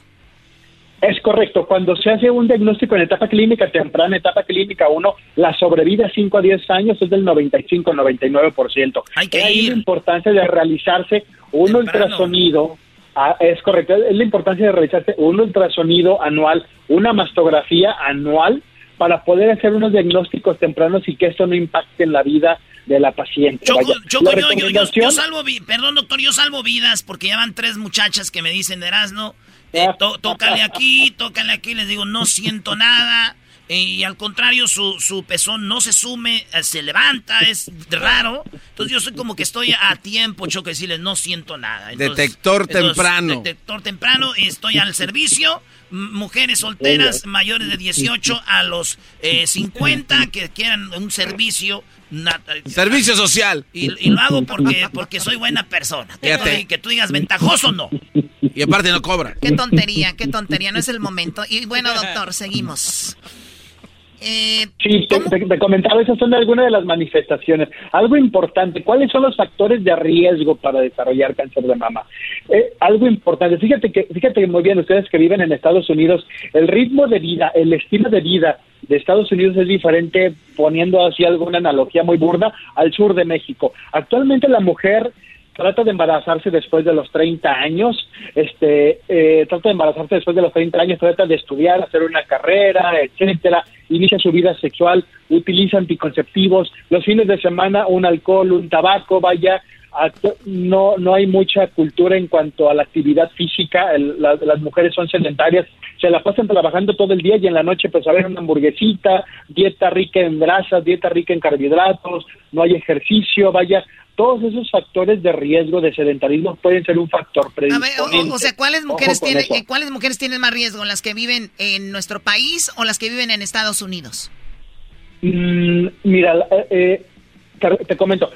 Es correcto. Cuando se hace un diagnóstico en etapa clínica temprana, etapa clínica 1, la sobrevida 5 a 10 años es del 95-99%. Hay que Hay la importancia de realizarse un ultrasonido. Ah, es correcto. Es la importancia de realizarse un ultrasonido anual, una mastografía anual para poder hacer unos diagnósticos tempranos y que esto no impacte en la vida de la paciente. yo, salvo, perdón doctor, yo salvo vidas porque ya van tres muchachas que me dicen, Erasno, eh, tócale aquí, tócale aquí. Les digo, no siento nada. Eh, y al contrario, su, su pezón no se sume, eh, se levanta, es raro. Entonces yo soy como que estoy a tiempo, choco, decirles, no siento nada. detector temprano. Detector temprano, estoy al servicio. Mujeres solteras mayores de 18 a los 50 que quieran un servicio. Servicio social. Y, lo hago porque, porque soy buena persona. Que, que tú digas ventajoso, no. Y aparte no cobra. Qué tontería, qué tontería, no es el momento. Y bueno, doctor, seguimos. Eh, sí, te, comentaba, esas son algunas de las manifestaciones. Algo importante, ¿cuáles son los factores de riesgo para desarrollar cáncer de mama? Eh, algo importante, fíjate que, fíjate muy bien, ustedes que viven en Estados Unidos, el ritmo de vida, el estilo de vida de Estados Unidos es diferente, poniendo así alguna analogía muy burda, al sur de México. Actualmente la mujer trata de embarazarse después de los 30 años, este, eh, trata de embarazarse después de los 30 años, trata de estudiar, hacer una carrera, etcétera, inicia su vida sexual, utiliza anticonceptivos, los fines de semana un alcohol, un tabaco, vaya, no, no hay mucha cultura en cuanto a la actividad física, las mujeres son sedentarias, se la pasan trabajando todo el día y en la noche pues a ver una hamburguesita, dieta rica en grasas, dieta rica en carbohidratos, no hay ejercicio, vaya, todos esos factores de riesgo de sedentarismo pueden ser un factor predisponente. o, sea, ¿cuáles mujeres, tienen, eh, ¿cuáles mujeres tienen más riesgo? ¿Las que viven en nuestro país o las que viven en Estados Unidos? Mm, mira, eh, te comento,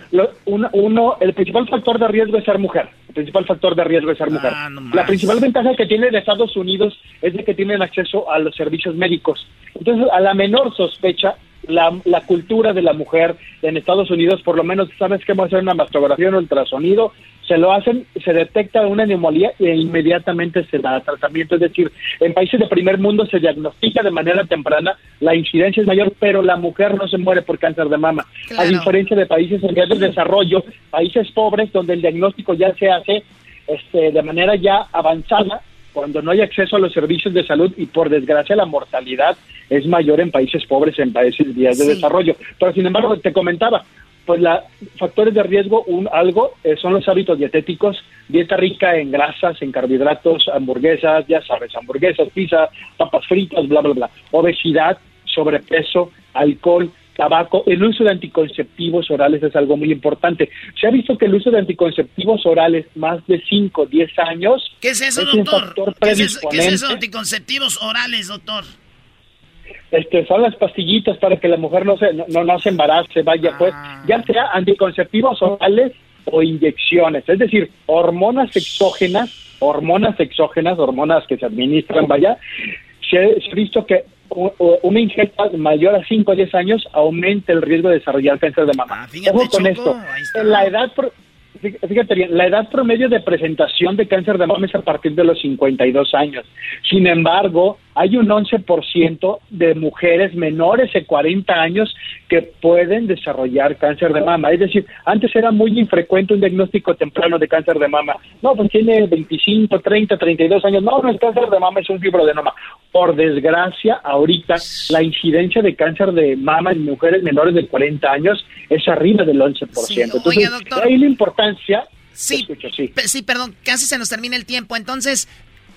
uno, el principal factor de riesgo es ser mujer. El principal factor de riesgo es ser mujer. Ah, la principal ventaja que tiene de Estados Unidos es de que tienen acceso a los servicios médicos. Entonces, a la menor sospecha, la, la cultura de la mujer en Estados Unidos, por lo menos sabes que vamos a hacer una mastografía, un ultrasonido, se lo hacen, se detecta una neumonía e inmediatamente se da tratamiento. Es decir, en países de primer mundo se diagnostica de manera temprana, la incidencia es mayor, pero la mujer no se muere por cáncer de mama. A diferencia de países en vías de desarrollo, países pobres donde el diagnóstico ya se hace este, de manera ya avanzada, cuando no hay acceso a los servicios de salud y por desgracia la mortalidad es mayor en países pobres, en países en vías de desarrollo. Pero sin embargo, te comentaba, pues la factores de riesgo, un algo, eh, son los hábitos dietéticos, dieta rica en grasas, en carbohidratos, hamburguesas, ya sabes, hamburguesas, pizza, papas fritas, bla, bla, bla, obesidad, sobrepeso, alcohol, tabaco, el uso de anticonceptivos orales es algo muy importante. Se ha visto que el uso de anticonceptivos orales más de 5, 10 años ¿Qué es eso, doctor? ¿Qué es ¿Qué es eso, anticonceptivos orales, doctor? Este, son las pastillitas para que la mujer no se, no, no se embarace, vaya, pues, ah. ya sea anticonceptivos orales o inyecciones, es decir, hormonas exógenas, hormonas exógenas, hormonas que se administran, vaya, se, ha visto que una ingesta mayor a 5 o 10 años aumenta el riesgo de desarrollar cáncer de mama. Ah, Ojo con esto, la edad fíjate bien, la edad promedio de presentación de cáncer de mama es a partir de los 52 años. Sin embargo, hay un 11% de mujeres menores de 40 años que pueden desarrollar cáncer de mama. Es decir, antes era muy infrecuente un diagnóstico temprano de cáncer de mama. No, pues tiene 25, 30, 32 años. No, no es cáncer de mama, es un fibroadenoma. Por desgracia, ahorita la incidencia de cáncer de mama en mujeres menores de 40 años es arriba del 11%. Entonces, hay la importancia Sí, sí. sí, perdón, casi se nos termina el tiempo. Entonces,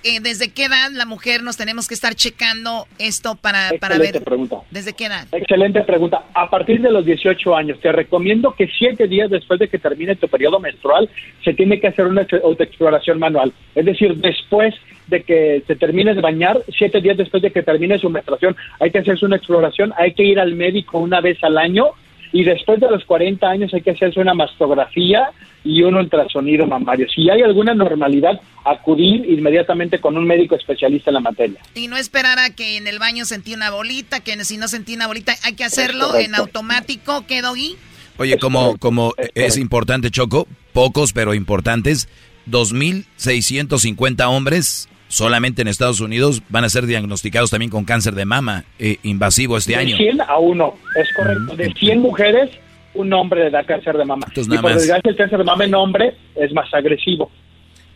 eh, ¿desde qué edad la mujer nos tenemos que estar checando esto para, para ver? pregunta. ¿Desde qué edad? Excelente pregunta. A partir de los 18 años, te recomiendo que siete días después de que termine tu periodo menstrual, se tiene que hacer una autoexploración manual. Es decir, después de que se termine de bañar, siete días después de que termine su menstruación, hay que hacerse una exploración, hay que ir al médico una vez al año y después de los 40 años hay que hacerse una mastografía y un ultrasonido mamario. Si hay alguna normalidad, acudir inmediatamente con un médico especialista en la materia. Y no esperar a que en el baño sentí una bolita, que si no sentí una bolita, hay que hacerlo en automático, ¿qué, Doggy? Oye, como, como es importante, Choco, pocos pero importantes, 2.650 hombres solamente en Estados Unidos van a ser diagnosticados también con cáncer de mama eh, invasivo este año. De 100 a 1, es correcto. De 100 mujeres, un hombre le da cáncer de mama. y por desgracia el cáncer de mama en hombre es más agresivo.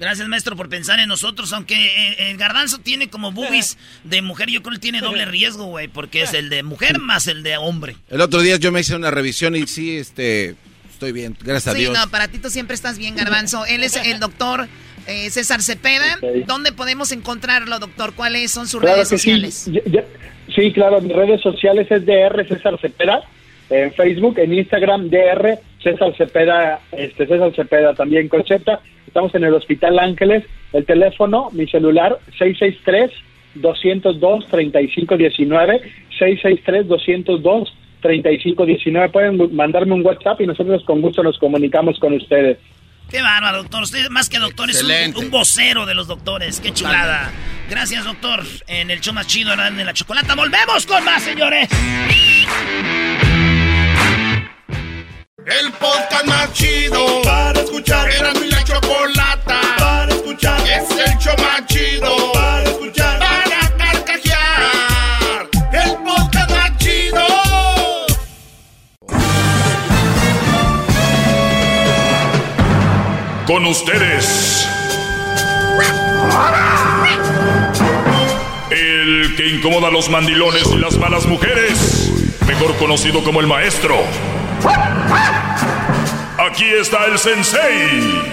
Gracias, maestro, por pensar en nosotros. Aunque eh, el garbanzo tiene como boobies de mujer, yo creo que tiene doble riesgo, güey, porque es el de mujer más el de hombre. El otro día yo me hice una revisión y sí, este, estoy bien, gracias a Dios. Sí, no, para ti tú siempre estás bien, garbanzo. Él es el doctor eh, César Cepeda. ¿Dónde podemos encontrarlo, doctor? ¿Cuáles son sus redes sociales? Sí. claro, mis redes sociales es DR César Cepeda, en Facebook, en Instagram, DR César Cepeda, este, César Cepeda también con Estamos en el Hospital Ángeles, el teléfono, mi celular, 663 202 3519 663 202 3519 pueden mandarme un WhatsApp y nosotros con gusto nos comunicamos con ustedes. Qué bárbaro, doctor. Usted más que doctor es un, vocero de los doctores. Qué chulada. Gracias, doctor. En el show más chido de la chocolata. Volvemos con más, señores. El podcast más chido para escuchar. Era mi la chocolata para escuchar. Es el show más chido para escuchar. Con ustedes. El que incomoda a los mandilones y las malas mujeres. Mejor conocido como el maestro. aquí está el sensei.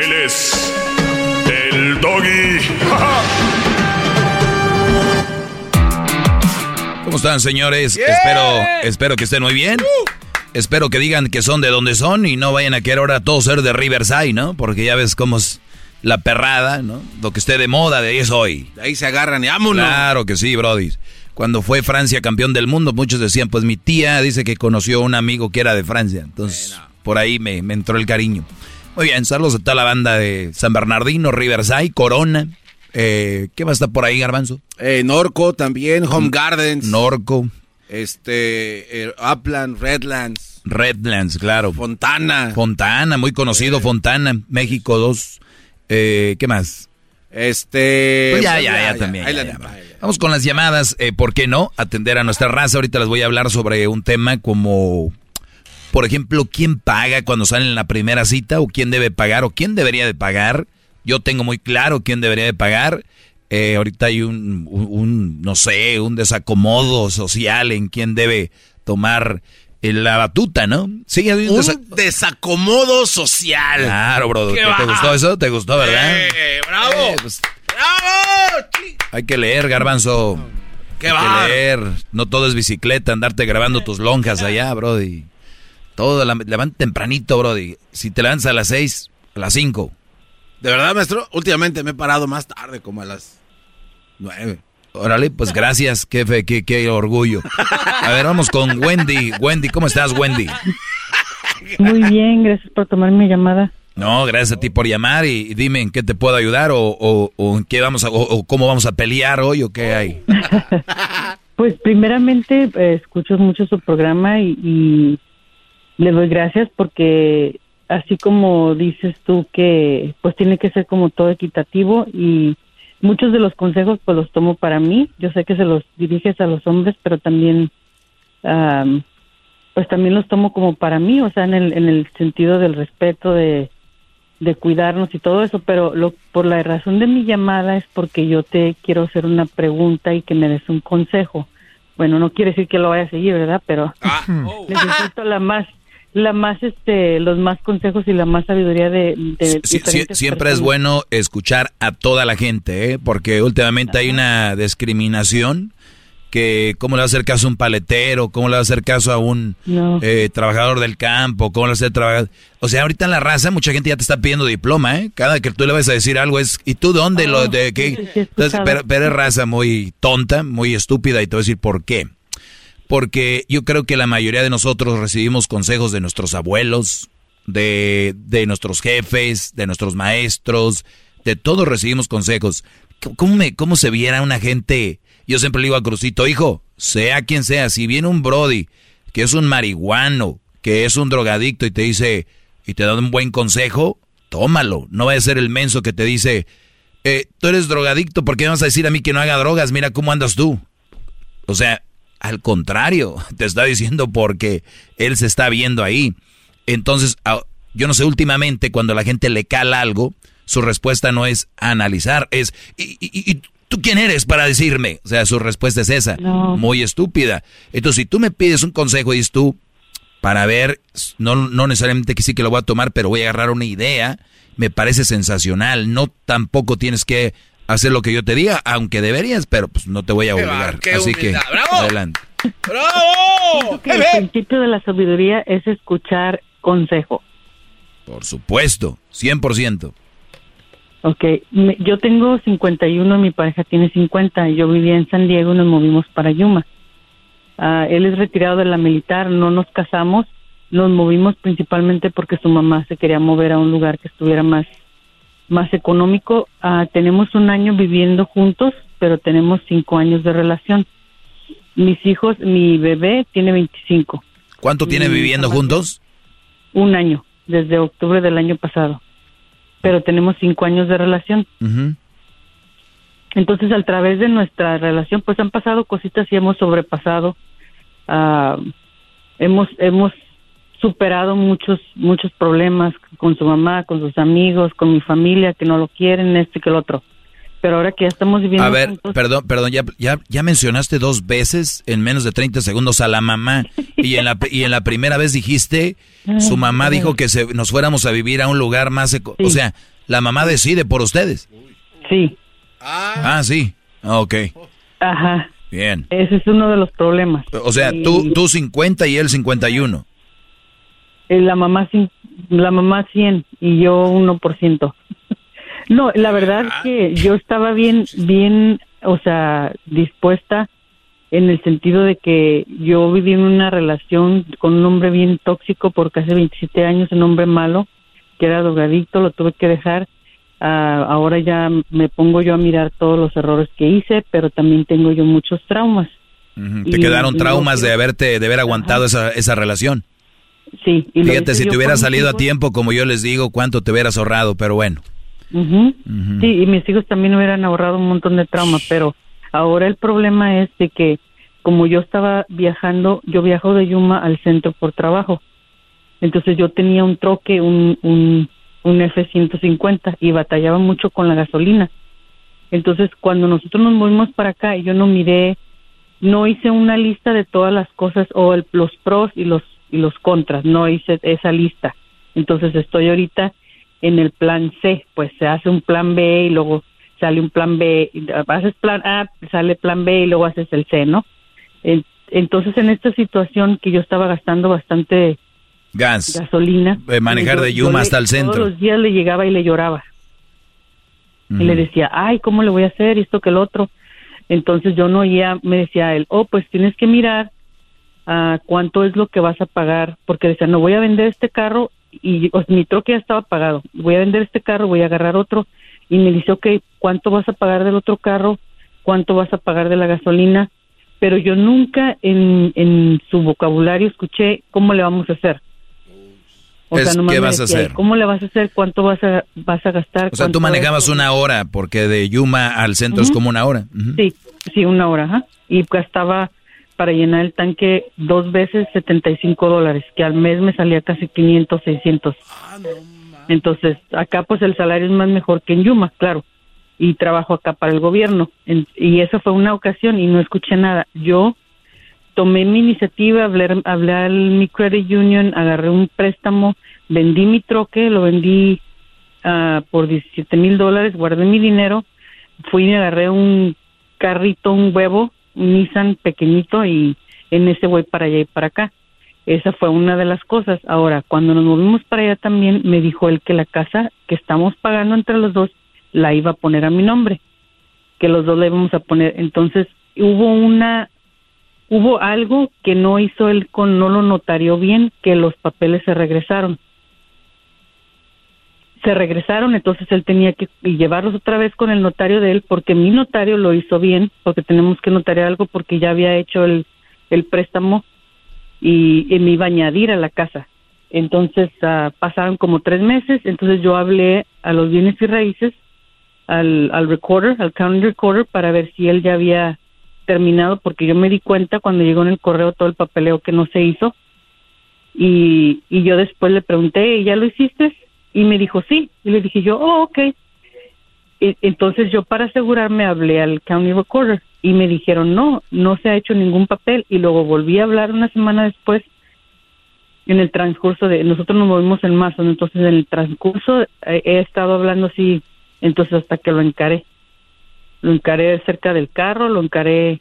Él es el doggy. ¿Cómo están, señores? Espero, espero que estén muy bien. Espero que digan que son de donde son y no vayan a querer ahora todos ser de Riverside, ¿no? Porque ya ves cómo es la perrada, ¿no? Lo que esté de moda, de ahí es hoy. De ahí se agarran y vámonos. Claro que sí, Brody. Cuando fue Francia campeón del mundo, muchos decían, pues mi tía dice que conoció a un amigo que era de Francia. Entonces, por ahí me, me entró el cariño. Muy bien, saludos a toda la banda de San Bernardino, Riverside, Corona, eh, ¿Qué más está por ahí, Garbanzo? Eh, Norco también, Home Gardens. Norco. Este, eh, Upland, Redlands. Redlands, claro. Fontana. Fontana, muy conocido, Fontana, México 2. Eh, ¿Qué más? Este. Pues ya, ya, ya, también. Vamos con las llamadas, ¿por qué no? Atender a nuestra raza. Ahorita les voy a hablar sobre un tema como, por ejemplo, ¿quién paga cuando salen en la primera cita? ¿O quién debe pagar? ¿O quién debería de pagar? Yo tengo muy claro quién debería de pagar. Eh, ahorita hay un, no sé, un desacomodo social en quién debe tomar eh, la batuta, ¿no? Sí, hay un, desacomodo social. Claro, bro. ¿Te, gustó eso? ¿Te gustó, verdad? Eh, ¡Bravo! Pues, ¡Bravo! Hay que leer, garbanzo. ¡Qué hay que leer. No todo es bicicleta, andarte grabando tus lonjas allá, brody. Todo, levanta tempranito, brody. Si te levantas a las seis, a las cinco de verdad, maestro, últimamente me he parado más tarde, como a las nueve. Órale, pues gracias, qué, fe, qué, qué orgullo. A ver, vamos con Wendy. Wendy, ¿cómo estás, Wendy? Muy bien, gracias por tomar mi llamada. No, gracias a ti por llamar y, dime en qué te puedo ayudar o, o, en qué vamos a, o, cómo vamos a pelear hoy o qué hay. pues primeramente eh, escucho mucho su programa y, y le doy gracias porque así como dices tú que pues tiene que ser como todo equitativo y muchos de los consejos pues los tomo para mí. Yo sé que se los diriges a los hombres, pero también pues también los tomo como para mí, o sea, en el, en el sentido del respeto, de, de cuidarnos y todo eso, pero lo, por la razón de mi llamada es porque yo te quiero hacer una pregunta y que me des un consejo. Bueno, no quiere decir que lo vaya a seguir, ¿verdad? Pero ah. necesito la más la más este los más consejos y la más sabiduría de, siempre es bueno escuchar a toda la gente ¿eh? porque últimamente hay una discriminación que cómo le va a hacer caso a un paletero cómo le va a hacer caso a un eh, trabajador del campo cómo le va a hacer trabajar o sea ahorita en la raza mucha gente ya te está pidiendo diploma ¿eh? cada que tú le vas a decir algo es y tú de dónde lo ah, de qué pero, pero es raza muy tonta muy estúpida y te voy a decir por qué porque yo creo que la mayoría de nosotros recibimos consejos de nuestros abuelos, de, de nuestros jefes, de nuestros maestros, de todos recibimos consejos. ¿Cómo, me, ¿Cómo se viera una gente? Yo siempre le digo a Crucito, hijo, sea quien sea, si viene un Brody que es un marihuano, que es un drogadicto y te dice, y te da un buen consejo, tómalo. No va a ser el menso que te dice, eh, tú eres drogadicto, ¿por qué me vas a decir a mí que no haga drogas? Mira cómo andas tú. O sea, al contrario, te está diciendo porque él se está viendo ahí. Entonces, yo no sé, últimamente cuando la gente le cala algo, su respuesta no es analizar, es, ¿y, tú quién eres para decirme? O sea, su respuesta es esa, muy estúpida. Entonces, si tú me pides un consejo y es tú, para ver, no, no necesariamente que sí que lo voy a tomar, pero voy a agarrar una idea, me parece sensacional. No tampoco tienes que hacer lo que yo te diga, aunque deberías, pero pues no te voy a obligar. Así que, adelante. ¡Bravo! el principio de la sabiduría es escuchar consejo. Por supuesto, 100%. Ok, yo tengo 51, mi pareja tiene 50. Yo vivía en San Diego y nos movimos para Yuma. Ah, él es retirado de la militar, no nos casamos, nos movimos principalmente porque su mamá se quería mover a un lugar que estuviera más más económico. Ah, tenemos un año viviendo juntos, pero tenemos cinco años de relación. Mis hijos, mi bebé tiene 25. ¿Cuánto tienen viviendo juntos? Un año, desde octubre del año pasado. Pero tenemos cinco años de relación. Entonces, a través de nuestra relación, pues han pasado cositas y hemos sobrepasado. Ah, hemos, hemos superado muchos muchos problemas con su mamá, con sus amigos, con mi familia que no lo quieren, este que el otro. pero ahora que ya estamos viviendo A ver, perdón, perdón, ya, ya, ya mencionaste dos veces en menos de 30 segundos a la mamá y en la, y en la primera vez dijiste, su mamá dijo que se, nos fuéramos a vivir a un lugar más... eco- O sea, la mamá decide por ustedes. Sí. Ah, sí. Ok, Ajá. bien. Ese es uno de los problemas. O sea, Y- tú, tú 50 y él 51. La mamá la mamá 100 y yo 1%. No, la verdad es que yo estaba bien, bien, o sea, dispuesta en el sentido de que yo viví en una relación con un hombre bien tóxico por casi 27 años, un hombre malo, que era drogadicto, lo tuve que dejar. Ah, ahora ya me pongo yo a mirar todos los errores que hice, pero también tengo yo muchos traumas. Te Y- quedaron traumas de haberte, de haber aguantado esa, esa relación. Sí. y Fíjate, si te hubieras salido a tiempo, como yo les digo, cuánto te hubieras ahorrado, pero bueno. Sí, y mis hijos también hubieran ahorrado un montón de trauma, pero ahora el problema es de que como yo estaba viajando, yo viajo de Yuma al centro por trabajo. Entonces yo tenía un troque, un, un, un F-150 y batallaba mucho con la gasolina. Entonces cuando nosotros nos movimos para acá, yo no miré, no hice una lista de todas las cosas o el- los pros y los, y los contras, no hice esa lista. Entonces estoy ahorita en el plan C, pues se hace un plan B y luego sale un plan B, haces plan A, sale plan B y luego haces el C, ¿no? En- Entonces en esta situación que yo estaba gastando bastante Gas. gasolina, Eh, manejar yo- de yo Yuma le- hasta el centro. Todos los días le llegaba y le lloraba. Y le decía, ay, ¿cómo le voy a hacer? Esto que el otro. Entonces yo no oía, me decía él, oh, pues tienes que mirar ah, cuánto es lo que vas a pagar, porque decía, no voy a vender este carro y o sea, mi troque ya estaba pagado, voy a vender este carro, voy a agarrar otro y me dice, ok, ¿cuánto vas a pagar del otro carro? ¿Cuánto vas a pagar de la gasolina? Pero yo nunca en, en su vocabulario escuché cómo le vamos a hacer. Es, nomás ¿qué vas a hacer? ¿Cómo le vas a hacer? ¿Cuánto vas a, vas a gastar? O sea, tú ¿Cuánto manejabas una hora, porque de Yuma al centro es como una hora. Sí, sí, una hora, ajá. Y gastaba para llenar el tanque dos veces 75 dólares, que al mes me salía casi 500, 600. Entonces, acá pues el salario es más mejor que en Yuma, claro. Y trabajo acá para el gobierno. En- y esa fue una ocasión y no escuché nada. Yo tomé mi iniciativa, hablé, hablé al mi credit union, agarré un préstamo, vendí mi troque, lo vendí ah, por 17 mil dólares, guardé mi dinero, fui y agarré un carrito, un huevo, Nissan pequeñito y en ese voy para allá y para acá. Esa fue una de las cosas. Ahora, cuando nos movimos para allá también, me dijo él que la casa que estamos pagando entre los dos la iba a poner a mi nombre, que los dos la íbamos a poner. Entonces, hubo una, hubo algo que no hizo él con, no lo notarió bien, que los papeles se regresaron. Se regresaron, entonces él tenía que llevarlos otra vez con el notario de él, porque mi notario lo hizo bien, porque tenemos que notariar algo porque ya había hecho el, préstamo y, me iba a añadir a la casa. Entonces ah, pasaron como tres meses, entonces yo hablé a los bienes y raíces, al, al recorder, al county recorder, para ver si él ya había terminado, porque yo me di cuenta cuando llegó en el correo todo el papeleo que no se hizo. Y, y yo después le pregunté, ¿ya lo hiciste? Y me dijo, sí. Y le dije yo, oh, ok. E- Entonces yo para asegurarme hablé al county recorder y me dijeron, no, no se ha hecho ningún papel. Y luego volví a hablar una semana después en el transcurso de, nosotros nos movimos en marzo, entonces en el transcurso eh, he estado hablando así, entonces hasta que lo encaré. Lo encaré cerca del carro, lo encaré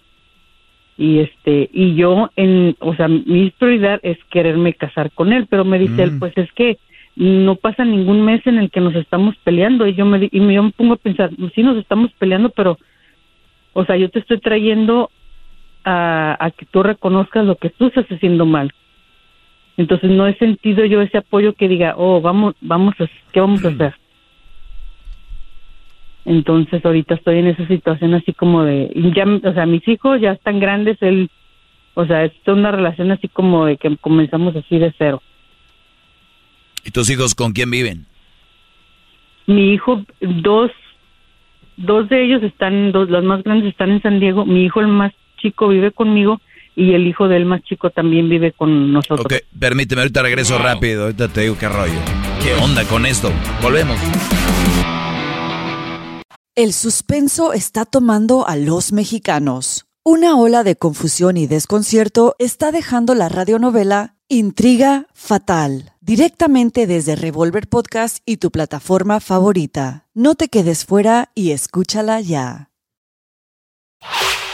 y este y yo en o sea mi prioridad es quererme casar con él pero me dice él Mm. pues es que no pasa ningún mes en el que nos estamos peleando. Y yo me y yo me pongo a pensar sí nos estamos peleando pero o sea yo te estoy trayendo a, a que tú reconozcas lo que tú estás haciendo mal. Entonces no he sentido yo ese apoyo que diga oh vamos vamos a qué vamos a hacer entonces ahorita estoy en esa situación así como de, ya, o sea, mis hijos ya están grandes, él, o sea, es una relación así como de que comenzamos así de cero. ¿Y tus hijos con quién viven? Mi hijo, dos, dos de ellos están, dos, los más grandes están en San Diego, mi hijo el más chico vive conmigo y el hijo del más chico también vive con nosotros. Ok, permíteme, ahorita regreso rápido, ahorita te digo qué rollo. ¿Qué onda con esto? Volvemos. El suspenso está tomando a los mexicanos. Una ola de confusión y desconcierto está dejando la radionovela Intriga Fatal directamente desde Revolver Podcast y tu plataforma favorita. No te quedes fuera y escúchala ya.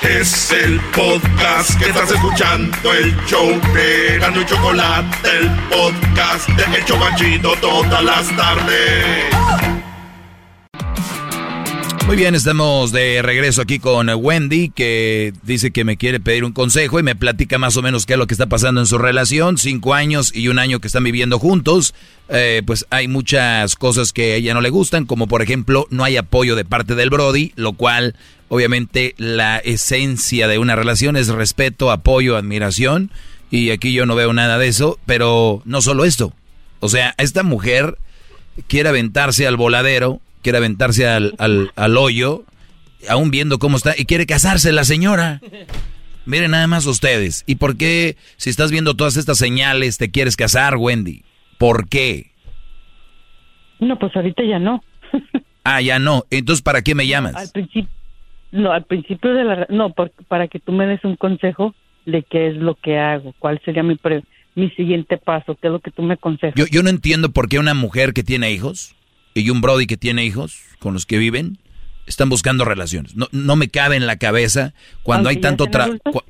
Es el podcast que estás escuchando, el show de Gano y Chocolate, el podcast de El Chocachito todas las tardes. Muy bien, estamos de regreso aquí con Wendy, que dice que me quiere pedir un consejo y me platica más o menos qué es lo que está pasando en su relación. Cinco años y un año que están viviendo juntos. Eh, pues hay muchas cosas que a ella no le gustan, como por ejemplo no hay apoyo de parte del Brody, lo cual obviamente la esencia de una relación es respeto, apoyo, admiración. Y aquí yo no veo nada de eso, pero no solo esto. O sea, esta mujer quiere aventarse al voladero quiere aventarse al, al, hoyo, aún viendo cómo está, y quiere casarse la señora. Miren nada más ustedes. ¿Y por qué, si estás viendo todas estas señales, te quieres casar, Wendy? ¿Por qué? No, pues ahorita ya no. ah, ya no. Entonces, ¿para qué me llamas? al principio, no, al principio de la, no, para que tú me des un consejo de qué es lo que hago, cuál sería mi mi siguiente paso, qué es lo que tú me aconsejas. Yo, yo no entiendo por qué una mujer que tiene hijos y un Brody que tiene hijos con los que viven están buscando relaciones. No, no me cabe en la cabeza cuando hay tanto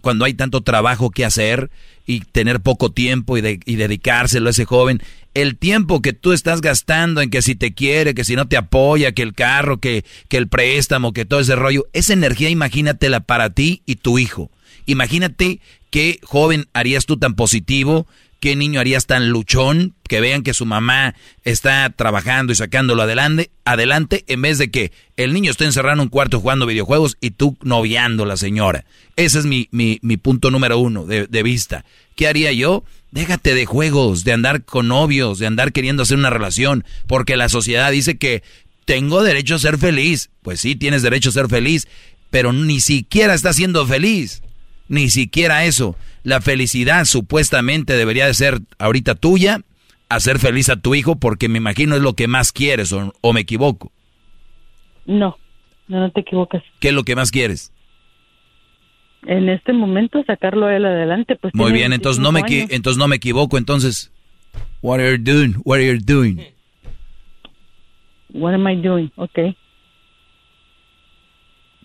cuando hay tanto trabajo que hacer y tener poco tiempo y, de y dedicárselo a ese joven. El tiempo que tú estás gastando en que si te quiere, que si no te apoya, que el carro, que, que el préstamo, que todo ese rollo, esa energía imagínatela para ti y tu hijo. Imagínate qué joven harías tú tan positivo ¿Qué niño harías tan luchón que vean que su mamá está trabajando y sacándolo adelante, adelante en vez de que el niño esté encerrado en un cuarto jugando videojuegos y tú noviando a la señora? Ese es mi, mi, mi punto número uno de, de vista. ¿Qué haría yo? Déjate de juegos, de andar con novios, de andar queriendo hacer una relación, porque la sociedad dice que tengo derecho a ser feliz. Pues sí, tienes derecho a ser feliz, pero ni siquiera estás siendo feliz. Ni siquiera eso. La felicidad supuestamente debería de ser ahorita tuya, hacer feliz a tu hijo porque me imagino es lo que más quieres o, me equivoco. No, no, te equivocas. ¿Qué es lo que más quieres? En este momento sacarlo a él adelante, pues. Muy bien, entonces no me entonces no me equivoco, entonces what are you doing? What are you doing? What am I doing? Okay.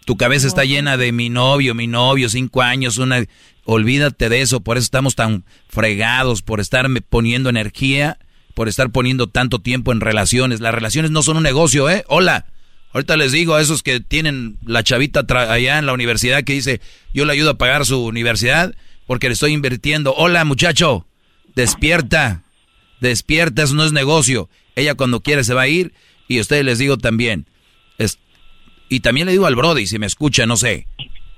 Tu cabeza está llena de mi novio, mi novio, cinco años, una Olvídate de eso, por eso estamos tan fregados, por estar poniendo energía, por estar poniendo tanto tiempo en relaciones. Las relaciones no son un negocio, ¿eh? Hola. Ahorita les digo a esos que tienen la chavita allá en la universidad que dice, yo le ayudo a pagar su universidad porque le estoy invirtiendo. Hola muchacho, despierta, despierta, eso no es negocio. Ella cuando quiere se va a ir y a ustedes les digo también. Y también le digo al Brody, si me escucha, no sé.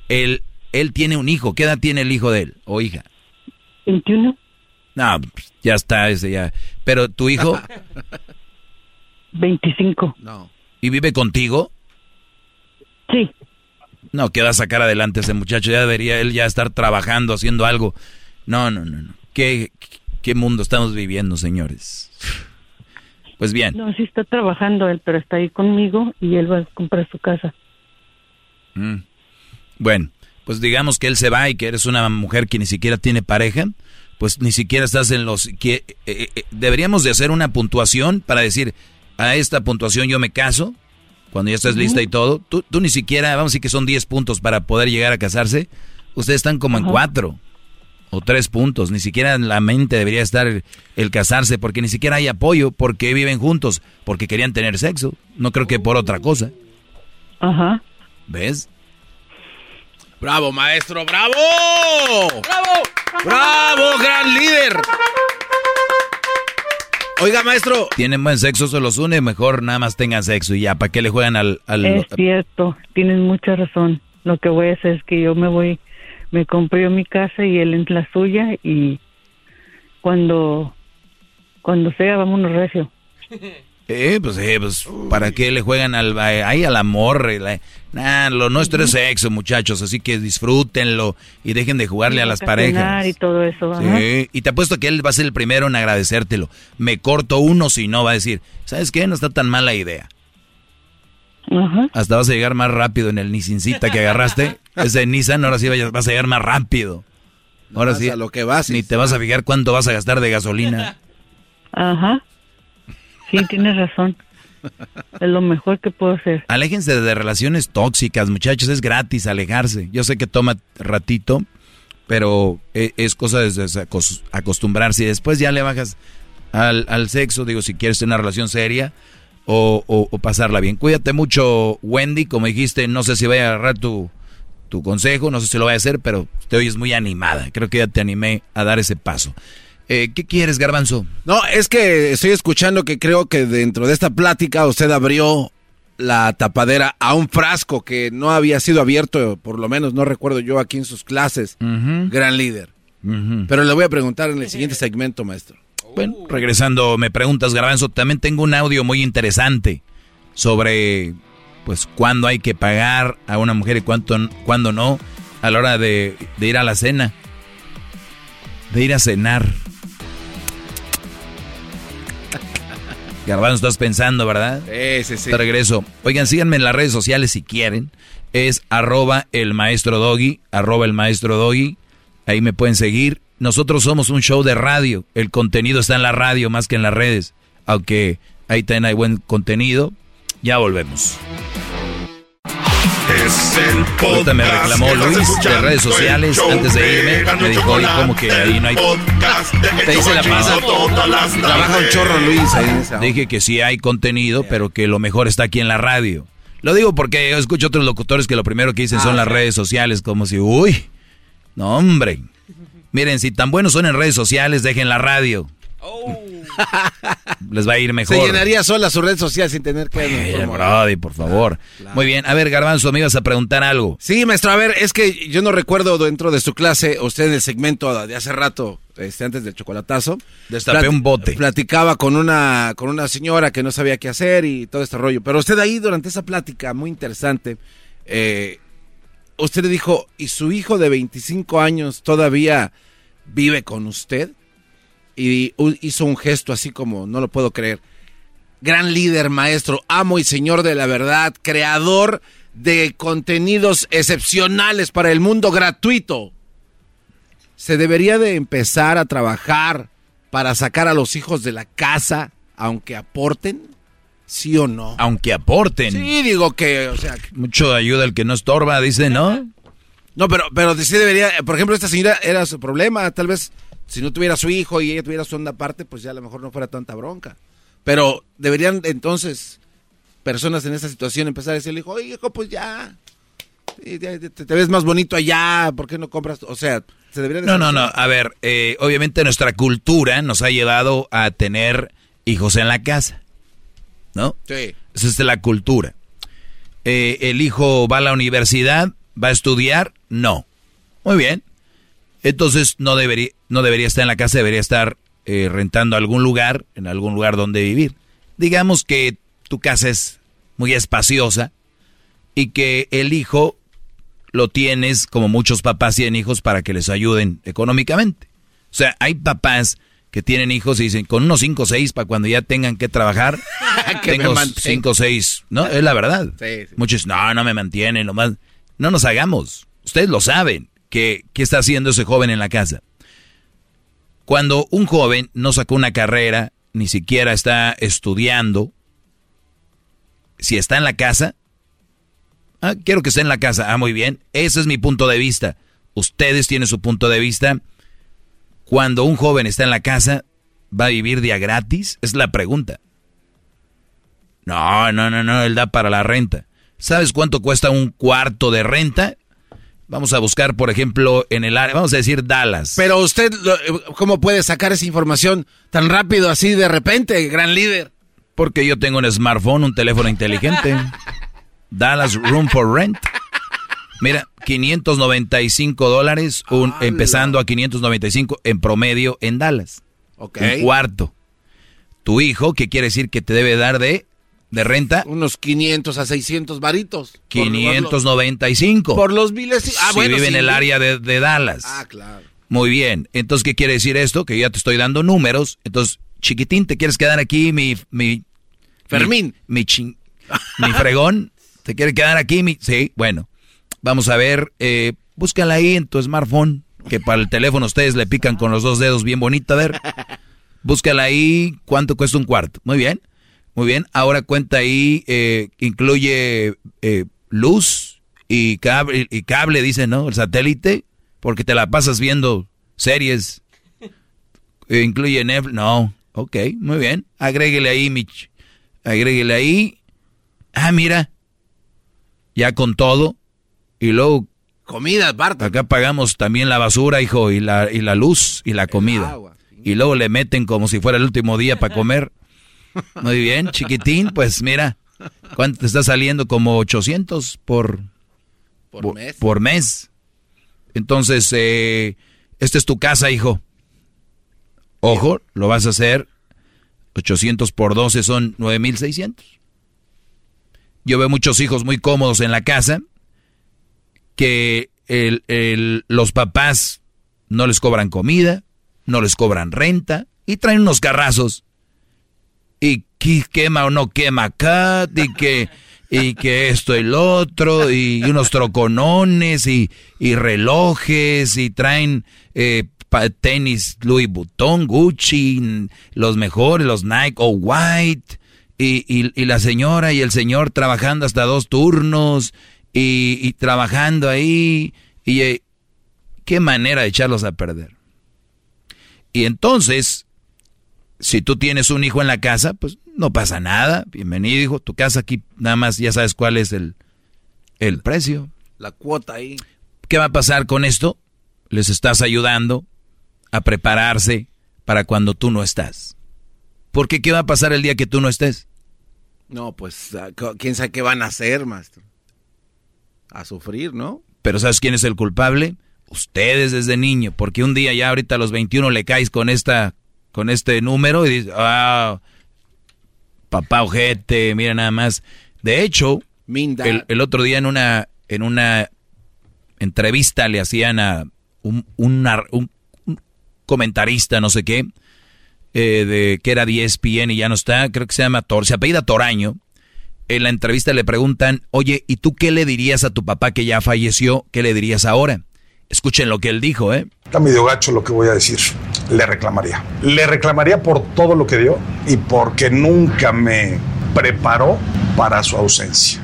El, él tiene un hijo. ¿Qué edad tiene el hijo de él o hija? 21. No, ya está ese ya. Pero tu hijo 25. No. ¿Y vive contigo? Sí. No, que va a sacar adelante ese muchacho. Ya debería él ya estar trabajando, haciendo algo. No, no, no, no. ¿Qué, qué mundo estamos viviendo, señores? Pues bien. No, sí está trabajando él, pero está ahí conmigo y él va a comprar su casa. Mm. Bueno, pues digamos que él se va y que eres una mujer que ni siquiera tiene pareja, pues ni siquiera estás en los que eh, eh, eh, deberíamos de hacer una puntuación para decir a esta puntuación yo me caso cuando ya estás lista y todo. Tú, tú, ni siquiera, vamos a decir que son 10 puntos para poder llegar a casarse. Ustedes están como en 4 o 3 puntos. Ni siquiera en la mente debería estar el, el, casarse porque ni siquiera hay apoyo porque viven juntos, porque querían tener sexo. No creo que por otra cosa. Ajá. ¿Ves? Bravo, maestro, bravo. Bravo. Bravo, gran líder. Oiga, maestro. Tienen buen sexo, se los une, mejor nada más tengan sexo y ya, ¿para qué le juegan al... al... Es cierto, tienen mucha razón. Lo que voy a hacer es que yo me voy, me compré mi casa y él en la suya y cuando, cuando sea, vámonos recio. Eh, pues, eh, pues, ¿para qué le juegan al, ahí al amor? Nah, lo nuestro es sexo, muchachos, así que disfrútenlo y dejen de jugarle a las parejas. Y todo eso. Sí, y te apuesto que él va a ser el primero en agradecértelo. Me corto uno si no, va a decir, ¿sabes qué? No está tan mala idea. Hasta vas a llegar más rápido en el Nissancita que agarraste. Ese Nissan, ahora sí vas a llegar más rápido. Ahora sí. a lo que vas. Ni te vas a fijar cuánto vas a gastar de gasolina. Ajá. Sí, tienes razón. Es lo mejor que puedo hacer. Aléjense de relaciones tóxicas, muchachos. Es gratis alejarse. Yo sé que toma ratito, pero e, es cosa de acostumbrarse. Y después ya le bajas al, al sexo. Digo, si quieres tener una relación seria o, o, pasarla bien. Cuídate mucho, Wendy. Como dijiste, no sé si voy a agarrar tu, tu consejo. No sé si lo voy a hacer, pero te oyes muy animada. Creo que ya te animé a dar ese paso. Eh, ¿Qué quieres, Garbanzo? No, es que estoy escuchando que creo que dentro de esta plática usted abrió la tapadera a un frasco que no había sido abierto, por lo menos no recuerdo yo aquí en sus clases. Gran líder. Pero le voy a preguntar en el siguiente segmento, maestro. Bueno, regresando, me preguntas, Garbanzo, también tengo un audio muy interesante sobre, pues, cuándo hay que pagar a una mujer y cuánto, cuándo no, a la hora de, de ir a la cena, de ir a cenar. Garbanzo, estás pensando, ¿verdad? Sí, sí, sí. Te regreso. Oigan, síganme en las redes sociales si quieren. Es arroba el maestro doggy, arroba el maestro doggy. Ahí me pueden seguir. Nosotros somos un show de radio. El contenido está en la radio más que en las redes. Aunque ahí también hay buen contenido. Ya volvemos. Es el podcast me reclamó Luis de redes sociales antes de irme. Me dijo, oye, como que ahí no hay. Te dice la pasa. Trabaja un chorro Luis ahí. Dije que sí hay contenido, pero que lo mejor está aquí en la radio. Lo digo porque yo escucho otros locutores que lo primero que dicen son las redes sociales, como si, uy, no hombre. Miren, si tan buenos son en redes sociales, dejen la radio. Les va a ir mejor. Se llenaría sola su red social sin tener que... Ay, por favor. Muy bien. A ver, Garbanzo, me ibas a preguntar algo. Sí, maestro. A ver, es que yo no recuerdo dentro de su clase, usted en el segmento de hace rato, este, antes del chocolatazo... Destapé un bote. Platicaba con una, con una señora que no sabía qué hacer y todo este rollo. Pero usted ahí, durante esa plática muy interesante, eh, usted le dijo, ¿y su hijo de 25 años todavía vive con usted? y hizo un gesto así como, no lo puedo creer. Gran líder, maestro, amo y señor de la verdad, creador de contenidos excepcionales para el mundo gratuito. Se debería de empezar a trabajar para sacar a los hijos de la casa, aunque aporten, sí o no. Aunque aporten. Sí, digo que, o sea, mucho ayuda el que no estorba, dice, ¿no? No, pero, pero sí debería, por ejemplo, esta señora era su problema, tal vez si no tuviera su hijo y ella tuviera su onda aparte, pues ya a lo mejor no fuera tanta bronca. Pero deberían entonces personas en esa situación empezar a decirle, hijo, oye, hijo, pues ya, te, ves más bonito allá, ¿por qué no compras? O sea, se debería... No, no, no, a ver, eh, obviamente nuestra cultura nos ha llevado a tener hijos en la casa, ¿no? Sí. Esa es la cultura. Eh, ¿El hijo va a la universidad? ¿Va a estudiar? No. Muy bien. Entonces no debería, no debería estar en la casa, debería estar eh, rentando algún lugar, en algún lugar donde vivir. Digamos que tu casa es muy espaciosa y que el hijo lo tienes como muchos papás tienen hijos para que les ayuden económicamente. O sea, hay papás que tienen hijos y dicen, con unos 5 o 6 para cuando ya tengan que trabajar, tengo 5 o 6, ¿no? Es la verdad. Muchos, no, no me mantienen, lo más... No nos hagamos, ustedes lo saben que, está haciendo ese joven en la casa. Cuando un joven no sacó una carrera, ni siquiera está estudiando, si está en la casa, ah, quiero que esté en la casa, ah, muy bien, ese es mi punto de vista. Ustedes tienen su punto de vista. Cuando un joven está en la casa, ¿va a vivir día gratis? Es la pregunta. No, no, no, no, él da para la renta. ¿Sabes cuánto cuesta un cuarto de renta? Vamos a buscar, por ejemplo, en el área, vamos a decir Dallas. Pero usted, ¿cómo puede sacar esa información tan rápido así de repente, gran líder? Porque yo tengo un smartphone, un teléfono inteligente. Dallas Room for Rent. Mira, 595 dólares, un, empezando a 595 en promedio en Dallas. Un cuarto. Tu hijo, ¿qué quiere decir que te debe dar de de renta. Unos 500 a 600 varitos. 595. Por los biles. Ah, si vive en el área de, Dallas. Ah, claro. Muy bien. Entonces, ¿qué quiere decir esto? Que ya te estoy dando números. Entonces, chiquitín, ¿te quieres quedar aquí, mi... mi Fermín. Mi, ching... mi fregón. ¿Te quiere quedar aquí? Mi... Sí, bueno. Vamos a ver, eh, búscala ahí en tu smartphone, que para el teléfono ustedes le pican con los dos dedos bien bonito, a ver. Búscala ahí, ¿cuánto cuesta un cuarto? Muy bien, muy bien. Ahora cuenta ahí, eh, incluye eh, luz y cable, y cable, dice, ¿no? El satélite, porque te la pasas viendo series. Eh, incluye Netflix, no, ok, muy bien. Agréguele ahí, Mitch. Agréguele ahí. Ah, mira, ya con todo. Y luego... Comida, Bart. Acá pagamos también la basura, hijo, y la, y la luz y la comida. Y luego le meten como si fuera el último día para comer. Muy bien, chiquitín, pues mira, ¿cuánto te está saliendo? Como 800 por, por, mes. Por mes. Entonces, eh, esta es tu casa, hijo. Ojo, lo vas a hacer. 800 por 12 son 9600. Yo veo muchos hijos muy cómodos en la casa que los papás no les cobran comida, no les cobran renta y traen unos carrazos. Y que quema o no quema acá, y que, y que esto y lo otro, y unos troconones, y, relojes, y traen eh, tenis Louis Vuitton, Gucci, los mejores, los Nike o White, y, la señora y el señor trabajando hasta dos turnos, y, trabajando ahí, y eh, qué manera de echarlos a perder. Y entonces, si tú tienes un hijo en la casa, pues no pasa nada. Bienvenido, hijo. Tu casa aquí, nada más ya sabes cuál es el, el precio. La cuota ahí. ¿Qué va a pasar con esto? Les estás ayudando a prepararse para cuando tú no estás. Porque ¿qué va a pasar el día que tú no estés? No, pues, ah, ¿quién sabe qué van a hacer, maestro? A sufrir, ¿no? Pero ¿sabes quién es el culpable? Ustedes desde niño, porque un día ya ahorita a los 21 le caes con esta con este número y dices, ah, papá ojete, mira nada más. De hecho, el, otro día en una en una entrevista le hacían a un, un, comentarista, no sé qué, eh, de que era 10 ESPN y ya no está, creo que se llama Tor, se apellida Toraño. En la entrevista le preguntan, oye, ¿y tú qué le dirías a tu papá que ya falleció? ¿Qué le dirías ahora? Escuchen lo que él dijo, ¿eh? Está medio gacho lo que voy a decir. Le reclamaría. Le reclamaría por todo lo que dio y porque nunca me preparó para su ausencia.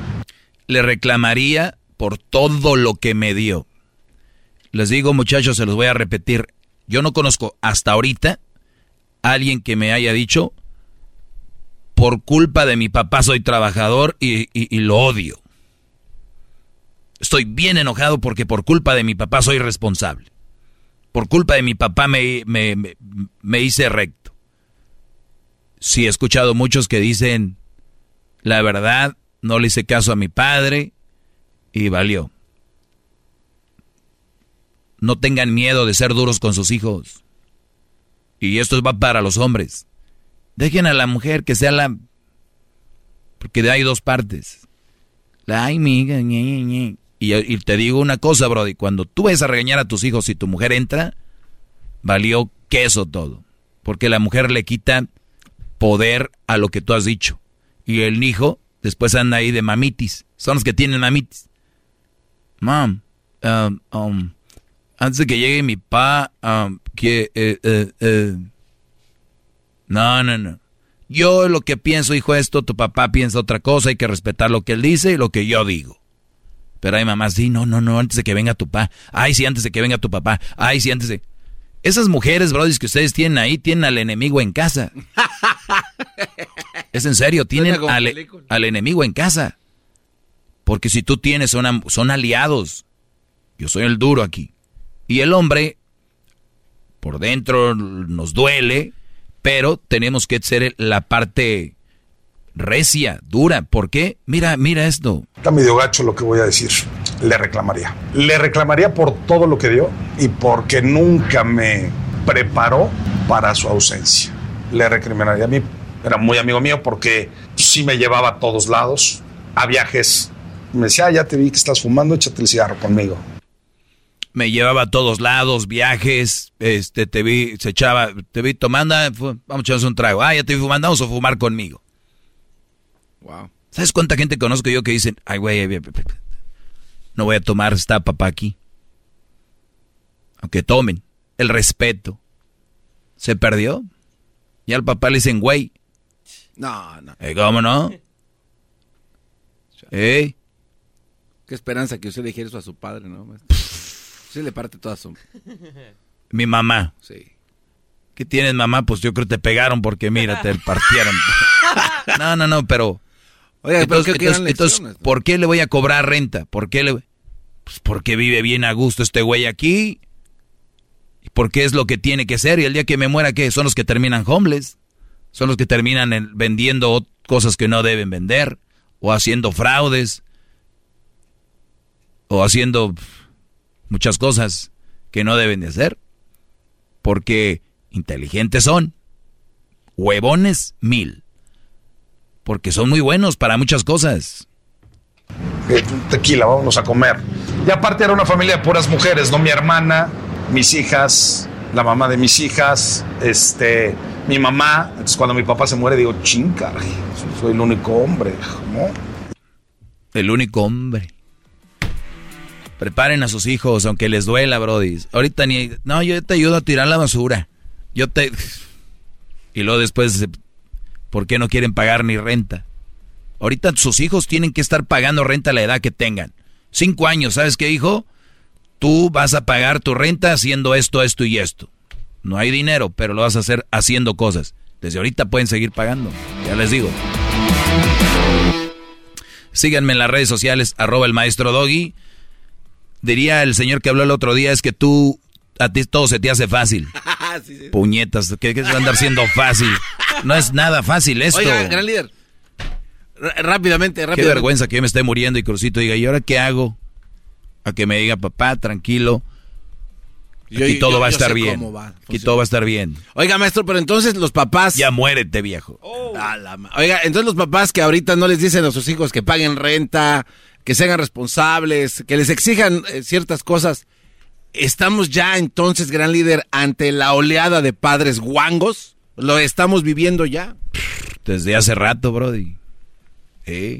Le reclamaría por todo lo que me dio. Les digo, muchachos, se los voy a repetir. Yo no conozco hasta ahorita a alguien que me haya dicho, por culpa de mi papá soy trabajador y, lo odio. Estoy bien enojado porque por culpa de mi papá soy responsable. Por culpa de mi papá me, me, hice recto. Sí, he escuchado muchos que dicen, la verdad, no le hice caso a mi padre y valió. No tengan miedo de ser duros con sus hijos. Y esto va para los hombres. Dejen a la mujer que sea la... Porque hay dos partes. La ay, miga, y, te digo una cosa, Brody, cuando tú ves a regañar a tus hijos y tu mujer entra, valió queso todo. Porque la mujer le quita poder a lo que tú has dicho. Y el hijo después anda ahí de mamitis. Son los que tienen mamitis. Mom, um, um, antes de que llegue mi pa, um, que... Eh, eh, eh. No, no, no. Yo lo que pienso, hijo, esto, tu papá piensa otra cosa, hay que respetar lo que él dice y lo que yo digo. Pero hay mamás, sí, no, no, no, antes de que venga tu papá. Ay, sí, antes de que venga tu papá. Ay, sí, antes de... Esas mujeres, brodis, que ustedes tienen ahí, tienen al enemigo en casa. es en serio, tienen al, enemigo en casa. Porque si tú tienes, son, son aliados. Yo soy el duro aquí. Y el hombre, por dentro nos duele, pero tenemos que ser la parte recia, dura. ¿Por qué? Mira, mira esto. Está medio gacho lo que voy a decir. Le reclamaría. Le reclamaría por todo lo que dio y porque nunca me preparó para su ausencia. Le recriminaría a mí. Era muy amigo mío porque sí me llevaba a todos lados, a viajes. Me decía, ah, ya te vi que estás fumando, échate el cigarro conmigo. Me llevaba a todos lados, viajes, este, te vi, se echaba, te vi tomando, ah, vamos a echarnos un trago. Ah, ya te vi fumando, vamos a fumar conmigo. ¿Sabes cuánta gente conozco yo que dicen, ay, güey, no voy a tomar, está papá aquí? Aunque tomen. El respeto. ¿Se perdió? Y al papá le dicen, güey. No, no. ¿Eh, ¿Cómo no? ¿Eh? Qué esperanza que usted dijera eso a su padre, ¿no? Sí le parte toda su... Mi mamá. Sí. ¿Qué tienes, mamá? Pues yo creo que te pegaron porque, mira, te partieron. no, no, no, pero... Oiga, entonces, pero ¿qué entonces, entonces, ¿por qué le voy a cobrar renta? ¿Por qué le...? Pues porque vive bien a gusto este güey aquí. ¿Y porque es lo que tiene que ser? Y el día que me muera, ¿qué? Son los que terminan homeless. Son los que terminan en- vendiendo cosas que no deben vender. O haciendo fraudes. O haciendo muchas cosas que no deben de hacer. Porque inteligentes son. Huevones, mil. Porque son muy buenos para muchas cosas. Eh, tequila, vámonos a comer. Y aparte era una familia de puras mujeres, ¿no? Mi hermana, mis hijas, la mamá de mis hijas, este, mi mamá. Entonces cuando mi papá se muere digo, chinga, soy el único hombre, ¿no? El único hombre. Preparen a sus hijos, aunque les duela, Brody. Ahorita ni. No, yo te ayudo a tirar la basura. Yo te. Y luego después. ¿Por qué no quieren pagar ni renta? Ahorita sus hijos tienen que estar pagando renta a la edad que tengan. Cinco años, ¿sabes qué, hijo? Tú vas a pagar tu renta haciendo esto, esto y esto. No hay dinero, pero lo vas a hacer haciendo cosas. Desde ahorita pueden seguir pagando. Ya les digo. Síganme en las redes sociales, arroba el maestro Doggy. Diría el señor que habló el otro día, es que tú, a ti todo se te hace fácil. Puñetas, ¿qué, qué se va a andar siendo fácil? No es nada fácil esto. Oiga, gran líder. R- rápidamente, Qué rápidamente. vergüenza que yo me esté muriendo y Crucito diga, ¿y ahora qué hago? A que me diga, papá, tranquilo. Yo- Aquí todo yo- va a estar bien. va Aquí todo va a estar bien. Oiga, maestro, pero entonces los papás... Ya muérete, viejo. Ma- Oiga, entonces los papás que ahorita no les dicen a sus hijos que paguen renta, que se hagan responsables, que les exijan eh, ciertas cosas, ¿estamos ya entonces, gran líder, ante la oleada de padres guangos? ¿Lo estamos viviendo ya? Desde hace rato, Brody. Eh,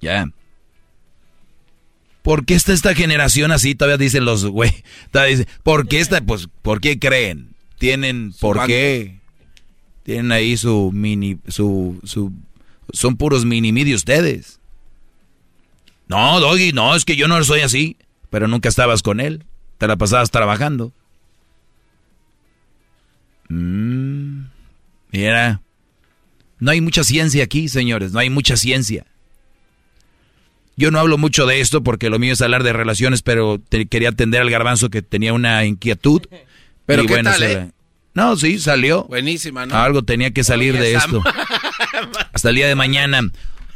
ya. ¿Por qué está esta generación así? Todavía dicen los güey. Todavía dicen, ¿por qué esta? Pues, ¿por qué creen? Tienen, ¿por banco. qué? Tienen ahí su mini, su, su, son puros mini midi ustedes. No, Doggy, no, es que yo no soy así. Pero nunca estabas con él. Te la pasabas trabajando. Mm, mira. No hay mucha ciencia aquí, señores, no hay mucha ciencia. Yo no hablo mucho de esto porque lo mío es hablar de relaciones, pero te- quería atender al garbanzo que tenía una inquietud. Pero Y ¿qué tal, se eh? No, sí, salió. Buenísima, ¿no? Algo tenía que salir Oye, de esto. Hasta el día de mañana.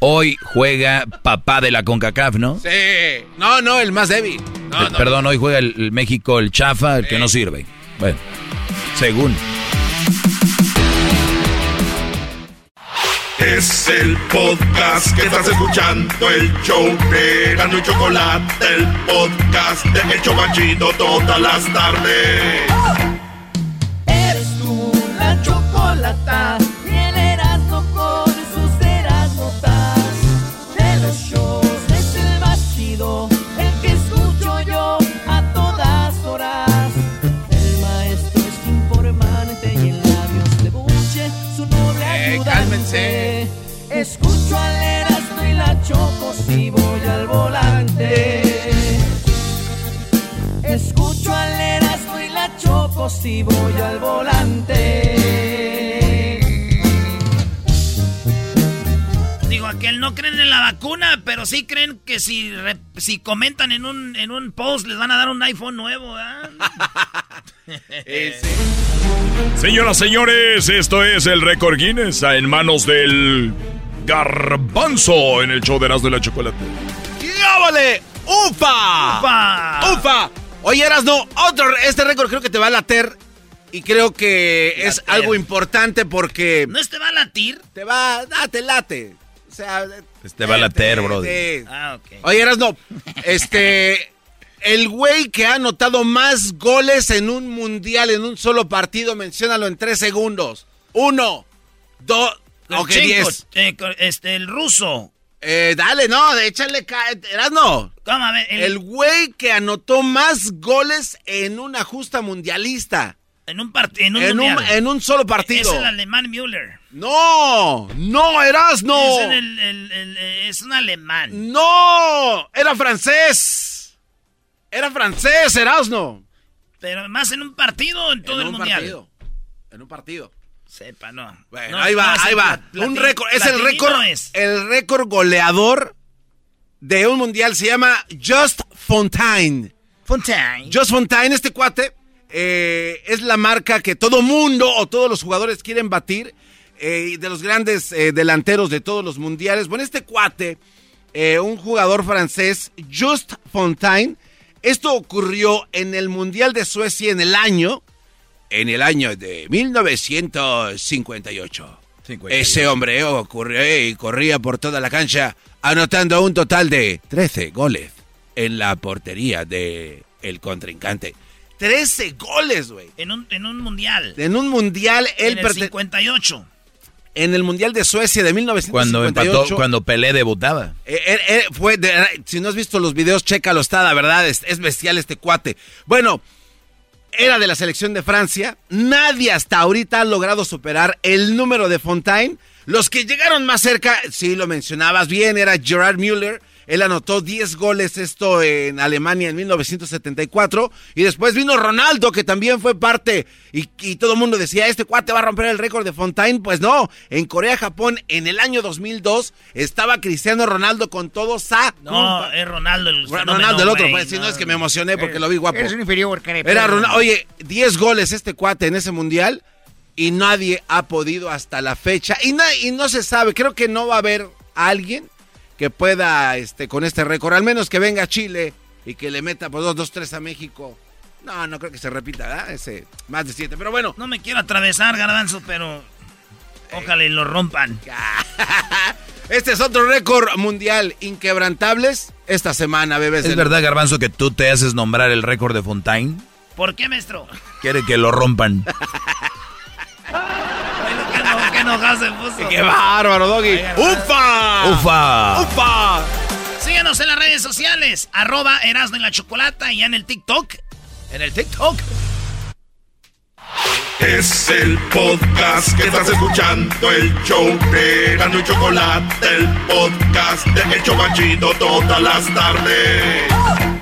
Hoy juega papá de la CONCACAF, ¿no? Sí. No, no, el más débil. No, Eh, no. Perdón, hoy juega el, el México, el chafa, el que no sirve. Bueno, según. Es el podcast que estás escuchando, el show de Gano y Chocolate, el podcast de El Chobachito todas las tardes. Si voy al volante. Digo, aquel no creen en la vacuna, pero sí creen que si, re- si comentan en un, en un post les van a dar un iPhone nuevo, ¿verdad? Señoras, señores, esto es el récord Guinness en manos del garbanzo en el show de Erasmo y la Chocolate. ¡Yábale! ¡Ufa! ¡Ufa! ¡Ufa! Oye, no otro, este récord creo que te va a later y creo que es algo importante porque ¿No este va a latir? te va, date, late. O sea, Este va a later, bro. sí. Ah, ok. Oye, no este, el güey que ha anotado más goles en un mundial en un solo partido, menciónalo en tres segundos. Uno, dos, ok, diez. eh, este, el ruso. Eh, dale, no, échale, no. ¿Cómo? A ver, el güey que anotó más goles en una justa mundialista. En un, partido en, un, en, un, en un solo partido. Es el alemán Müller. No, no, Erasno. Es, el, el, el, es un alemán. No, era francés. Era francés, Erasno. Pero más en un partido o en todo en el un mundial. Partido. En un partido. Sepa, no. Bueno, no, ahí va, ahí va. un récord, es el récord, es. el récord goleador de un mundial se llama Just Fontaine. Fontaine. Just Fontaine, este cuate, eh, es la marca que todo mundo o todos los jugadores quieren batir eh, de los grandes eh, delanteros de todos los mundiales. Bueno, este cuate, un jugador francés, Just Fontaine, esto ocurrió en el Mundial de Suecia en el año, en el año de 1958. 58. Ese hombre ocurrió y corría por toda la cancha, anotando un total de 13 goles en la portería de el contrincante. 13 goles, güey. En un, en un mundial. En un mundial, él En el 58. En el mundial de Suecia de 1958. Cuando empató, cuando Pelé debutaba. Eh, eh, eh, fue de, si no has visto los videos, chécalo, está, la verdad, es, es bestial este cuate. Bueno, era de la selección de Francia. Nadie hasta ahorita ha logrado superar el número de Fontaine. Los que llegaron más cerca, sí lo mencionabas bien, era Gerard Müller. Él anotó 10 goles esto en Alemania en 1974. Y después vino Ronaldo, que también fue parte. Y, y, todo el mundo decía, este cuate va a romper el récord de Fontaine. Pues no, en Corea-Japón en el año 2002 estaba Cristiano Ronaldo con todo sa. No, es Ronaldo el Ronaldo el otro. Pues si no, es que me emocioné porque lo vi guapo. Es un inferior, Era Ronaldo. Oye, 10 goles este cuate en ese mundial. Y nadie ha podido hasta la fecha. Y, na y no se sabe, creo que no va a haber alguien que pueda este con este récord, al menos que venga a Chile y que le meta por 2 2 3 a México. No, no creo que se repita, ¿verdad? Ese más de 7, pero bueno. No me quiero atravesar, Garbanzo, pero ojalá y lo rompan. Este es otro récord mundial inquebrantables esta semana, bebés. ¿Es verdad, Garbanzo, que tú te haces nombrar el récord de Fontaine? ¿Por qué, maestro? Quiere que lo rompan. Qué enojado se puso. ¡Qué bárbaro, Doggy! ¡Ufa! ¡Ufa! ¡Ufa! Síganos en las redes sociales, arroba Erasmo en la Chocolata y en el TikTok. En el TikTok. Es el podcast que estás escuchando, el show de Erasmo y Chocolate, el podcast de El Chobachito todas las tardes.